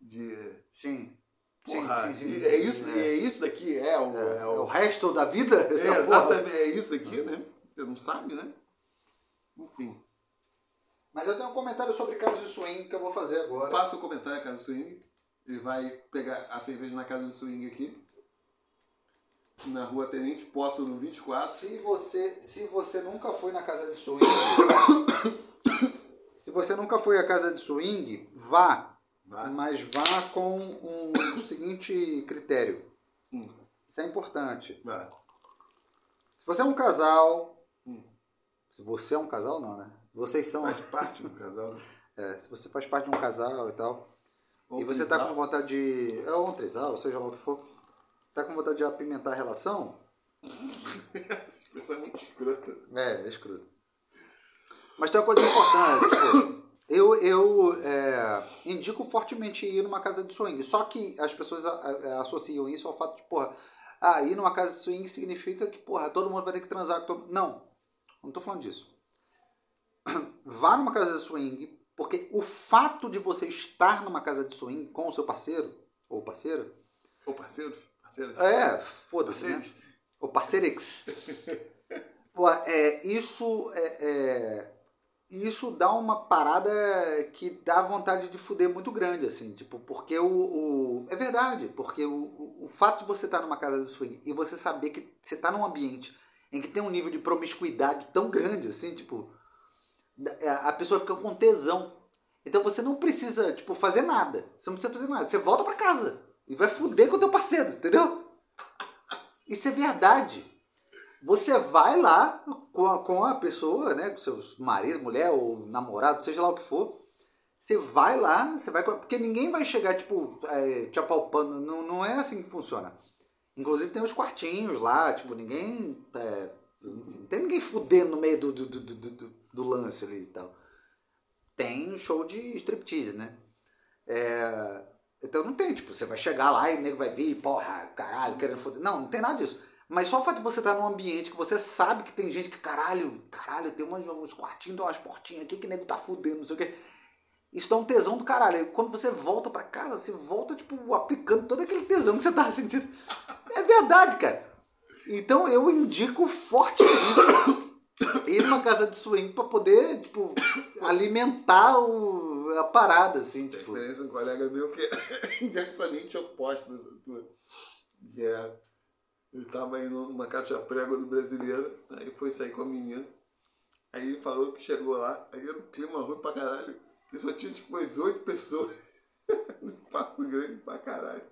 [SPEAKER 2] de
[SPEAKER 1] Sim.
[SPEAKER 2] Porra,
[SPEAKER 1] sim, sim, sim,
[SPEAKER 2] é, isso,
[SPEAKER 1] é.
[SPEAKER 2] é isso daqui, é o.
[SPEAKER 1] É,
[SPEAKER 2] É,
[SPEAKER 1] o
[SPEAKER 2] o,
[SPEAKER 1] resto da vida?
[SPEAKER 2] é, exatamente, é isso aqui, né? Você não sabe, né? Enfim.
[SPEAKER 1] Mas eu tenho um comentário sobre casos de swing que eu vou fazer agora.
[SPEAKER 2] Faça o comentário a casa do swing. Ele vai pegar a cerveja na casa do swing aqui. Na rua Tenente Poço, no 24.
[SPEAKER 1] Se você, se você nunca foi na casa de swing, [COUGHS] se você nunca foi à casa de swing, vá.
[SPEAKER 2] Vá.
[SPEAKER 1] Mas vá com um [COUGHS] seguinte critério.
[SPEAKER 2] Hum.
[SPEAKER 1] Isso é importante.
[SPEAKER 2] Vai.
[SPEAKER 1] Se você é um casal,
[SPEAKER 2] Hum.
[SPEAKER 1] se você é um casal não, né? Vocês são,
[SPEAKER 2] Faz parte do casal. né? [LAUGHS]
[SPEAKER 1] é, se você faz parte de um casal e tal,
[SPEAKER 2] Ou
[SPEAKER 1] e você tá
[SPEAKER 2] trisal.
[SPEAKER 1] com vontade de, é ou um trisal, seja lá o que for, tá com vontade de apimentar a relação, [LAUGHS]
[SPEAKER 2] Essa expressão é muito escrota.
[SPEAKER 1] É, é escroto. Mas tem uma coisa importante, tipo, eu, eu é, indico fortemente ir numa casa de swing. Só que as pessoas associam isso ao fato de, porra, ah, ir numa casa de swing significa que, porra, todo mundo vai ter que transar com todo Não, não tô falando disso. [COUGHS] Vá numa casa de swing, porque o fato de você estar numa casa de swing com o seu parceiro, ou parceira...
[SPEAKER 2] Ou parceiro? Parceiras?
[SPEAKER 1] É, foda-se, né? Ou parceirix. [LAUGHS] Pô, é, isso é, é, isso dá uma parada que dá vontade de fuder muito grande, assim, tipo, porque o. o é verdade, porque o, o, o fato de você estar numa casa do swing e você saber que você está num ambiente em que tem um nível de promiscuidade tão grande, assim, tipo, é, a pessoa fica com tesão. Então você não precisa, tipo, fazer nada. Você não precisa fazer nada. Você volta para casa e vai fuder com o teu parceiro, entendeu? Isso é verdade. Você vai lá com a, com a pessoa, né, com seus marido, mulher ou namorado, seja lá o que for. Você vai lá, você vai. Porque ninguém vai chegar, tipo, é, te apalpando. Não, não é assim que funciona. Inclusive tem os quartinhos lá, tipo, ninguém. É, não tem ninguém fudendo no meio do, do, do, do, do lance ali e tal. Tem show de striptease, né? É, então não tem, tipo, você vai chegar lá e o nego vai vir, porra, caralho, querendo foder. Não, não tem nada disso. Mas só o fato de você estar num ambiente que você sabe que tem gente que, caralho, caralho, tem umas, uns quartinhos, tem umas portinhas aqui que o nego tá fudendo, não sei o quê. Isso dá um tesão do caralho. Aí, quando você volta para casa, você volta, tipo, aplicando todo aquele tesão que você tá sentindo. É verdade, cara. Então eu indico fortemente [COUGHS] ir numa casa de swing para poder, tipo, alimentar o, a parada, assim.
[SPEAKER 2] Tem
[SPEAKER 1] tipo.
[SPEAKER 2] diferença um colega meu que é [LAUGHS] inversamente oposto dessa tua. Que é, ele tava indo numa caixa prego do brasileiro, aí foi sair com a menina. Aí ele falou que chegou lá, aí era um clima ruim pra caralho. E só tinha tipo umas oito pessoas. [LAUGHS] no espaço grande pra caralho.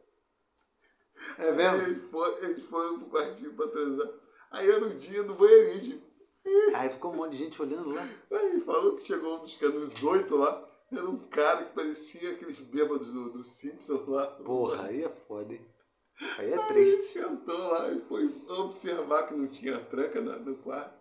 [SPEAKER 1] É mesmo?
[SPEAKER 2] Aí eles foram, eles foram pro quartinho pra transar. Aí era o dia do banheirismo.
[SPEAKER 1] Aí ficou um monte de gente olhando lá.
[SPEAKER 2] Aí falou que chegou dos canos oito lá. Era um cara que parecia aqueles bêbados do, do Simpson lá.
[SPEAKER 1] Porra, aí é foda, hein? Aí é
[SPEAKER 2] Aí
[SPEAKER 1] triste.
[SPEAKER 2] ele sentou lá e foi observar que não tinha tranca no quarto.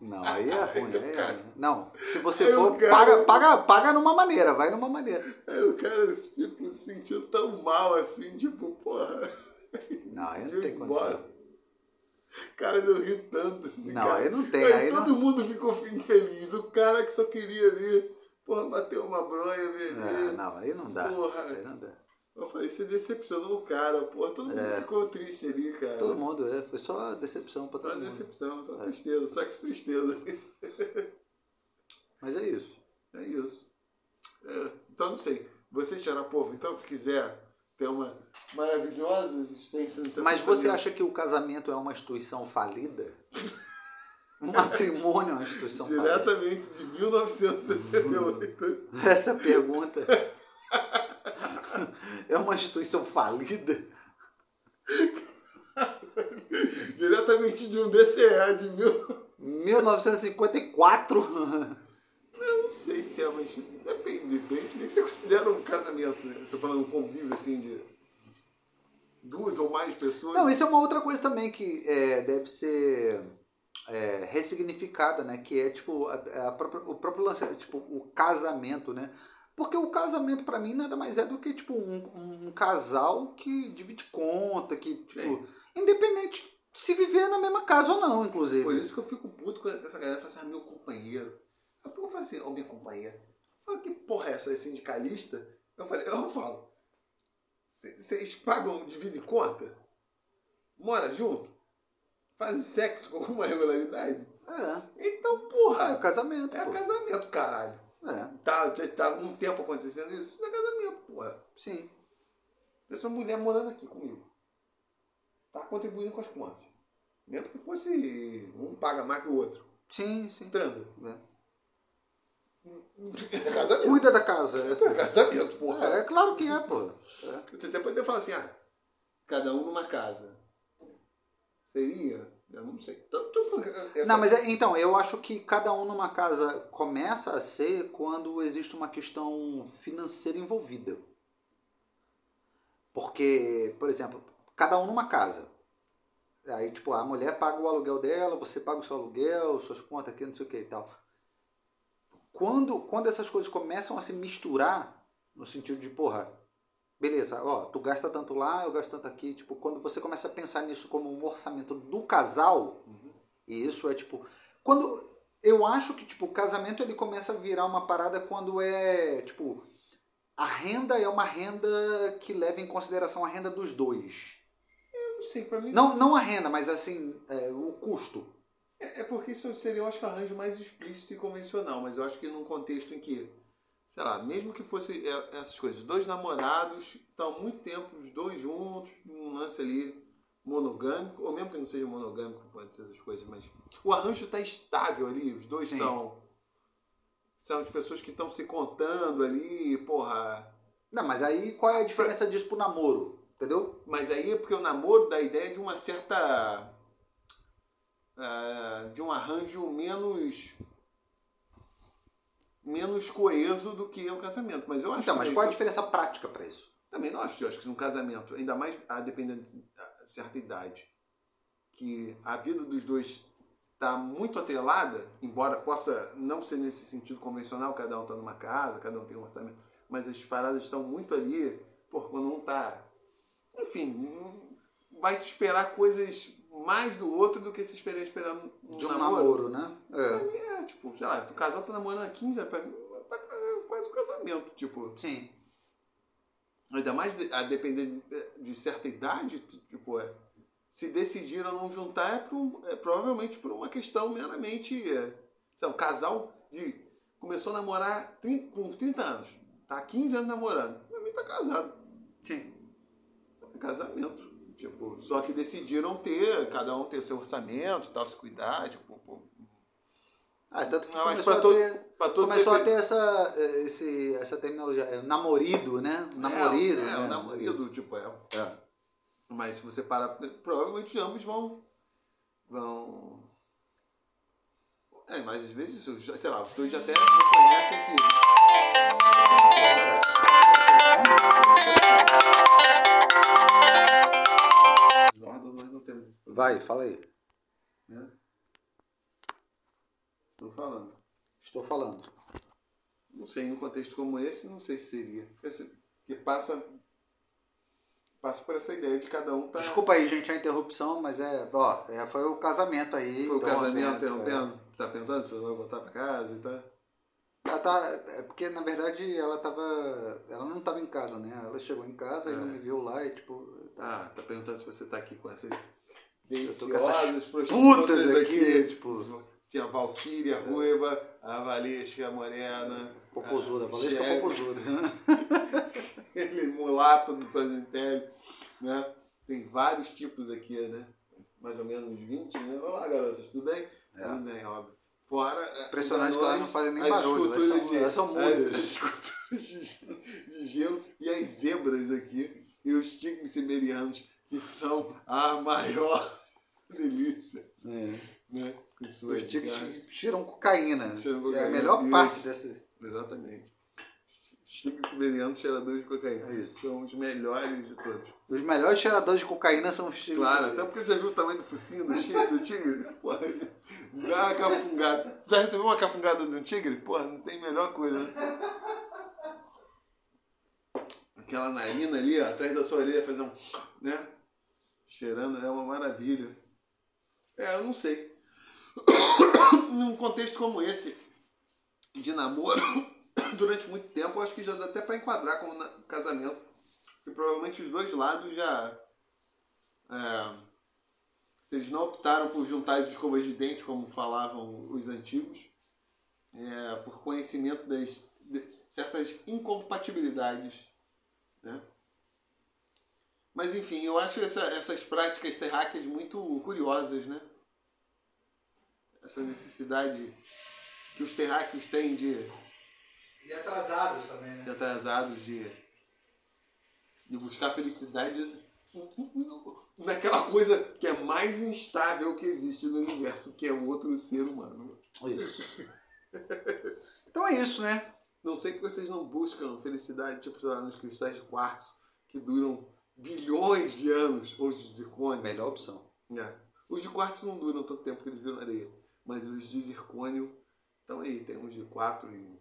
[SPEAKER 1] Não, aí é ruim. Aí é ruim. Não, se você
[SPEAKER 2] Aí
[SPEAKER 1] for,
[SPEAKER 2] cara-
[SPEAKER 1] paga, paga, paga numa maneira, vai numa maneira.
[SPEAKER 2] Aí o cara, tipo, se sentiu tão mal assim, tipo, porra.
[SPEAKER 1] Não, aí não tem
[SPEAKER 2] embora.
[SPEAKER 1] condição.
[SPEAKER 2] Cara, eu ri tanto esse
[SPEAKER 1] Não,
[SPEAKER 2] cara.
[SPEAKER 1] aí não tem, aí
[SPEAKER 2] todo
[SPEAKER 1] não-
[SPEAKER 2] mundo ficou infeliz. O cara que só queria ali, porra, bater uma bronha, ver
[SPEAKER 1] É,
[SPEAKER 2] ali.
[SPEAKER 1] não, aí não dá.
[SPEAKER 2] Porra.
[SPEAKER 1] Aí não dá.
[SPEAKER 2] Eu falei, você decepcionou o cara, porra. Todo mundo ficou triste ali, cara.
[SPEAKER 1] É. Todo mundo, é, foi só decepção pra
[SPEAKER 2] Só
[SPEAKER 1] todo mundo.
[SPEAKER 2] decepção, só tristeza, só que tristeza. [LAUGHS]
[SPEAKER 1] Mas é isso.
[SPEAKER 2] É isso. É, então, não sei. Você, Xarapovo, então, se quiser ter uma maravilhosa existência nesse
[SPEAKER 1] Mas você acha que o casamento é uma instituição falida? O matrimônio é uma instituição falida?
[SPEAKER 2] Diretamente de 1968.
[SPEAKER 1] Essa é pergunta. É uma instituição falida?
[SPEAKER 2] Diretamente de um DCE de mil.
[SPEAKER 1] 1954?
[SPEAKER 2] Eu não sei se é uma instituição. Depende, depende. O que você considera um casamento? Né? Você falando um convívio assim de duas ou mais pessoas?
[SPEAKER 1] Não, isso é uma outra coisa também que é, deve ser é, ressignificada, né? Que é tipo a, a própria- o próprio lance, tipo o casamento, né? Porque o casamento pra mim nada mais é do que tipo um, um casal que divide conta, que tipo independente se viver na mesma casa ou não, inclusive.
[SPEAKER 2] Por isso que eu fico puto com essa galera fala assim, ah, meu companheiro. Eu fico falando assim, ó, minha companheira. Falo, que porra é essa? É sindicalista? Eu falei, eu falo. "Cê- Vocês pagam, dividem conta? Mora junto? Fazem sexo com alguma regularidade?
[SPEAKER 1] É,
[SPEAKER 2] Então,
[SPEAKER 1] é
[SPEAKER 2] porra,
[SPEAKER 1] casamento.
[SPEAKER 2] é
[SPEAKER 1] pô.
[SPEAKER 2] casamento, caralho.
[SPEAKER 1] É,
[SPEAKER 2] Tá, já tá algum tempo acontecendo isso? Isso é casamento, porra.
[SPEAKER 1] sim.
[SPEAKER 2] Essa mulher morando aqui comigo. Tá contribuindo com as contas. Mesmo que fosse um paga mais que o outro.
[SPEAKER 1] Sim, sim.
[SPEAKER 2] Transa.
[SPEAKER 1] É.
[SPEAKER 2] É casamento.
[SPEAKER 1] Cuida da casa. É,
[SPEAKER 2] É casamento, porra.
[SPEAKER 1] é, é claro que é, pô. É.
[SPEAKER 2] Você até poderia falar assim, ah, cada um numa casa. Seria? Eu não sei. Tô falando, essa-
[SPEAKER 1] Não, mas é, então, eu acho que cada um numa casa começa a ser quando existe uma questão financeira envolvida. Porque, por exemplo, cada um numa casa. Aí, tipo, a mulher paga o aluguel dela, você paga o seu aluguel, suas contas aqui, não sei o que e tal. Quando, quando essas coisas começam a se misturar, no sentido de, porra, beleza, ó, tu gasta tanto lá, eu gasto tanto aqui, tipo, quando você começa a pensar nisso como um orçamento do casal, uhum. e isso é tipo, quando eu acho que tipo, o casamento ele começa a virar uma parada quando é, tipo, a renda é uma renda que leva em consideração a renda dos dois.
[SPEAKER 2] Eu não sei, pra mim.
[SPEAKER 1] Não, não a renda, mas assim, é, o custo.
[SPEAKER 2] É, é porque isso seria, eu acho que, arranjo mais explícito e convencional, mas eu acho que num contexto em que, sei lá, mesmo que fosse é, essas coisas, dois namorados estão muito tempo os dois juntos, num lance ali monogâmico, ou mesmo que não seja monogâmico, pode ser essas coisas, mas o arranjo está estável ali, os dois estão. São as pessoas que estão se contando ali, porra.
[SPEAKER 1] Não, mas aí qual é a diferença disso pro namoro? Entendeu?
[SPEAKER 2] Mas aí é porque o namoro dá a ideia de uma certa uh, de um arranjo menos menos coeso do que o casamento. Mas eu acho
[SPEAKER 1] então, mas qual é a diferença prática para isso?
[SPEAKER 2] Também não acho. Eu acho que um casamento, ainda mais a dependendo de certa idade, que a vida dos dois está muito atrelada, embora possa não ser nesse sentido convencional, cada um está numa casa, cada um tem um orçamento, mas as paradas estão muito ali, por quando um está. Enfim, vai se esperar coisas mais do outro do que se esperar esperar um
[SPEAKER 1] de um namoro, namoro né?
[SPEAKER 2] É. Pra mim é, tipo, sei lá, tu casal tá namorando há 15 anos, pra mim tá quase um casamento, tipo.
[SPEAKER 1] Sim.
[SPEAKER 2] Ainda mais a depender de certa idade, tipo, é, se decidiram não juntar é, por, é provavelmente por uma questão meramente. É, sei lá, um casal de, começou a namorar 30, com 30 anos, tá 15 anos namorando. Pra mim tá casado.
[SPEAKER 1] Sim.
[SPEAKER 2] É casamento. Tipo, só que decidiram ter, cada um ter o seu orçamento, tal, se cuidar, tipo, pô.
[SPEAKER 1] Ah, tanto que ah, começou, a, ter, começou a ter essa, esse, essa terminologia, é, namorido, né? Namorido. É,
[SPEAKER 2] é né? namorido, tipo, é. é. Mas se você parar, provavelmente ambos vão. vão. É, mas às vezes, sei lá, os dois até reconhecem que.
[SPEAKER 1] Vai, fala aí.
[SPEAKER 2] Né? Estou falando.
[SPEAKER 1] Estou falando.
[SPEAKER 2] Não sei, num contexto como esse, não sei se seria. Porque passa, passa por essa ideia de cada um tá...
[SPEAKER 1] Desculpa aí, gente, a interrupção, mas é, ó, é, foi o casamento aí.
[SPEAKER 2] Foi o casamento interrompendo? É. Tá perguntando se vai voltar para casa e tal?
[SPEAKER 1] Ela tá. É porque na verdade ela tava. Ela não tava em casa, né? Ela chegou em casa é. e não me viu lá e tipo.
[SPEAKER 2] Tá... Ah, tá perguntando se você tá aqui com essas
[SPEAKER 1] deliciosas putas aqui, aqui, tipo.
[SPEAKER 2] Tinha a Valkyria, Ruiva, a Valesca Morena.
[SPEAKER 1] Popozuda, Valesca Popozuda. [LAUGHS]
[SPEAKER 2] Ele mulata do Sagitário, né? Tem vários tipos aqui, né? Mais ou menos 20, né? Olá, garotas, tudo bem?
[SPEAKER 1] É.
[SPEAKER 2] Tudo bem, óbvio. Fora.
[SPEAKER 1] Impressionante que elas não fazem nem barulho, elas são, elas são
[SPEAKER 2] mudas. As, [LAUGHS] as esculturas de, de gelo e as zebras aqui e os tigres siberianos que são a maior [LAUGHS] delícia.
[SPEAKER 1] É.
[SPEAKER 2] Né?
[SPEAKER 1] Os tigres cheiram cocaína. Cheiram cocaína. É a melhor parte dessa.
[SPEAKER 2] Exatamente. Tigres siberianos cheiradores de cocaína.
[SPEAKER 1] Isso.
[SPEAKER 2] São os melhores de todos.
[SPEAKER 1] Os melhores cheiradores de cocaína são os tigres.
[SPEAKER 2] Claro, até porque já viu o tamanho do focinho do tigre? Do tigre? Porra, dá uma cafungada. Já recebeu uma cafungada de um tigre? Porra, não tem melhor coisa. Né? Aquela narina ali, ó, atrás da sua orelha, fazer um. né? Cheirando, é uma maravilha. É, eu não sei. [COUGHS] Num contexto como esse, de namoro, [COUGHS] durante muito tempo, eu acho que já dá até para enquadrar como casamento. E provavelmente os dois lados já. É, se eles não optaram por juntar as escovas de dente, como falavam os antigos, é, por conhecimento das de certas incompatibilidades. Né? Mas enfim, eu acho essa, essas práticas terráqueas muito curiosas, né? Essa necessidade que os terráqueos têm de.
[SPEAKER 1] E atrasados também, né?
[SPEAKER 2] De atrasados, de, de buscar felicidade naquela coisa que é mais instável que existe no universo, que é o outro ser humano.
[SPEAKER 1] Isso. [LAUGHS] então é isso, né?
[SPEAKER 2] Não sei que vocês não buscam felicidade, tipo, sei lá, nos cristais de quartzo, que duram bilhões de anos, os de zircônio.
[SPEAKER 1] Melhor opção.
[SPEAKER 2] É. Os de quartzo não duram tanto tempo que eles viram areia, mas os de zircônio Então aí, tem uns de 4 e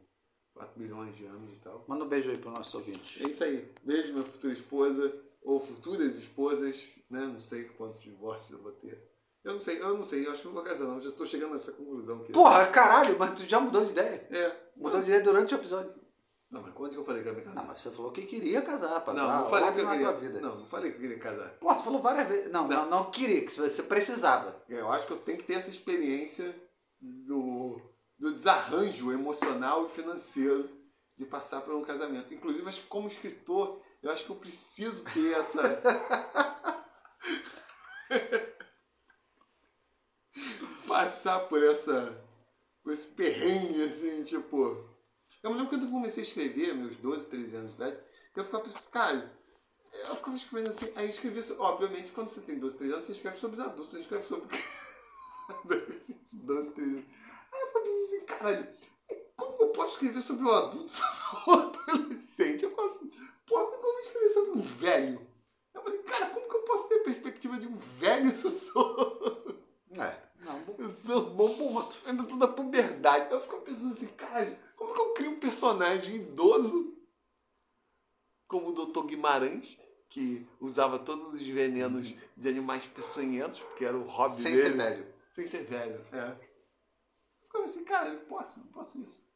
[SPEAKER 2] 4 bilhões de anos e tal.
[SPEAKER 1] Manda um beijo aí para os nossos ouvintes.
[SPEAKER 2] É isso aí. Beijo, minha futura esposa, ou futuras esposas, né? Não sei quantos divórcios eu vou ter. Eu não sei, eu não sei, eu acho que não vou casar não, já estou chegando nessa conclusão. Que...
[SPEAKER 1] Porra, caralho, mas tu já mudou de ideia.
[SPEAKER 2] É.
[SPEAKER 1] Mudou de ideia durante o episódio.
[SPEAKER 2] Não, mas quando que eu falei que eu ia me casar?
[SPEAKER 1] Não, mas você falou que queria casar, pá.
[SPEAKER 2] Não, não falei que eu queria.
[SPEAKER 1] vida.
[SPEAKER 2] Não, não falei que eu queria casar.
[SPEAKER 1] Pô, você falou várias vezes. Não, não,
[SPEAKER 2] Não.
[SPEAKER 1] não queria, que você precisava.
[SPEAKER 2] Eu acho que eu tenho que ter essa experiência do, do desarranjo emocional e financeiro de passar por um casamento. Inclusive, acho que como escritor, eu acho que eu preciso ter essa. [LAUGHS] passar por essa. por esse perrengue, assim, tipo. Eu me lembro quando eu comecei a escrever, meus 12, 13 anos de idade, que eu ficava pensando, cara, eu ficava escrevendo assim, aí eu escrevia, so- obviamente, quando você tem 12, 13 anos, você escreve sobre os adultos, você escreve sobre adolescentes, 12, 13 anos. Aí eu ficava pensando assim, caralho, como que eu posso escrever sobre um adulto se eu sou um adolescente? Eu ficava assim, porra, como que eu vou escrever sobre um velho? Eu falei, cara, como que eu posso ter a perspectiva de um velho se eu sou...
[SPEAKER 1] É. Não,
[SPEAKER 2] Eu sou bom. Eu ainda tô na puberdade. Eu fico pensando assim, caralho, como que eu crio um personagem idoso como o Dr. Guimarães, que usava todos os venenos de animais peçonhentos, porque era o hobby
[SPEAKER 1] sem
[SPEAKER 2] dele.
[SPEAKER 1] ser velho.
[SPEAKER 2] Sem ser velho, é. Ficava assim, cara, eu posso, eu posso isso.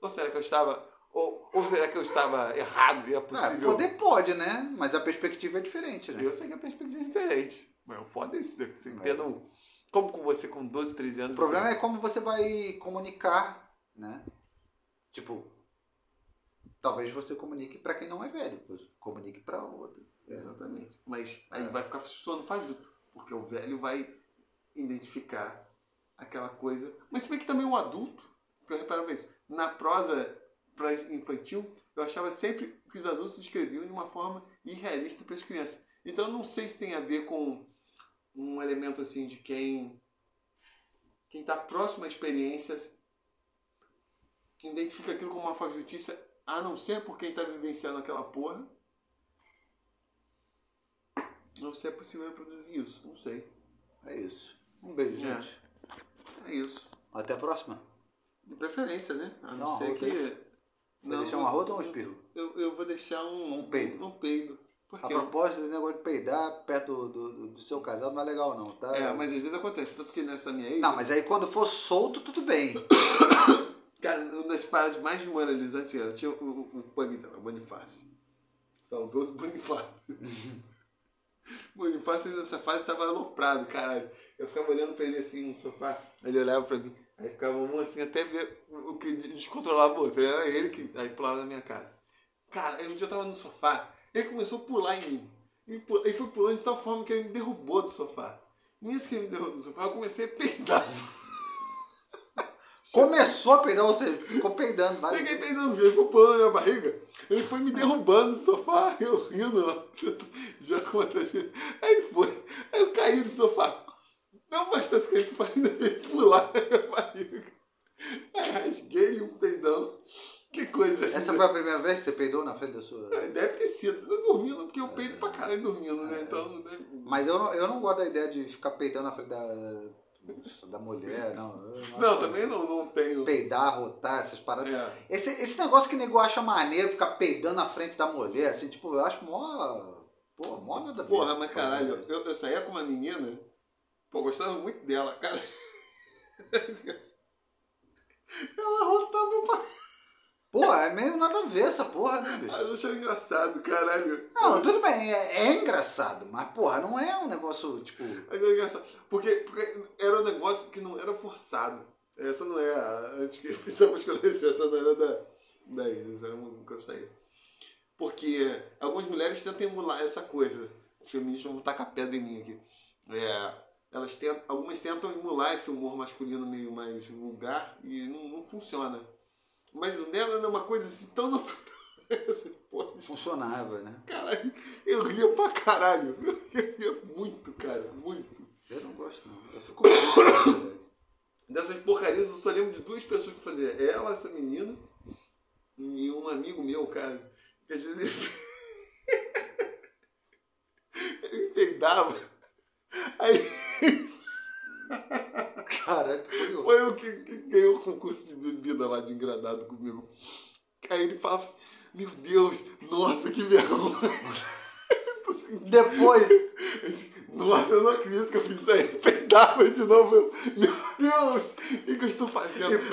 [SPEAKER 2] Ou será que eu estava. Ou, ou será que eu estava errado e é
[SPEAKER 1] É,
[SPEAKER 2] possível?
[SPEAKER 1] poder pode, né? Mas a perspectiva é diferente, né?
[SPEAKER 2] Eu sei que a perspectiva é diferente. Mas o foda é isso. Você entenda um- Como com você com 12, 13 anos.
[SPEAKER 1] O problema é como você vai comunicar, né? Tipo, talvez você comunique pra quem não é velho, você comunique pra outro.
[SPEAKER 2] Exatamente. Mas aí
[SPEAKER 1] É.
[SPEAKER 2] vai ficar soando fajuto. Porque o velho vai identificar aquela coisa. Mas se bem que também um adulto, porque eu reparava isso, na prosa pra infantil, eu achava sempre que os adultos escreviam de uma forma irrealista para as crianças. Então eu não sei se tem a ver com um elemento assim de quem quem está próximo à identifica aquilo como uma fajutice, a não ser por quem está vivenciando aquela porra. Não sei se é possível reproduzir isso, não sei.
[SPEAKER 1] É isso. Um beijo,
[SPEAKER 2] É.
[SPEAKER 1] gente.
[SPEAKER 2] É isso.
[SPEAKER 1] Até a próxima.
[SPEAKER 2] De preferência, né? A não
[SPEAKER 1] Não,
[SPEAKER 2] ser
[SPEAKER 1] arroto
[SPEAKER 2] que.
[SPEAKER 1] Vai deixar um arroto ou um espirro?
[SPEAKER 2] Eu, eu vou deixar um.
[SPEAKER 1] Um peido.
[SPEAKER 2] Um peido. Por
[SPEAKER 1] A
[SPEAKER 2] quê?
[SPEAKER 1] propósito, esse negócio de peidar perto do, do, do seu casal não é legal, não, tá?
[SPEAKER 2] É, mas às vezes acontece. Tanto que nessa minha ex.
[SPEAKER 1] Não, mas aí quando for solto, tudo bem. [COUGHS]
[SPEAKER 2] Cara, uma das paradas mais desmoralizantes era tinha o, o, o dela, o Bonifácio. Bonifácio. [LAUGHS] Bonifácio nessa fase estava aloprado, caralho. Eu ficava olhando pra ele assim no sofá, ele olhava pra mim, aí ficava um assim até ver o que descontrolava o outro. Era ele que aí pulava na minha cara. Cara, aí um dia eu tava no sofá, ele começou a pular em mim. Ele foi pulando de tal forma que ele me derrubou do sofá. Nisso que ele me derrubou do sofá, eu comecei a [LAUGHS] peidar.
[SPEAKER 1] Começou a peidar, ou seja, ficou peidando. Vai.
[SPEAKER 2] Peguei peidando, ele ficou pulando na minha barriga. Ele foi me derrubando do sofá, [LAUGHS] eu rindo, já com vezes. Aí foi, aí eu caí do sofá. Não bastasse que ele sofá, ainda veio pular na minha barriga. Aí rasguei-lhe um peidão. Que coisa
[SPEAKER 1] Essa foi a primeira vez que você peidou na frente da sua.
[SPEAKER 2] Deve ter sido. Eu dormindo, porque eu peido pra caralho dormindo, né? Então, né?
[SPEAKER 1] Mas eu não, eu não gosto da ideia de ficar peidando na frente da, da mulher, não.
[SPEAKER 2] Não,
[SPEAKER 1] acho-
[SPEAKER 2] também não, não tenho.
[SPEAKER 1] Peidar, rotar, essas paradas.
[SPEAKER 2] É.
[SPEAKER 1] Esse, esse negócio que o nego acha maneiro, ficar peidando na frente da mulher, assim, tipo, eu acho mó. Pô, mó nada.
[SPEAKER 2] Porra, mas caralho, eu, eu saía com uma menina, pô, gostava muito dela, cara. [LAUGHS] Ela rotava pai.
[SPEAKER 1] Pô, é meio nada a ver essa porra, né, bicho?
[SPEAKER 2] Eu achei engraçado, caralho.
[SPEAKER 1] Não, tudo bem, é, é engraçado, mas porra, não é um negócio, tipo.
[SPEAKER 2] É engraçado. Porque, porque era um negócio que não era forçado. Essa não é a. Antes que [LAUGHS] precisamos esclarecer, essa não era da. Da Isis, era que eu saí. Porque algumas mulheres tentam emular essa coisa. Os feministas vão tacar pedra em mim aqui. É, elas tentam, algumas tentam emular esse humor masculino meio mais vulgar e não, não funciona. Mas o dela era uma coisa assim tão natural. [LAUGHS]
[SPEAKER 1] Funcionava, né?
[SPEAKER 2] caralho, eu ria pra caralho. [LAUGHS] Eu ria muito, cara, muito.
[SPEAKER 1] Eu não gosto, não. Eu fico
[SPEAKER 2] Dessas porcarias eu só lembro de duas pessoas que faziam. Ela, essa menina, e um amigo meu, cara, que às vezes ele, [LAUGHS] ele peidava. Aí.
[SPEAKER 1] Curioso.
[SPEAKER 2] Foi eu que, que ganhou o concurso de bebida lá de engradado comigo. Aí ele falava assim, meu Deus, nossa, que vergonha. [LAUGHS] Assim,
[SPEAKER 1] Depois.
[SPEAKER 2] assim, nossa, eu não acredito que eu fiz isso aí. [LAUGHS] Peidava de novo. Eu, meu Deus, o que, que eu estou fazendo? [LAUGHS]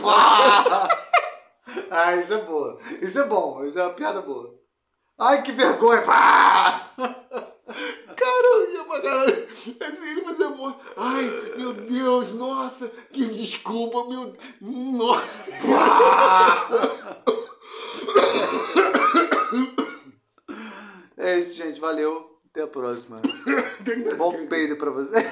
[SPEAKER 1] Ah, isso é boa. Isso é bom. Isso é uma piada boa. Ai, que vergonha. Pá!
[SPEAKER 2] Cara, eu ia pra caralho. Assim, ele fazia amor. Ai, meu Deus, nossa, que desculpa, meu. Nossa.
[SPEAKER 1] É isso, gente. Valeu. Até a próxima. [LAUGHS] Bom peido pra você.